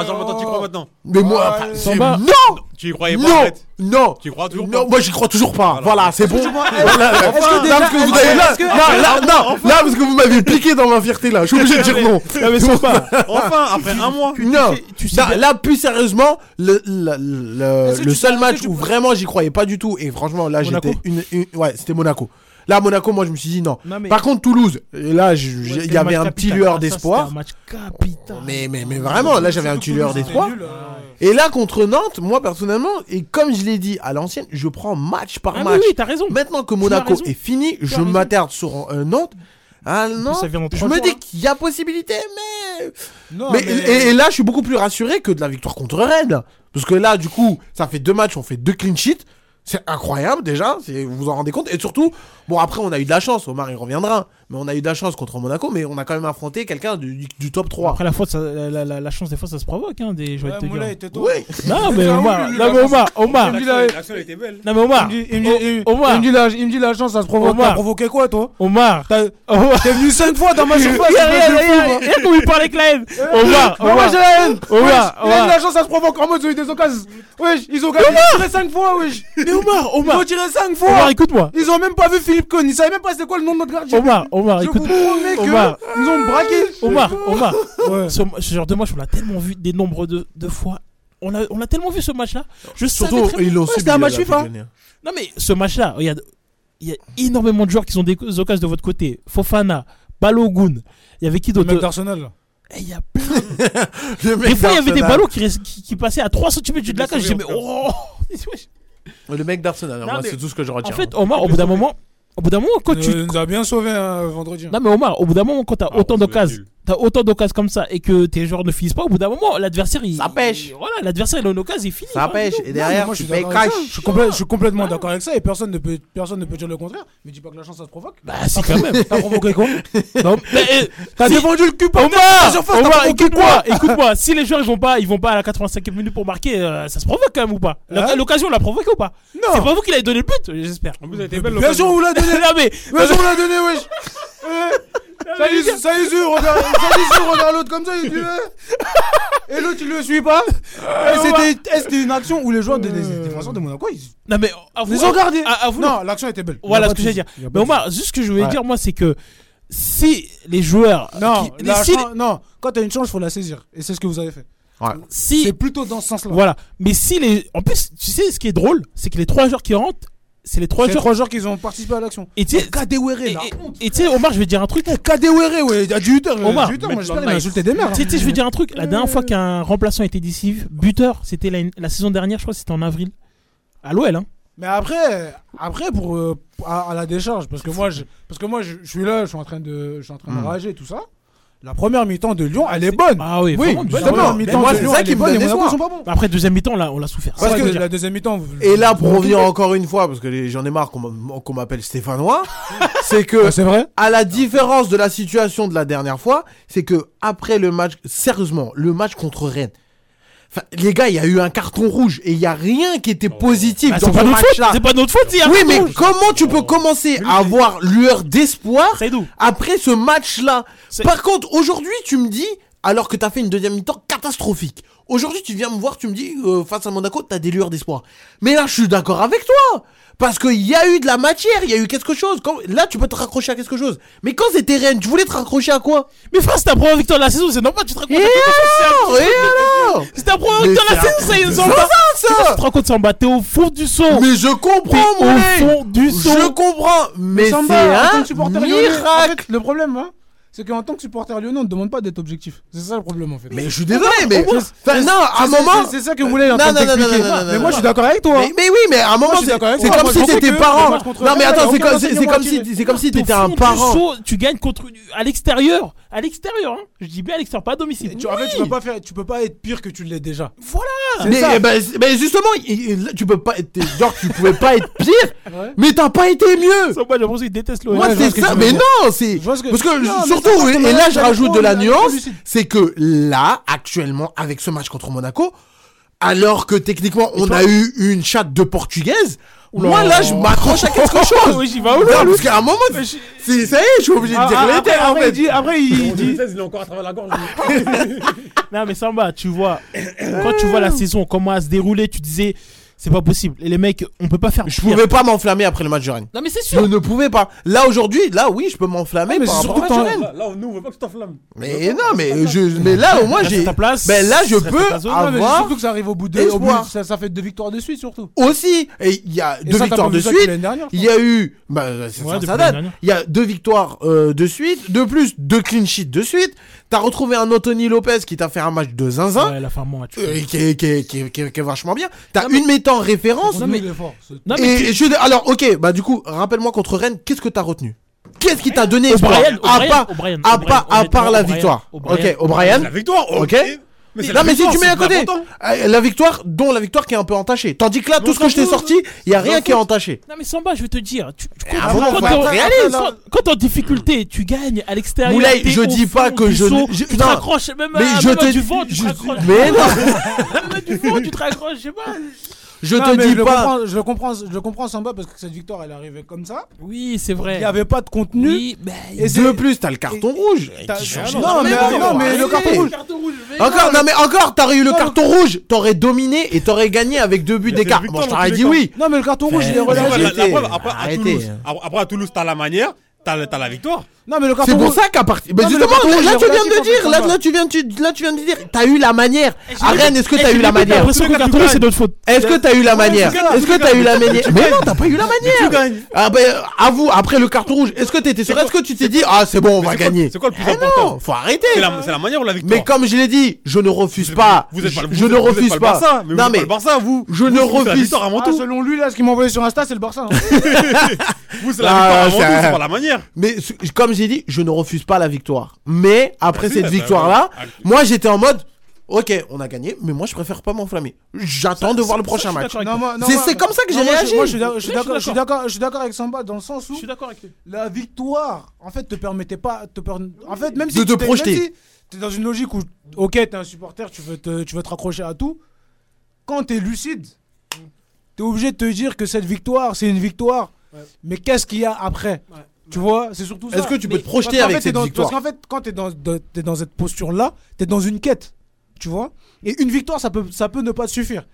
Mais moi, c'est- Samba- non Tu y croyais pas, Non. Non Tu y crois toujours Non, pas. moi j'y crois toujours pas. Voilà, c'est bon. Voilà, là, parce que vous avez là, non, là, non, là, parce que vous m'avez piqué dans ma fierté là. Je suis obligé de dire non. Non, mais Samba, Enfin, après un mois. Non, tu sais là, plus sérieusement, le, le, le, Est-ce que le tu seul match est-ce que où vraiment j'y croyais pas du tout, et franchement, là, Monaco j'étais une, une- ouais, c'était Monaco. Là, Monaco, moi, je me suis dit non. Non, mais- Par contre, Toulouse, et là, Ouais, il y avait un petit lueur Ah, d'espoir. Mais, mais, mais vraiment, là, j'avais un petit lueur Toulouse, d'espoir. euh, Et là, contre Nantes, moi, personnellement, et comme je l'ai dit à l'ancienne, je prends match par Ah, oui, match. oui, t'as raison. Maintenant que as Monaco est fini, as je m'attarde sur euh, Nantes. Ah non, je me dis hein. qu'il y a possibilité, mais... Non, mais, mais- Et, et là, je suis beaucoup plus rassuré que de la victoire contre Rennes. Parce que là, du coup, ça fait deux matchs, on fait deux clean sheets. C'est incroyable déjà, vous vous en rendez compte. Et surtout, bon après on a eu de la chance, Omar il reviendra, mais on a eu de la chance contre Monaco, mais on a quand même affronté quelqu'un du, du- du top 3. Après la faute, ça- la, la- la- la chance des fois ça se provoque, hein, des, vais Ouais, tais-toi. Oui, Non mais Omar, non mais Omar, Omar, Il me dit la- L'action était belle. non mais Omar, Il me dit- il me dit- il me- Omar. il me dit la- il me dit la chance, ça se provoque. Omar. T'as provoqué quoi, toi? Omar, Omar. T'es venu 5 fois dans ma surface. Regarde, de comment il parle avec la haine. Omar, moi, j'ai Omar, la haine. Omar, Wesh, Il a Omar. de la chance, ça se provoque. En mode, ils ont eu des occasions. Wesh, ils ont gagné. Ils ont tiré 5 fois, wesh. Mais Omar, Ils Omar, ont tiré 5 Omar, fois. écoute-moi. Ils ont même pas vu Philippe Cohn. Ils savaient même pas c'était quoi le nom de notre gardien. Omar, Omar, Je vous écoute. promets que Omar. ils ont braqué. Omar, Omar. Ouais. Ce, ce genre de match, on l'a tellement vu des nombres de, de fois. On a, on a tellement vu ce match-là. Je surtout très- ils l'ont Ouais, c'était un match la FIFA. Non mais ce match-là, regarde, il y a énormément de joueurs qui sont des occasions de votre côté. Fofana, Balogun. Il y avait qui Le d'autre? mec d'Arsenal. Eh, Il y a plein. Le Des fois, il y avait des ballons qui, res- qui, qui passaient à 3 cm de la cage. Je disais, mais oh Le mec d'Arsenal, Non, moi, mais- c'est tout ce que je En retiens. fait, Omar, au bout d'un moment, au bout d'un moment, quand tu. Il nous a bien sauvé hein, vendredi. Non mais Omar, au bout d'un moment, quand t'as Ah, autant d'occasions, nul. T'as autant d'occasions comme ça et que tes joueurs ne finissent pas, au bout d'un moment, l'adversaire il. Ça pêche. il- Voilà, l'adversaire il a une occasion, il finit. ça pêche, c'est et derrière, moi, je tu suis cash. Je suis, complè- je suis complètement d'accord avec ça et personne ne peut, personne ne peut dire le contraire. Mais dis pas que la chance ça se provoque. Bah, si, quand même. T'as provoqué quoi Non, mais, eh, T'as si- défendu le cul par Omar, écoute-moi, écoute-moi. Si les joueurs ils vont pas, ils vont pas à la 85e minute pour marquer, euh, ça se provoque quand même ou pas? L'oc- Hein L'occasion, on l'a provoqué ou pas? C'est Non pas vous qui l'avez donné le but, j'espère. En plus, elle était belle Bien sûr, vous l'a donné non mais, Bien sûr, on l'a donné, wesh Ça y est, ça y est, sûr, regarde, ça y est, sûr, regarde l'autre comme ça, il dit eh. Et l'autre, il le suit pas Eh, C'était eh, c'était une action où les joueurs des des défenseurs de Monaco, ils non mais, avoue, ils ont gardé ah, Non, l'action était belle. Voilà Y a ce pas que de j'allais dire. souci, y a pas Mais de Omar, juste ce que je voulais Ouais. dire moi, c'est que si les joueurs, Non, qui- la si, chan- non, quand t'as une chance, faut la saisir. Et c'est ce que vous avez fait. si C'est plutôt dans ce sens-là. Voilà. Mais si les. En plus, tu sais, ce qui est drôle, c'est que les trois joueurs qui rentrent, c'est les trois joueurs. trois joueurs qui ont participé à l'action. Et tu sais, et- tu sais, Omar, je vais dire un truc. Kadewere, ouais, à 18h. Omar, 18h, moi mettre j'espère dans qu'il le va insulter des mères. Tu sais, tu sais, je vais dire un truc. La dernière fois qu'un remplaçant était décisif, buteur, c'était la, la saison dernière, je crois que c'était en avril. À l'OL, hein. Mais après, après pour euh, à, à la décharge, parce que moi, je, parce que moi, je, je suis là, je suis en train de, je suis en train de Hmm. rager tout ça. La première mi-temps de Lyon, elle est bonne. Ah oui, Oui, la première mi-temps de Lyon, elle est bonne, sont pas bons. Après, deuxième mi-temps, là, on l'a souffert. Parce que la deuxième mi-temps. Et là, pour revenir encore une fois, parce que les- j'en ai marre qu'on m'a- qu'on m'appelle Stéphanois, c'est que Ah, c'est vrai. à la différence de la situation de la dernière fois, c'est que après le match, sérieusement, le match contre Rennes, enfin, les gars, il y a eu un carton rouge et il y a rien qui était positif Bah, dans c'est ce pas notre faute, match-là. c'est pas notre faute, c'est un Oui, mais rouge. comment tu peux commencer à avoir lueur d'espoir après ce match-là? Par contre, aujourd'hui, tu me dis, alors que t'as fait une deuxième mi-temps catastrophique, aujourd'hui, tu viens me voir, tu me dis, euh, face à Monaco, t'as des lueurs d'espoir. Mais là, je suis d'accord avec toi parce qu'il y a eu de la matière, il y a eu quelque chose. Quand... Là, tu peux te raccrocher à quelque chose. Mais quand c'était Rennes, tu voulais te raccrocher à quoi? Mais frère, c'est ta première victoire de la saison, c'est normal, tu te racontes. Et alors Et alors C'est ta première Mais victoire de la c'est saison, ça y est, c'est ça, ça Tu te Samba, t'es au fond du saut. Mais je comprends, mon au fond du saut. Je comprends, mais c'est en tant un en miracle. le problème, hein, c'est qu'en tant que supporter lyonnais, on ne demande pas d'être objectif. C'est ça le problème en fait. Mais je suis désolé, mais enfin, non, à un moment. c'est- ça que vous voulez Non, non, non, non, Mais moi, je suis d'accord avec toi. Mais, mais oui, mais à un moment, c'est comme si t'étais parent. Non, mais attends, c'est comme, si, t'étais un parent. tu gagnes contre à l'extérieur, à l'extérieur. Hein. Je dis bien à l'extérieur, pas à domicile. Tu- En fait, tu peux pas faire, tu peux pas être pire que tu l'es déjà. Voilà. Mais, ça. eh ben, c'est- mais justement, il- il- tu peux pas être, genre, tu pouvais pas être pire, Ouais. mais t'as pas été mieux. Moi, j'ai l'impression qu'il déteste l'OL. Moi, Ouais, je vois c'est ce que ça, tu veux mais dire. non, c'est, Je vois ce que- parce que, Non, mais surtout, ça, et, là, je rajoute de la nuance, lucide. c'est que là, actuellement, avec ce match contre Monaco, alors que techniquement, on a eu une chatte de portugaise, moi, là, je m'accroche à quelque chose. Oui, j'y vais au Non, loin, parce qu'à un moment, c'est, ça y est, je suis obligé de Ah, dire termes, en fait. dit, après, il dit. 2016, il est encore à travers la gorge. Non, mais Samba, tu vois, quand tu vois la saison, comment elle se dérouler, tu disais, c'est pas possible. Et les mecs, on peut pas faire Je pire. pouvais pas m'enflammer après le match de Rennes. Non, mais c'est Je sûr. ne pouvais pas. Là aujourd'hui, là oui, je peux m'enflammer mais par c'est rapport surtout au match que de Rennes. Là, là, nous, on veut pas que tu t'enflammes. Mais non, mais je, mais là au moins j'ai. à ta place. Ben là, je peux à ta zone. Ouais, mais c'est avoir surtout que ça arrive au bout de. Au bout, espoir. ça, ça fait deux victoires de suite surtout. aussi. Et il y a Et deux ça, t'as victoires pas de vu ça depuis suite. l'année dernière, je Il y a eu, bah, c'est ça, depuis ça l'année date. dernière. Il y a deux victoires euh, de suite, de plus deux clean sheets de suite. T'as retrouvé un Anthony Lopez qui t'a fait un match de zinzin. Ouais, la fin moi, tu euh, qui, est, qui, est, qui, est, qui est- qui est vachement bien. T'as Non, mais- une mettant référence. Non, mais il est fort. ce- Non, mais Et, et je, alors, ok, bah du coup, rappelle-moi contre Rennes, qu'est-ce que t'as retenu? Qu'est-ce qui t'a donné espoir? O'Brien, à O'Brien, part, O'Brien, à part, à part la victoire. Ok, O'Brien. La victoire, Ok. Mais Non mais si tu mets à côté euh, la victoire, dont la victoire qui est un peu entachée. Tandis que là, tout ce que je t'ai sorti, il y a rien qui est entaché. Non mais Samba, je vais te dire, tu, à un quand, t'es en- difficulté, tu gagnes à l'extérieur. Moulay, je dis pas que je tu te raccroches même à, du vent, tu te raccroches. mais non, Même à du vent, tu te raccroches, je sais pas. Je Non, te dis je le pas. comprends- Je le comprends, je le comprends Samba parce que cette victoire elle est arrivée comme ça. Oui, c'est vrai. Il n'y avait pas de contenu. Oui, bah, Et De plus, t'as le carton rouge. Qui change non, mais- non, mais le carton rouge. Encore, non mais encore, t'aurais eu le carton rouge, t'aurais dominé et t'aurais gagné avec deux buts d'écart. victoire je t'aurais dit oui. Non, mais le carton rouge il est relâché. après, à. Toulouse, après, après, à Toulouse, t'as la manière, t'as t'as la victoire. Non, mais le C'est pour ça qu'à partir. Mais Non, justement, là tu viens de dire, là, là tu viens, tu, là tu viens de dire, t'as eu la manière. À Rennes, est-ce que t'as eu la manière l'impression que le carton rouge, c'est notre faute. Est-ce que t'as eu la manière Est-ce que tu t'as eu la manière Mais non, t'as pas eu la manière. Tu gagnes. Ah ben, avoue, après le carton rouge, est-ce que t'étais sûr Est-ce que tu t'es dit, ah c'est bon, on va gagner c'est quoi le plus Eh important Non, faut arrêter. C'est la, manière ou la victoire Mais comme je l'ai dit, je ne refuse pas. Vous êtes pas le je ne refuse pas. pas. Non êtes mais pas le Barça, vous. je ne refuse- avant Ah, selon lui, là, ce qu'il m'a envoyé sur Insta, c'est le Barça. hein. Vous, c'est la victoire avant tout, ça- c'est pas la manière. Mais comme j'ai dit, je ne refuse pas la victoire. Mais après Bah si, cette bah, victoire-là, bah, bah, moi j'étais en mode, ok, on a gagné, mais moi je préfère pas m'enflammer. J'attends de voir le prochain match. C'est- comme ça que j'ai non, moi, je- réagi. Moi, je suis d'accord- je suis d'accord. avec Samba dans le sens où Je suis d'accord avec lui. la victoire, en fait, te permettait pas. Te per- En fait, même si De te projeter. T'es dans une logique où, ok, t'es un supporter, tu veux, te, tu veux te raccrocher à tout. Quand t'es lucide, t'es obligé de te dire que cette victoire, c'est une victoire. Ouais. Mais qu'est-ce qu'il y a après? Tu vois, c'est surtout ça. Est-ce que tu peux te projeter parce qu'en avec fait, t'es cette dans- victoire Parce qu'en fait, quand t'es dans, t'es dans cette posture-là, t'es dans une quête. Tu vois Et une victoire, ça peut, ça peut ne pas te suffire.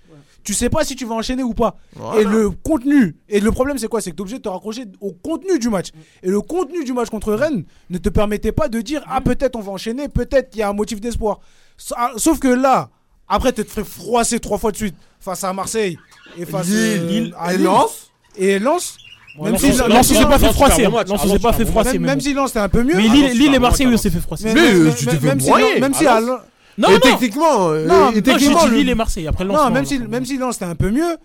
Tu sais pas si tu vas enchaîner ou pas. Voilà. Et le contenu, et le problème c'est quoi? C'est que tu es obligé de te raccrocher au contenu du match. Et le contenu du match contre Rennes ne te permettait pas de dire Ah, peut-être on va enchaîner, peut-être il y a un motif d'espoir. Sa- Sauf que là, après, tu te ferais froisser trois fois de suite face à Marseille et face Lille, euh, Lille à et Lille. Lens. Et Lens, même si Lens, s'est pas fait froisser. Lens, s'est pas fait froisser. même, si Lens c'était un peu mieux. Mais Lille, et Marseille, on s'est fait froisser. Mais, euh, tu même si- non. Et techniquement, euh, Non, et techniquement, Lille et Marseille. Après Lens, Non, même si, même si Lens c'était un peu mieux,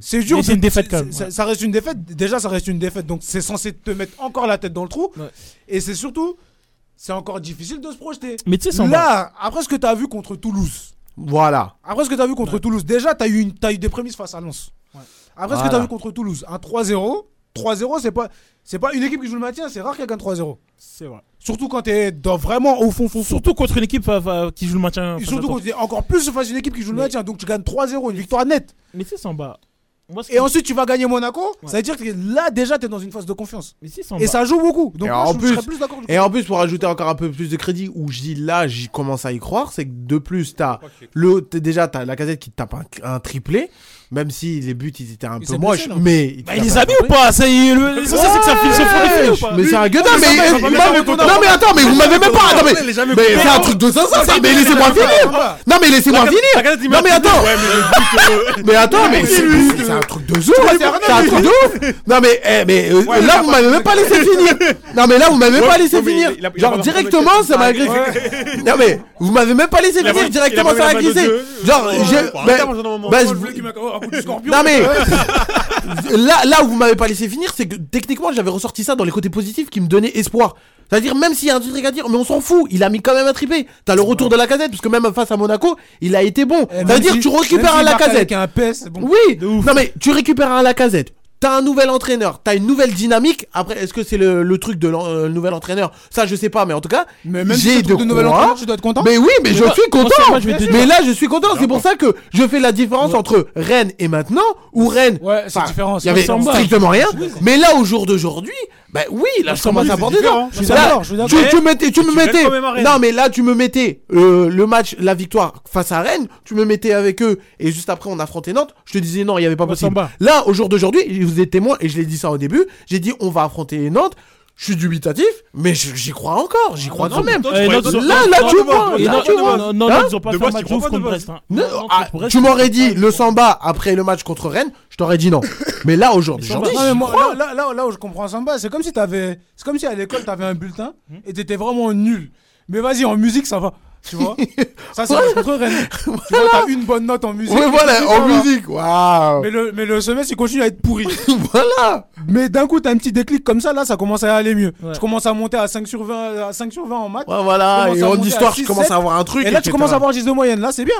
c'est dur. Mais c'est une défaite quand même, ça- ouais. Ça reste une défaite. Déjà, ça reste une défaite. Donc, c'est censé te mettre encore la tête dans le trou. Ouais. Et c'est surtout, c'est encore difficile de se projeter. Mais tu sais, Là, après ce que tu as vu contre Toulouse, Voilà. après ce que tu as vu contre Toulouse, déjà, tu as, eu une- t'as eu des prémices face à Lens. Après ce que tu as vu contre Toulouse, un 3-0, 3-0, c'est pas, c'est pas une équipe qui joue le maintien, c'est rare qu'elle gagne 3-0. c'est vrai. Surtout quand tu es dans vraiment au fond, fond, fond. Surtout contre une équipe euh, euh, qui joue le maintien. Et surtout quand tu es encore plus face à une équipe qui joue le Mais- maintien. Donc tu gagnes 3-0, une victoire nette. Mais sais, Samba. moi, ce Et qui- ensuite, tu vas gagner Monaco. Ouais. Ça veut dire que là, déjà, tu es dans une phase de confiance. Mais Samba. Et ça joue beaucoup. Donc, Et moi, en je, plus- je serais plus d'accord. du Et en plus, pour ajouter encore un peu plus de crédit, où je dis là, j'y commence à y croire, c'est que de plus, t'as le, t'es- déjà, t'as la casette qui te tape un, un triplé, même si les buts, ils étaient un Il peu moches, mais. Bah, il les a mis ou pas Ça, il- le- L'essentiel, c'est que ça file se fond des filets ou pas Mais c'est un ça, ça, non, mais ça, non, attends, mais vous m'avez même pas, non, mais, c'est un truc de ça, ça, ça, mais laissez-moi ça, finir! ça, Non, mais laissez-moi La finir! Non, m'a mais attends! Mais euh, attends, mais c'est c'est un truc de zoo, c'est un truc de ouf. Non mais eh, mais euh, là vous m'avez même pas laissé finir. Non mais là vous m'avez même pas laissé finir. Genre directement ça m'a agressé. Non mais vous m'avez même pas laissé finir directement ça m'a Dieu. Genre j'ai un coup scorpion. non mais là là où vous m'avez pas laissé finir c'est que techniquement j'avais ressorti ça dans les côtés positifs qui me donnaient espoir. C'est-à-dire même s'il y a un truc à dire mais on s'en fout, il a mis quand même un triplé. T'as le retour de la casette parce que même face à Monaco, il a été bon. Eh, C'est-à-dire si- tu récupères un la casette. Avec un PS, c'est bon. Oui, non mais tu récupères un Lacazette. T'as un nouvel entraîneur, t'as une nouvelle dynamique. Après, est-ce que c'est le, le truc de euh, le nouvel entraîneur? Ça, je sais pas, mais en tout cas, Mais même si j'ai de de entraîneurs, tu dois être content. Mais oui, mais, Mais je suis content. moi, je mais là, je suis content. C'est pour ça que je fais la différence entre Rennes et maintenant, où Rennes, Ouais, c'est différent. il y avait strictement rien. Mais là, au jour d'aujourd'hui, bah oui, là, je commence à porter dedans. Je suis d'accord, je suis d'accord. Tu, tu mettais, tu me mettais. Non, mais là, tu me mettais euh, le match, la victoire face à Rennes. Tu me mettais avec eux et juste après, on affrontait Nantes. Je te disais non, il y avait pas possible. Là, au jour d'aujourd'hui, vous êtes témoin et je l'ai dit ça au début. J'ai dit on va affronter Nantes. Je suis dubitatif, mais j'y crois encore. J'y crois quand même. Eh, Là, là, tu vois. Là, tu vois. non, non, Hein ils ont pas fait match contre. Brest. hein. Ah, tu m'aurais dit pas- le Samba après le match contre Rennes, je t'aurais dit non. Mais là aujourd'hui, là, là où je comprends Samba, c'est comme si t'avais, c'est comme si à l'école t'avais un bulletin Hmm. et t'étais vraiment nul. Mais vas-y, en musique ça va, tu vois. ça c'est match contre Rennes. Tu vois, t'as une bonne note en musique. Oui, voilà, ça en va. musique. Waouh. Mais le, mais le semestre il continue à être pourri. Voilà. mais d'un coup t'as un petit déclic comme ça, là ça commence à aller mieux. Ouais. Je commence à monter à 5 sur 20, à 5 sur 20 en maths. Ouais, voilà. Et à en histoire, à je 6, commence 7. à avoir un truc. Et là tu etc. commences à avoir 10 de moyenne, là c'est bien.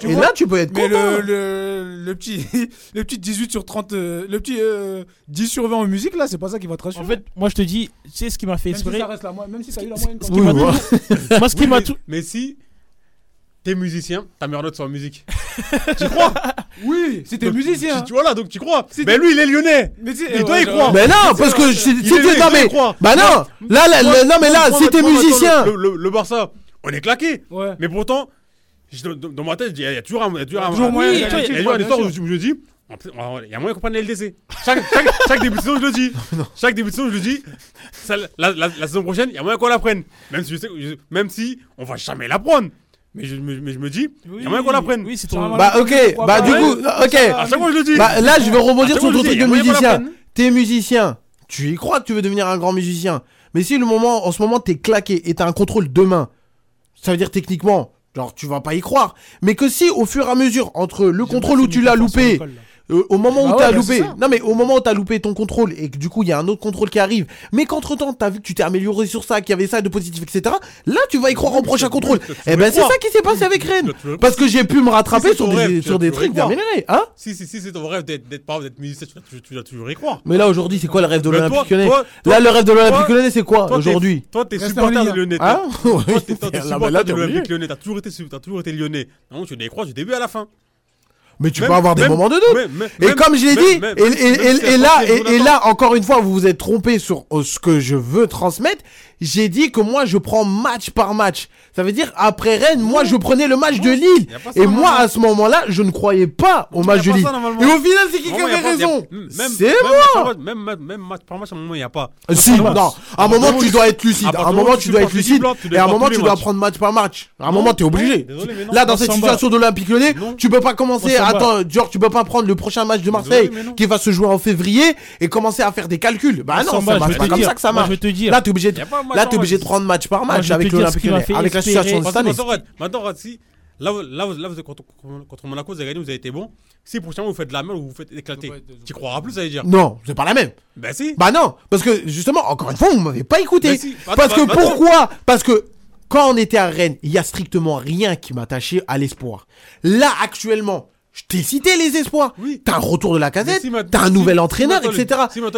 tu Et vois. là, tu peux être Mais content. le, le, le petit le petit 18 sur 30, euh, le petit euh, 10 sur 20 en musique là, c'est pas ça qui va te rassurer. En fait, moi je te dis, tu sais ce qui m'a fait même si espérer ça reste la même si t'as eu la moyenne. Ce quand qui Oui, m'a voilà. Moi ce qui m'a mais- tout. Si t'es musicien, ta meilleure note c'est en musique. Oui, c'était musicien. Tu, tu vois là, donc tu crois. Mais lui, il est lyonnais. Mais si- Il doit ouais, y croire. Mais non, parce que si né, Non, mais. Bah non. Là, là, non, mais là, si t'es musicien. Le, le- le Barça, on est claqué. Ouais. Mais pourtant, dans, ma tête, je dis, il y a toujours un. Il y a toujours un. Toujours un- moyen il y a- une histoire où je me dis. Va- Il y a moyen qu'on prenne la LDC. Chaque, chaque, chaque début de saison, je le dis. Chaque début de saison, je le dis. Ça, la, la- la saison prochaine, il y a moyen qu'on la prenne. Même si, je sais, je- même si on va jamais la prendre. Mais je, me- mais je me dis, il y a moyen qu'on la prenne. Oui, c'est ton. Bah, ok. Bah, du coup, ok. À chaque fois, je le dis. Bah, là, je vais rebondir sur ton truc de musicien. T'es musicien. Tu y crois que tu veux devenir un grand musicien. Mais si le moment, en ce moment, t'es claqué et t'as un contrôle demain, ça veut dire techniquement, genre, tu vas pas y croire. Mais que si, au fur et à mesure, entre le contrôle où tu l'as loupé, au moment Bah où ouais, t'as bah loupé, non mais au moment où t'as loupé ton contrôle et que du coup il y a un autre contrôle qui arrive, mais qu'entre temps t'as vu que tu t'es amélioré sur ça, qu'il y avait ça de positif, etc. Là tu vas y croire au prochain contrôle. Et vas ben c'est ça qui s'est passé avec Rennes. Parce que j'ai pu me rattraper sur des, sur des trucs d'améliorer, hein. Si, si, si c'est ton rêve d'être, d'être, par exemple, d'être musicien, tu vas toujours y croire. Mais là aujourd'hui c'est quoi le rêve de l'Olympique Lyonnais Là le rêve de l'Olympique Lyonnais c'est quoi aujourd'hui? Toi, t'es supporter en de. Lyonnais. Hein? Toi, t'es supporter de l'Olympique. Lyonnais. T'as toujours été, t'as toujours été lyonnais. Non, tu dois y croire du début à la fin. Mais tu Même- peux avoir des même- moments de doute. même- Et comme je l'ai dit, et, là, et, là, encore une fois, vous vous êtes trompé sur euh, ce que je veux transmettre. J'ai dit que moi je prends match par match. Ça veut dire après Rennes, moi je prenais le match de Lille. Et moi à ce moment-là, je ne croyais pas au match de Lille. Et au final, c'est qui qui avait raison C'est moi Même, match par match, à un moment, il n'y a pas. Si, non, à un moment tu dois être lucide. À un moment tu tu dois être lucide. tu Et à un moment tu dois prendre match par match. À un moment t'es non, obligé. Là dans cette situation de l'Olympique Lyonnais, tu peux pas commencer. Attends, genre tu peux pas prendre le prochain match de Marseille qui va se jouer en février et commencer à faire des calculs. Bah non, c'est pas comme ça que ça marche. Là t'es obligé de Là t'es obligé de prendre match par Moi, match avec l'Olympique Lyonnais, avec la situation de cette que année. maintenant, si là, là, là, vous êtes contre, contre Monaco, vous avez gagné, vous avez été bon. Si prochainement vous faites de la merde ou vous vous faites éclater, tu croiras plus, ça veut dire. Non, c'est pas la même. Ben si. Bah non, parce que justement, encore une fois, vous m'avez pas écouté. Si, attends, parce que bah, bah, pourquoi? Parce que quand on était à Rennes, il y a strictement rien qui m'attachait à l'espoir. Là, actuellement, je t'ai cité les espoirs. Oui. T'as un retour de la casette, si t'as un si- nouvel si entraîneur, etc.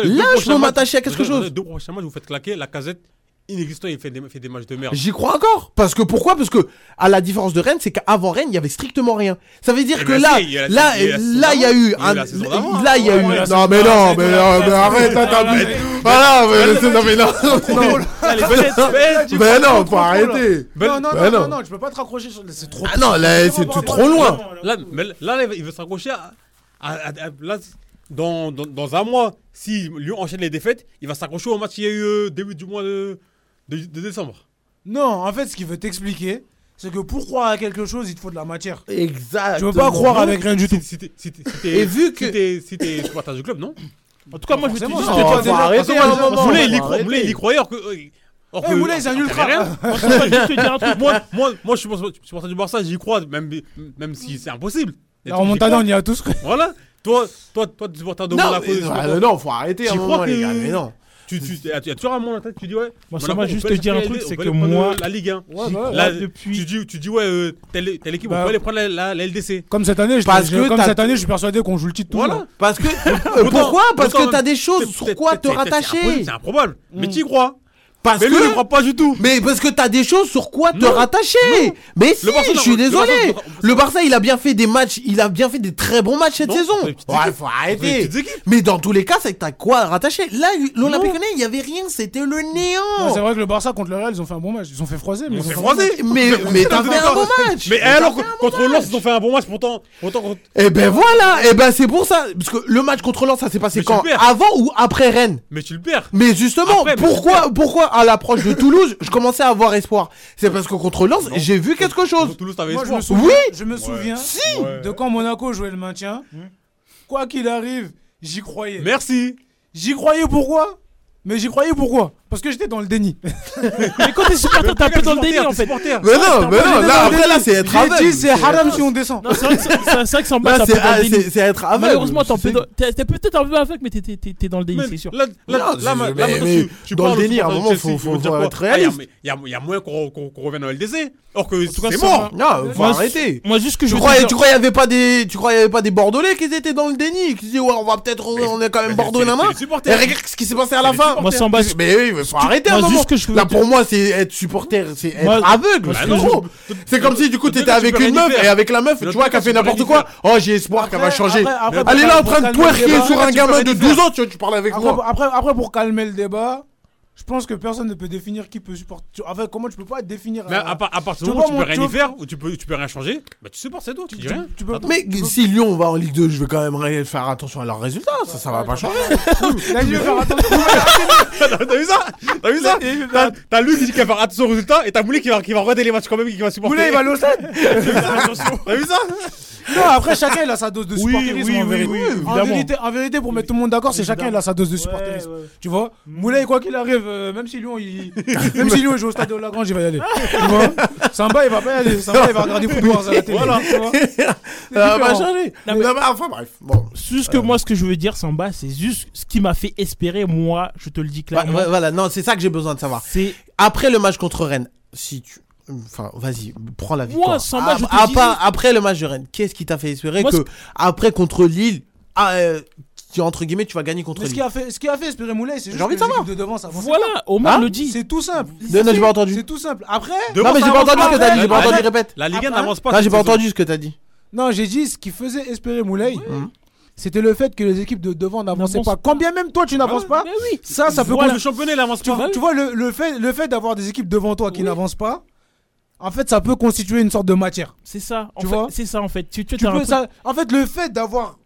Là, je peux m'attacher à quelque chose. Les deux prochains matchs, vous faites claquer, la casette inexistant, il fait des, fait des matchs de merde. J'y crois encore. Parce que pourquoi? Parce que à la différence de Rennes, c'est qu'avant Rennes, il y avait strictement rien. Ça veut dire Eh que ben là, si, il y a la- là, il y a la saison là, il y a eu un, là, il y a eu. Non, mais non, mais arrête, t'abuses. Voilà, non, mais non, non. Mais non, faut arrêter. Non, non, non, non. non, non, tu peux pas te raccrocher sur. C'est trop. Ah non, là, c'est tout trop loin. Là, mais là, là, il veut se raccrocher à, à- à- à- là, dans, dans, dans un mois, si Lyon enchaîne les défaites, il va s'accrocher au match qu'il y a eu euh, début du mois de, de, de décembre. Non, en fait, ce qu'il veut t'expliquer, c'est que pour croire à quelque chose, il te faut de la matière. Exact. Tu veux pas croire avec rien du tout. Si, t'es- si t'es- si t'es- Et vu que- Si t'es si t'es supporter du club, non En tout cas, moi, je vais te dire. Moulay, il y croyait, or que. Or Moulay, c'est un ultra. rien. Moi, moi, moi, je suis supporter- du Barça, j'y crois, même, même si c'est impossible. La remontada, on y a tous cru. Voilà. Toi, toi, toi, tu supporter de Non, Monaco, mais- tu supporter- ah, non, faut arrêter moment, crois les gars. Mais non. Tu, tu, tu as toujours un moment dans la tête, tu dis ouais. Moi, ça m'a juste te dire un truc, c'est que moi- La Ligue 1. Ouais, bah ouais. Là, depuis- tu, dis, tu dis ouais, euh, telle, telle équipe, Bah, on peut aller prendre la, LDC. Comme cette année, je, suis persuadé qu'on joue le titre tout Voilà. Parce que. euh, Pourquoi? Parce que t'as des choses sur quoi te rattacher. c'est improbable. Mais tu y crois. Parce Mais lui, il ne que. croit pas du tout. Mais parce que t'as des choses sur quoi te Non. rattacher. Mais si, Le Barça, je suis le désolé. Barça, Le Barça, il a bien fait des matchs, il a bien fait des très bons matchs cette Non, saison. Ouais, faut arrêter. Mais dans tous les cas, c'est que t'as quoi à rattacher. Là, l'Olympique. Lyonnais, il y avait rien, c'était le néant. C'est vrai que le Barça contre le Real, ils ont fait un bon match. Ils ont fait froiser, mais ils ont fait froisé. Mais, mais t'as fait un bon match. Mais alors, contre. Lens, ils ont fait un bon match, pourtant. Eh ben voilà, eh ben c'est pour ça. Parce que le match contre Lens, ça s'est passé quand. Avant ou après Rennes? Mais tu le perds. Mais justement, pourquoi à l'approche de Toulouse, je commençais à avoir espoir C'est parce que contre Lens, j'ai vu quelque chose. Toulouse, t'avais Moi, je me espoir. souviens, Oui. je me souviens Si Ouais. de quand Monaco jouait le maintien. Quoi qu'il arrive, j'y croyais. Merci. J'y croyais pourquoi? Mais j'y croyais pourquoi? Parce que j'étais dans le déni. Mais quand t'es supporter, t'es un peu dans le délire en fait. Mais non, mais non, là, après déni. là, c'est être J'ai aveugle. dit, c'est haram si on descend. Non, c'est vrai que c'est- t'es un c'est peu dans ah, le déni. c'est- c'est être aveugle. Malheureusement, t'es peut-être un peu aveugle, mais t'es- dans le déni, c'est sûr. Là, là, tu- dans le déni, à un moment, faut- être Ah, il y a- réaliste. mais Il y a- moyen qu'on revienne en LDC. Or que c'est mort. Non, faut Moi, arrêter. Moi, juste que je Tu veux te croyais, dire- tu croyais, il y avait pas des, tu croyais, il y avait pas des Bordelais qui étaient dans le déni, qui disaient, ouais, on va peut-être, on est quand même Bordeaux la main. Et regarde ce qui s'est passé à la fin. Moi, Samba, Mais oui, mais faut arrêter un moment. Là, pour moi, c'est être supporter, c'est être aveugle. moi, c'est comme si, du coup, t'étais avec une meuf, et avec la meuf, tu vois, qu'elle fait n'importe quoi. Oh, j'ai espoir qu'elle va changer. Elle est là en train de twerker sur un gamin de y 12 faire. ans, tu vois, tu parles avec moi. après, pour calmer le débat, je pense que personne ne peut définir qui peut supporter. tu- En fait, comment tu peux pas définir. Mais euh, à, part- à partir tu du moment où tu peux mon- rien tu y faire, ou tu peux, tu peux rien changer, bah tu supportes, c'est tout. Tu dis rien. tu peux- Attends. Mais si Lyon va en Ligue 2, je vais quand même ré- faire attention à leurs résultats. Ça, ça va pas changer. Là, je vais faire attention. T'as vu ça T'as vu ça T'as- T'as lui qui dit qu'il va faire attention au résultat et t'as Moulay qui va, qui va regarder les matchs quand même et qui va supporter. Moulay, il va aller au stade. T'as vu ça Non, après, chacun il a sa dose de Oui, supporterisme. oui, en, oui, vérité. oui, en, vérité, en vérité, pour mettre tout le monde d'accord, c'est chacun il a sa dose de supporterisme. Tu vois? Moulay, quoi qu'il arrive, euh, même si Lyon il, même si Lyon joue au stade de Lagrange, il va y aller. tu vois? Samba, il va pas y aller. Samba, il va regarder football à la télé. Voilà. tu vois? Ça va changer. Non, Non, mais- mais Enfin, bref. Bon. Juste que moi, ce que je veux dire, Samba, c'est juste ce qui m'a fait espérer, moi, je te le dis Bah, clairement. Voilà, non, c'est ça que j'ai besoin de savoir. C'est Après le match contre Rennes, si tu. Enfin, vas-y, prends la victoire. Samba, je te À- à disais- part- après le match de Rennes, qu'est-ce qui t'a fait espérer Moi, que après contre Lille, ah, euh, entre guillemets, tu vas gagner contre Mais ce qui Lille a fait, ce qui a fait espérer Moulay, c'est juste J'ai envie que de savoir. de devant, ça voilà, Omar Hein le dit. C'est tout simple. Non, non, j'ai pas entendu. C'est tout simple. Après, Non, mais j'ai pas entendu ce que t'as dit, j'ai pas entendu, répète. La Ligue 1 Après- n'avance pas. Non, j'ai pas entendu ce que t'as dit. non, j'ai dit ce qui faisait espérer Moulay, Mhm. c'était le fait que les équipes de devant n'avançaient N'avancent pas. Quand bien même toi tu n'avances pas, oui. ça, ça peut Voilà. Le championnat, il avance tu, pas. vois- tu vois le, le fait, le fait d'avoir des équipes devant toi qui Oui. n'avancent pas, en fait, ça peut constituer une sorte de matière. C'est ça. Tu vois? C'est ça en fait. Tu, tu, Tu peux, ça, en fait, le fait d'avoir,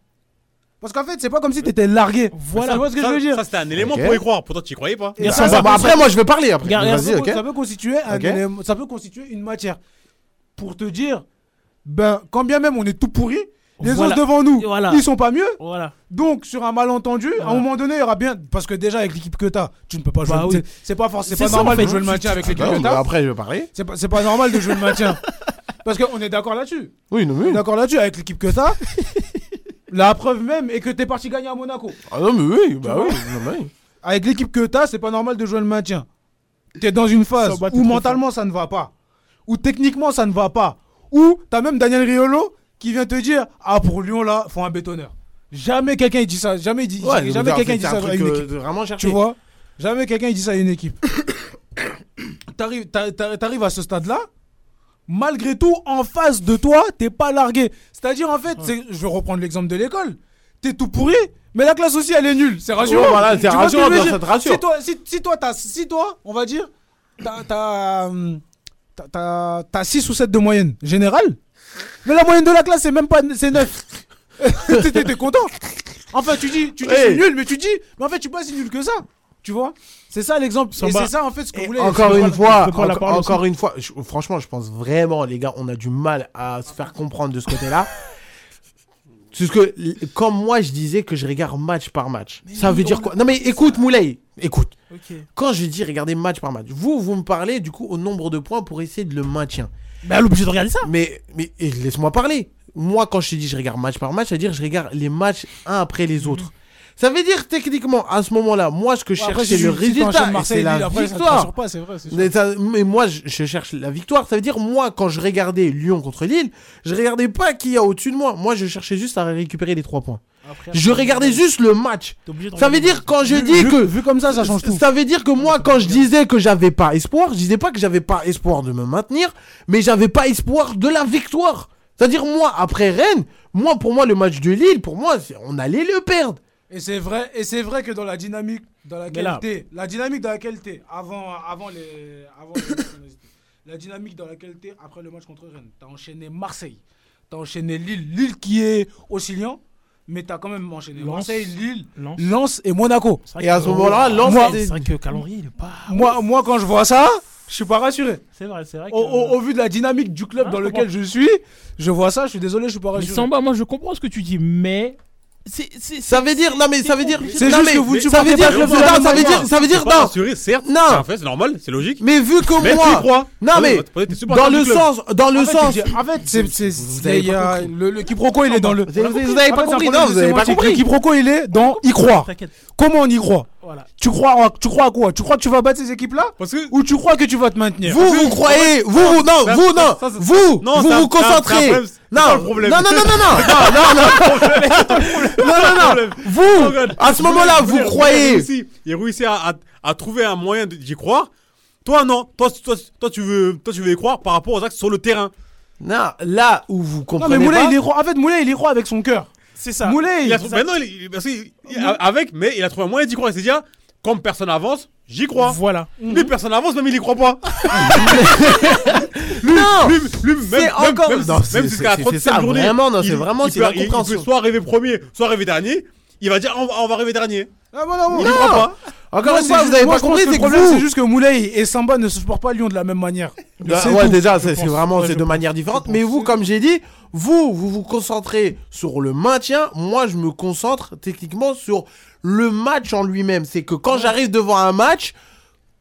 parce qu'en fait, c'est pas comme si t'étais largué. Voilà. Tu vois ce que Ça, je veux dire? ça, c'était un élément pour y croire. Pourtant, tu y croyais pas. Et ça, bah, après, moi, je vais parler après. Regarde, Vas-y, ça, peut, ok. ça peut constituer un Ok. élément- ça peut constituer une matière pour te dire, ben, quand bien même on est tout pourri, les Voilà. autres devant nous, Voilà. ils sont pas mieux. Voilà. Donc, sur un malentendu, à un moment donné, il y aura bien. Parce que déjà, avec l'équipe que t'as, tu ne peux pas jouer. Bah c'est- oui. C'est pas, forcément- pas ça, normal en fait. de jouer le maintien avec l'équipe que t'as. après, je vais parler. C'est pas, normal de jouer le maintien. Parce qu'on est d'accord là-dessus. Oui, non, On mais. est d'accord là-dessus avec l'équipe que t'as. La preuve même est que t'es parti gagner à Monaco. Ah non, mais oui, bah oui. non, mais oui. Avec l'équipe que t'as, c'est pas normal de jouer le maintien. T'es dans une phase où mentalement ça ne va pas. Où techniquement ça ne va pas. Où t'as même Daniel Riolo qui vient te dire Ah, pour Lyon là, faut un bétonneur. Jamais quelqu'un il dit ça. Jamais, dit, Ouais, jamais quelqu'un dit ça à une euh, équipe. vraiment chercher. Tu vois? Jamais quelqu'un il dit ça à une équipe. T'arrives t'a- t'a- t'arrives à ce stade-là, malgré tout, en face de toi, t'es pas largué. C'est-à-dire, en fait, je vais reprendre l'exemple de l'école. T'es tout pourri, mais la classe aussi, elle est nulle. C'est rassurant. Ouais, voilà, c'est ce rassure. Si toi, si, si toi, si toi, on va dire, t'as 6 ou 7 de moyenne générale, mais la moyenne de la classe, c'est même pas c'est 9. T'es t'es content. Enfin, tu dis, tu dis Hey. c'est nul, mais tu dis, mais en fait, tu suis pas si nul que ça. Tu vois? C'est ça l'exemple. Et c'est ça, en fait, ce que voulez. encore une fois, encore une fois, je- franchement, je pense vraiment, les gars, on a du mal à se faire comprendre de ce côté-là. Parce que, l- comme moi, je disais que je regarde match par match. ça veut dire quoi? Non, mais écoute, Moulay, écoute. Quand je dis regarder match par match, vous, vous me parlez du coup au nombre de points pour essayer de le maintien. Bah, elle est obligée de regarder ça. Mais, mais laisse-moi parler. Moi, quand je te dis je regarde match par match, ça veut dire je regarde les matchs un après les autres. Ça veut dire techniquement, à ce moment-là, moi, ce que je Après, cherche, c'est le résultat. C'est la après, victoire. pas, vrai. Mais, ça- mais moi, je, je cherche la victoire. Ça veut dire, moi, quand je regardais Lyon contre Lille, je regardais pas qui y a au-dessus de moi. Moi, je cherchais juste à récupérer les trois points. Après, Je regardais juste le match. Ça veut dire, quand je dis vu- que. vu comme ça, ça change tout. Ça veut dire que moi, quand je disais que j'avais pas espoir, je disais pas que j'avais pas espoir de me maintenir, mais j'avais pas espoir de la victoire. C'est-à-dire, moi, après Rennes, moi, pour moi, le match de Lille, pour moi, c'est- on allait le perdre. Et c'est vrai, et c'est vrai que dans la dynamique dans laquelle t'es, la dynamique dans laquelle t'es, avant, avant les, avant les- la dynamique dans laquelle t'es après le match contre Rennes, t'as enchaîné Marseille, t'as enchaîné Lille, Lille qui est oscillant, mais t'as quand même enchaîné. Marseille, Lille, Lens. Lens et Monaco. Et à ce moment-là, Lens, c'est vrai que le calendrier, il est pas. Moi, moi, quand je vois ça, je suis pas rassuré. C'est vrai, c'est vrai. Au, que- au- au vu de la dynamique du club Ah, dans lequel comprends. je suis, je vois ça, je suis désolé, je suis pas Mais rassuré. Samba, moi, je comprends ce que tu dis, mais. Ça veut dire, non, mais ça veut dire. C'est juste mais- que vous ne ça supportez veut pas dire, le non, ça veut dire, ça veut dire, non. rassuré, certes. Non. c'est un fait, c'est normal, c'est logique. Mais vu que Mais moi. crois. Non, mais. Dans le sens, dans le sens. en fait, c'est, le, quiproquo, il est dans le. Vous avez- pas compris, non, vous avez pas compris. Le quiproquo, il est dans y croire. Comment on y croit? Voilà. tu crois, en- tu crois à quoi? Tu crois que tu vas battre ces équipes-là? Que. Ou tu crois que tu vas te maintenir? Vous, vous croyez, vous, vous, non, ça- vous, non, ça, ça- vous, non, vous vous concentrez. Non, pas le problème. non, non, non, non, non, non, non, non, non, non, vous, à ce moment-là, vous croyez. Il réussit, à, à, à trouver un moyen d'y croire. Toi, non. Toi, toi, toi, tu veux, toi, tu veux y croire par rapport aux actes sur le terrain. Non, là où vous Non, comprenez mais Moulay, pas. il y croit. En fait, Moulay, il y croit avec son cœur. C'est ça. Moulay, Il a trouvé, maintenant, il- il- parce qu'il- il- avec, mais il a trouvé un moyen d'y croire. Il s'est dit, ah, comme personne avance, j'y crois. Voilà. Lui, personne avance, même il y croit pas. Non, Lui, lui, même, C'est même, encore- même, Non, même c'est- si c'est qu'à c'est- 37 c'est ça, journée, vraiment, non, il- c'est vraiment, il c'est peut- la il- il peut soit arriver premier, soit arriver dernier. Il va dire, on va, on va arriver dernier. Ah, bon, non, Il y non. croit pas. Encore une c'est fois, juste- vous avez pas compris, que c'est le que problème, c'est vous. juste que Moulay et Samba ne se supportent pas Lyon de la même manière. Bah, ouais, déjà, c'est c'est vraiment c'est de manière différente. Mais vous, comme j'ai dit, vous, vous vous concentrez sur le maintien. Moi, je me concentre techniquement sur le match en lui-même. C'est que quand j'arrive devant un match,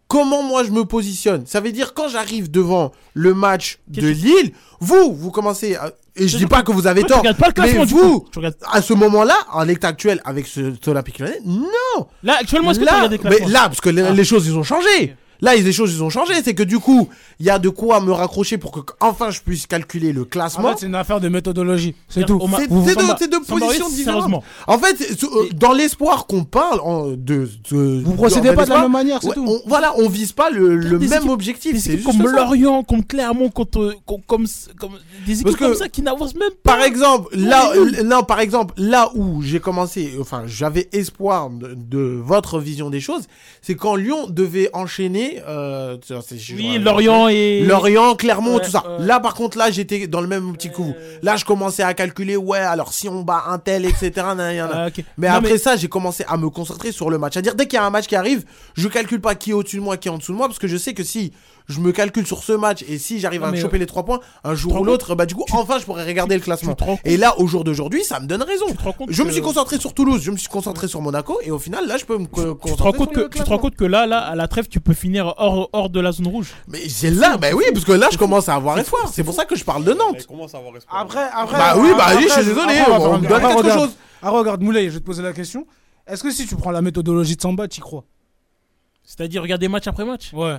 comment moi je me positionne? Ça veut dire quand j'arrive devant le match de Lille, vous, vous commencez à... Et je dis pas que vous avez tu tort, regardes pas le mais vous. Tu regardes- à ce moment-là, en l'état actuel, avec ce, Olympique Lyonnais, non Là, actuellement, est-ce que tu là, regardes des mais là, parce que les, Ah. les choses, ils ont changé. Là, les choses ils ont changé. C'est que du coup, il y a de quoi me raccrocher pour que enfin je puisse calculer le En classement. fait, c'est une affaire de méthodologie. C'est tout. C'est deux, Samba, positions différentes. En fait, euh, dans l'espoir qu'on parle en- de, de- Vous procédez pas de la même manière, c'est ouais, tout. on- voilà, on vise pas le, même équipes- objectif. C'est comme. Lorient, comme Clermont, contre, comme, comme, comme- des équipes comme ça qui n'avancent même pas. Par exemple, là, non, par exemple, là où j'ai commencé, enfin, j'avais espoir de, de votre vision des choses, c'est quand Lyon devait enchaîner. Euh, c'est- Oui, Lorient et. Lorient, Clermont, Ouais, tout ça. Là, par contre, là, j'étais dans le même que vous. Là, je commençais à calculer, ouais, alors si on bat un tel, etc. nan, nan, nan. Ok. Mais Non, après ça, j'ai commencé à me concentrer sur le match. C'est-à-dire, dès qu'il y a un match qui arrive, je calcule pas qui est au-dessus de moi, qui est en dessous de moi, parce que je sais que si je me calcule sur ce match et si j'arrive à choper les trois points, un jour te ou l'autre, bah du coup, enfin, je pourrais regarder le classement. te Et là, au jour d'aujourd'hui, ça me donne raison. Tu te rends compte Je me suis concentré sur Toulouse, je me suis concentré sur Monaco, et au final, là, je peux me co- Tu te, rends concentrer compte sur que, le tu te rends compte que là, là, à la trêve, tu peux finir hors, hors de la zone rouge. Mais c'est là, bah oui, parce que là, je commence à avoir espoir. C'est pour ça que je parle de Nantes. Comment ça avoir espoir Après, après. Bah oui, bah oui, je suis désolé, on me donne quelque chose. Ah, regarde, Moulay, je vais te poser la question. Est-ce que si tu prends la méthodologie de Samba, tu y crois? C'est-à-dire regarder match après match? Ouais.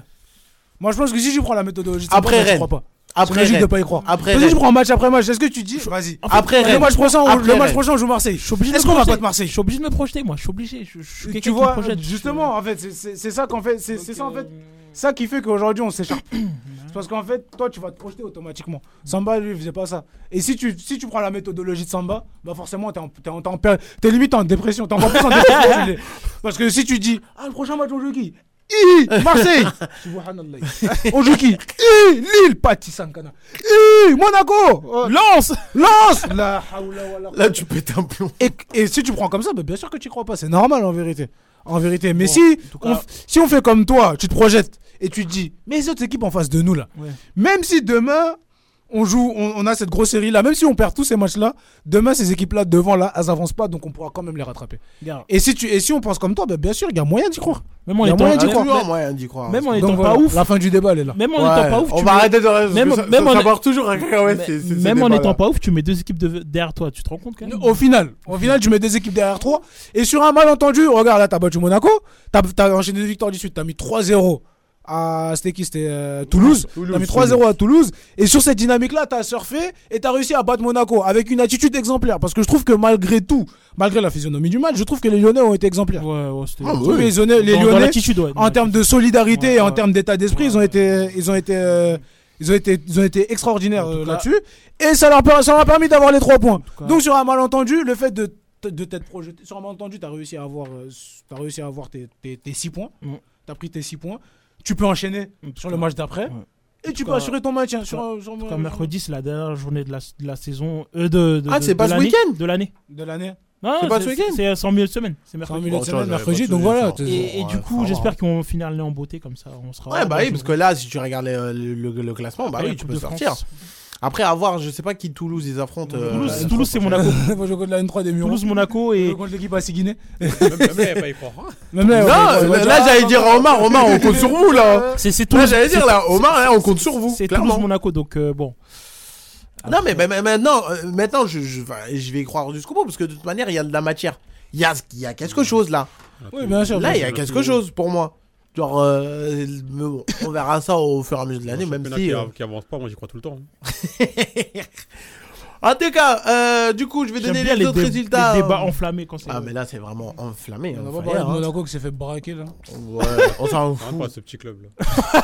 Moi, je pense que si tu prends la méthodologie de Samba, Après Rennes. crois pas. Après logique de pas y croire. Après si Rennes. je prends match après match, est-ce que tu dis Vas-y. Après Le match prochain, le match prochain, on joue Marseille. Je suis obligé de Est-ce me qu'on va projeter. battre Marseille Je suis obligé de me projeter, moi. Je suis obligé. Je, je Tu vois, justement, en fait, c'est- ça qu'en fait, c'est ça en fait, ça qui fait qu'aujourd'hui on s'écharpe. c'est parce qu'en fait, toi, tu vas te projeter automatiquement. Samba, lui, il faisait pas ça. Et si tu, si tu prends la méthodologie de Samba, bah forcément, t'es en- t'es en- t'es en péri- t'es limite en dépression. T'es encore plus en dépression. Parce que si tu dis, ah, le prochain match, on joue qui? Hi, Marseille Subhanallah. On joue qui? Hi, Lille Pati Sankana Hi, Monaco Euh, Lance Lens La hawla wala Là, tu pètes un plomb. et, et si tu prends comme ça, bah, bien sûr que tu crois pas. C'est normal en vérité. En vérité. Mais Bon, si, on, si on fait comme toi, tu te projettes et tu te dis, mais les autres équipes en face de nous là, Ouais. même si demain on joue, on, on a cette grosse série là, même si on perd tous ces matchs là, demain ces équipes là devant là, elles avancent pas, donc on pourra quand même les rattraper. Regarde, Et si, tu, et si on pense comme toi, bah, bien sûr, il y a moyen d'y croire. Même en étant, moyen d'y Il y a croire. moyen d'y croire. même en Donc étant voilà, pas ouf. La fin du débat elle est là. Même en Ouais, étant pas ouf. on tu va mets- arrêter de même- ça- même ça- en- ça toujours à Même en étant pas ouf, tu mets deux équipes de- derrière toi. Tu te rends compte quand même? Au final, au final, tu mets des équipes derrière toi. Et sur un malentendu, regarde là, t'as battu Monaco. T'as as enchaîné des victoires du Sud. T'as mis 3-0 à. C'était qui C'était euh, Toulouse. Toulouse, T'as mis 3-0 à Toulouse. Et sur cette dynamique-là, t'as surfé et t'as réussi à battre Monaco avec une attitude exemplaire. Parce que je trouve que malgré tout, malgré la physionomie du match, je trouve que les Lyonnais ont été exemplaires. Ouais. Ah, que oui. les Lyonnais, les Dans- dans Lyonnais, ouais. en termes de solidarité Ouais, et en ouais. termes d'état d'esprit, ils ont été, ils ont été, euh, ils ont été, ils ont été extraordinaires euh, là-dessus. Et ça leur, per- ça leur a permis d'avoir les trois points. cas- Donc sur un malentendu, le fait de de t'être projeté sur un malentendu, t'as réussi à avoir, euh, t'as réussi à avoir tes, tes, tes six points. Mm. T'as pris tes six points. Tu peux enchaîner tout sur le match d'après. ouais. Et tu peux cas- assurer ton maintien sur, un- sur, mercredi, c'est la dernière journée de la, de la saison. Euh, de, de, Ah, c'est pas ce week-end De l'année. de l'année. Non, C'est pas ce week-end C'est c'est en milieu de semaine. C'est mercredi. milieu de Bon, semaine, mercredi. Donc voilà. Et, du coup, j'espère qu'ils vont finir l'année en beauté comme ça. On sera. Ouais, bah oui, parce que là, si tu regardes le, le- le classement, bah Après, oui, tu peux sortir. Après, à voir, je sais pas qui Toulouse ils affrontent. euh, Toulouse, la- Toulouse, c'est Monaco. Moi, je compte la N3 des Mureaux. Toulouse, Monaco Je et. contre l'équipe à Siguiné. Même même là, il pas y croire. hein. Même là, Non, va là, j'allais dire Omar, Omar, on compte sur vous là. C'est c'est Là, Toulouse. j'allais dire là, Omar, on compte sur vous. C'est clairement. Toulouse-Monaco, donc euh, bon. Non, mais, maintenant, euh, maintenant je, je, je vais y croire jusqu'au bout parce que de toute manière, il y a de la matière. Il y a, il y a quelque chose là. Oui, bien sûr. Là, il y a quelque chose pour moi. Genre, euh, mais bon, on verra ça au fur et à mesure de l'année, même si. qui, euh, av- qui avance pas, moi j'y crois tout le temps. En tout cas, euh, du coup, je vais donner bien les, les, autres résultats. les débats enflammés quand c'est. Ah, mais là, c'est vraiment enflammé. On hein, va pas fire, parler de hein. Monaco qui s'est fait braquer là. Ouais, on s'en Hein, fout. pas ce petit club là.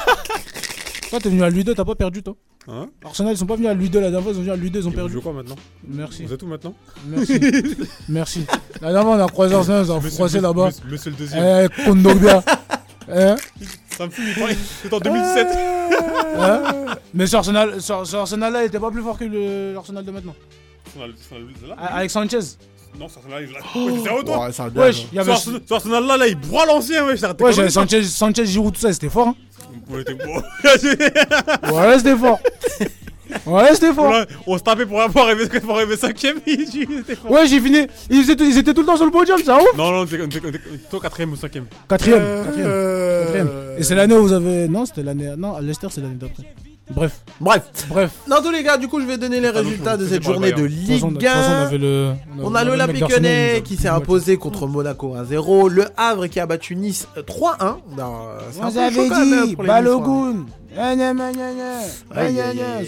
Toi, t'es venu à Louis 2, t'as pas perdu toi Hein Arsenal, ils sont pas venus à Louis 2 la dernière fois, ils sont venus à Louis 2, ils ont Et vous perdu. jouez quoi maintenant Merci. Vous êtes où maintenant Merci. Merci. La dernière fois, on a croisé Arsenal, ils ont Monsieur- froissé monsieur- là-bas. monsieur- Monsieur le deuxième. Eh, Kondogbia. Eh, Ça me fume, c'est en 2017. eh. Mais sur Arsenal, sur, sur Arsenal là, il était pas plus fort que le- l'Arsenal de maintenant. C'est là A- Sanchez. Non, c'est Arsenal, il est là. Ouais, c'est sérieux, toi Ouais, ça Wesh, date. il y Sur avait. Arsenal- là, là, il broie l'ancien, wesh. Ouais, j'avais ça. Sanchez, Sanchez, Giroud, tout ça, c'était fort. Hein. Ouais, t'es beau. Ouais, c'était fort. Ouais, c'était fort. Voilà, On se tapait pour avoir arrivé pour arriver cinquième. Ouais, j'ai fini. Ils étaient, ils étaient tout le temps sur le podium, ça ouf. Non, non, t'es t'es- t'es- t'es quatrième ou cinquième? Quatrième. Euh, quatrième. euh, Quatrième. Et c'est l'année où vous avez. Non, c'était l'année. Non, à Leicester, c'est l'année d'après. Bref, Bref, bref. dans tous les cas, du coup, je vais donner les résultats de cette journée de Ligue toute façon, on 1. avait le. On a l'Olympique Lyonnais qui s'est imposé contre Monaco 1-0. Le Havre qui a battu Nice 3-1. Non, c'est un Vous avez dit. Balogun.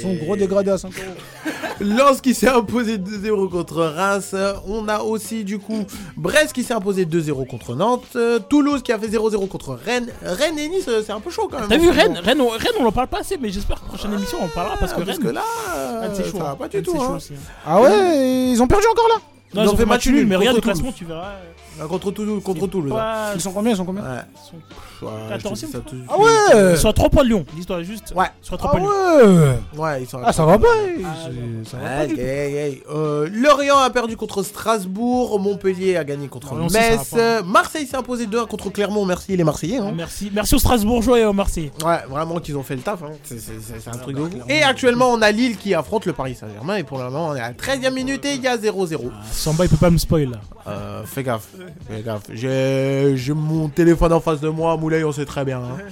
Son gros dégradé à 5 euros. Lens qui s'est imposé 2-0 contre Reims. On a aussi du coup Brest qui s'est imposé 2-0 contre Nantes. Toulouse qui a fait 0-0 contre Rennes. Rennes et Nice, c'est un peu chaud quand même. T'as vu Rennes on, Rennes, on en parle pas assez, mais j'espère prochaine émission on parlera parce que parce Rennes, que là, Rennes, c'est chaud. ça va hein. pas du Rennes, tout. c'est chaud hein. aussi, hein. Ah ouais, ils ont perdu encore là? Non, ils ont fait match nul, mais regarde le contre classement, tu verras. Ah, Contre Toulouse. Contre Toulouse. hein. Pas- Ils sont combien Ils sont combien? Ouais. ils sont- Ouais, je te 14e, dis ça je tout- Ah ouais Ils sont à 3 points de Lyon, dis-toi juste. Ouais. Ils sont à 3 Ah points de Lyon. ouais Ouais, ils sont à Ah ça va pas Ah, c'est- ça va pas. Euh, Lorient a perdu contre Strasbourg, Montpellier a gagné contre ça Metz, va Marseille s'est imposé 2-1 contre Clermont, merci les Marseillais. hein. Merci. Merci aux Strasbourgeois et aux Marseillais. Ouais, vraiment qu'ils ont fait le taf, hein. c'est un truc de ouf. Et actuellement on a Lille qui affronte le Paris Saint-Germain et pour le moment on est à la 13ème minute et il y a 0-0. Ah, Samba, il peut pas me spoil là. Euh, fais gaffe, fais gaffe. J'ai j'ai mon téléphone en face de moi, Moulay, on sait très bien. hein.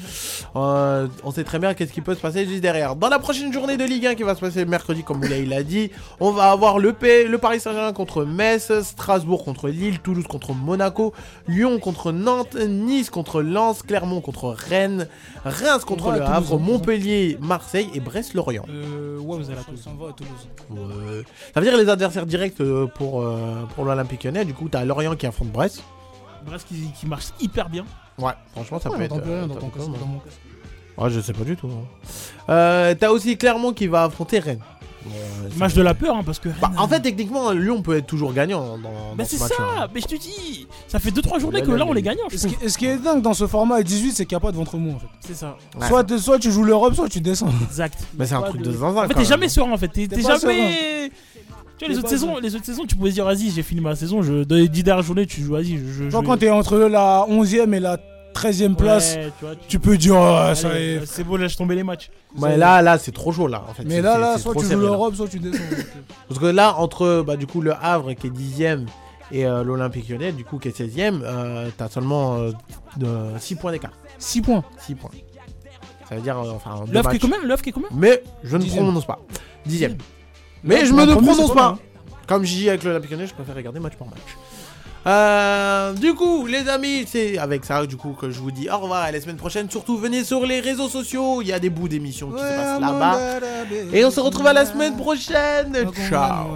Euh, on sait très bien qu'est-ce qui peut se passer juste derrière. Dans la prochaine journée de Ligue 1 qui va se passer mercredi, comme Moulay l'a dit, on va avoir le, P, le Paris Saint-Germain contre Metz, Strasbourg contre Lille, Toulouse contre Monaco, Lyon contre Nantes, Nice contre Lens, Clermont contre Rennes, Reims contre le Toulouse, Havre, hein. Montpellier, Marseille et Brest-Lorient. Euh, ouais, vous allez à On Toulouse. s'en va à Toulouse. Ouais. Ça veut dire les adversaires directs euh, pour, euh, pour l'Olympique Lyonnais. Du coup, t'as Lorient qui affronte Brest. Brest qui, qui marche hyper bien. Ouais, franchement, ça Ouais, peut être. plus rien euh, dans ton casque, hein. dans mon casque. Ouais, je sais pas du tout. hein. Euh, t'as aussi Clermont qui va affronter Rennes. Ouais, ça- Match de la peur, hein, parce que. Bah, en fait, techniquement, Lyon peut être toujours gagnant dans, dans bah, ce c'est ça, mais je te dis, ça fait 2-3 journées Là, que là, là on il- est gagnant. je Et ce, ce qui est dingue dans ce format à 18, c'est qu'il n'y a pas de ventre mou en fait. C'est ça, Ouais. Soit, soit tu joues l'Europe, soit tu descends. exact. Mais c'est un truc de- de zinzin. En fait, t'es jamais serein en fait. T'es jamais. Tu vois, les autres, saisons, les autres saisons, tu pouvais dire, vas-y, j'ai fini ma saison. Je, dans les 10 dernières journées, tu joues, vas-y. Je, je, je- quand t'es entre la 11ème et la 13ème place, Ouais, tu vois, tu- tu peux dire ah, y est. C'est beau, lâche tomber les matchs. Ouais, là, là, c'est trop chaud là. En fait. Mais là, là, soit tu joues l'Europe, soit tu descends. Parce que là, entre bah, du coup le Havre qui est 10ème et euh, l'Olympique Lyonnais, du coup qui est 16ème, euh, t'as seulement 6 points d'écart. 6 points. 6 points. Ça veut dire, euh, enfin, L'œuf qui est combien? L'œuf qui est combien? Mais je ne prononce pas. Dixième. Mais je me ne prononce pas. Comme je dis avec l'Olympique Lyonnais, je préfère regarder match par match. Euh, du coup, les amis, c'est avec ça du coup que je vous dis au revoir à la semaine prochaine. Surtout, venez sur les réseaux sociaux. Il y a des bouts d'émissions qui se passent là-bas. Et on se retrouve à la semaine prochaine. Ciao.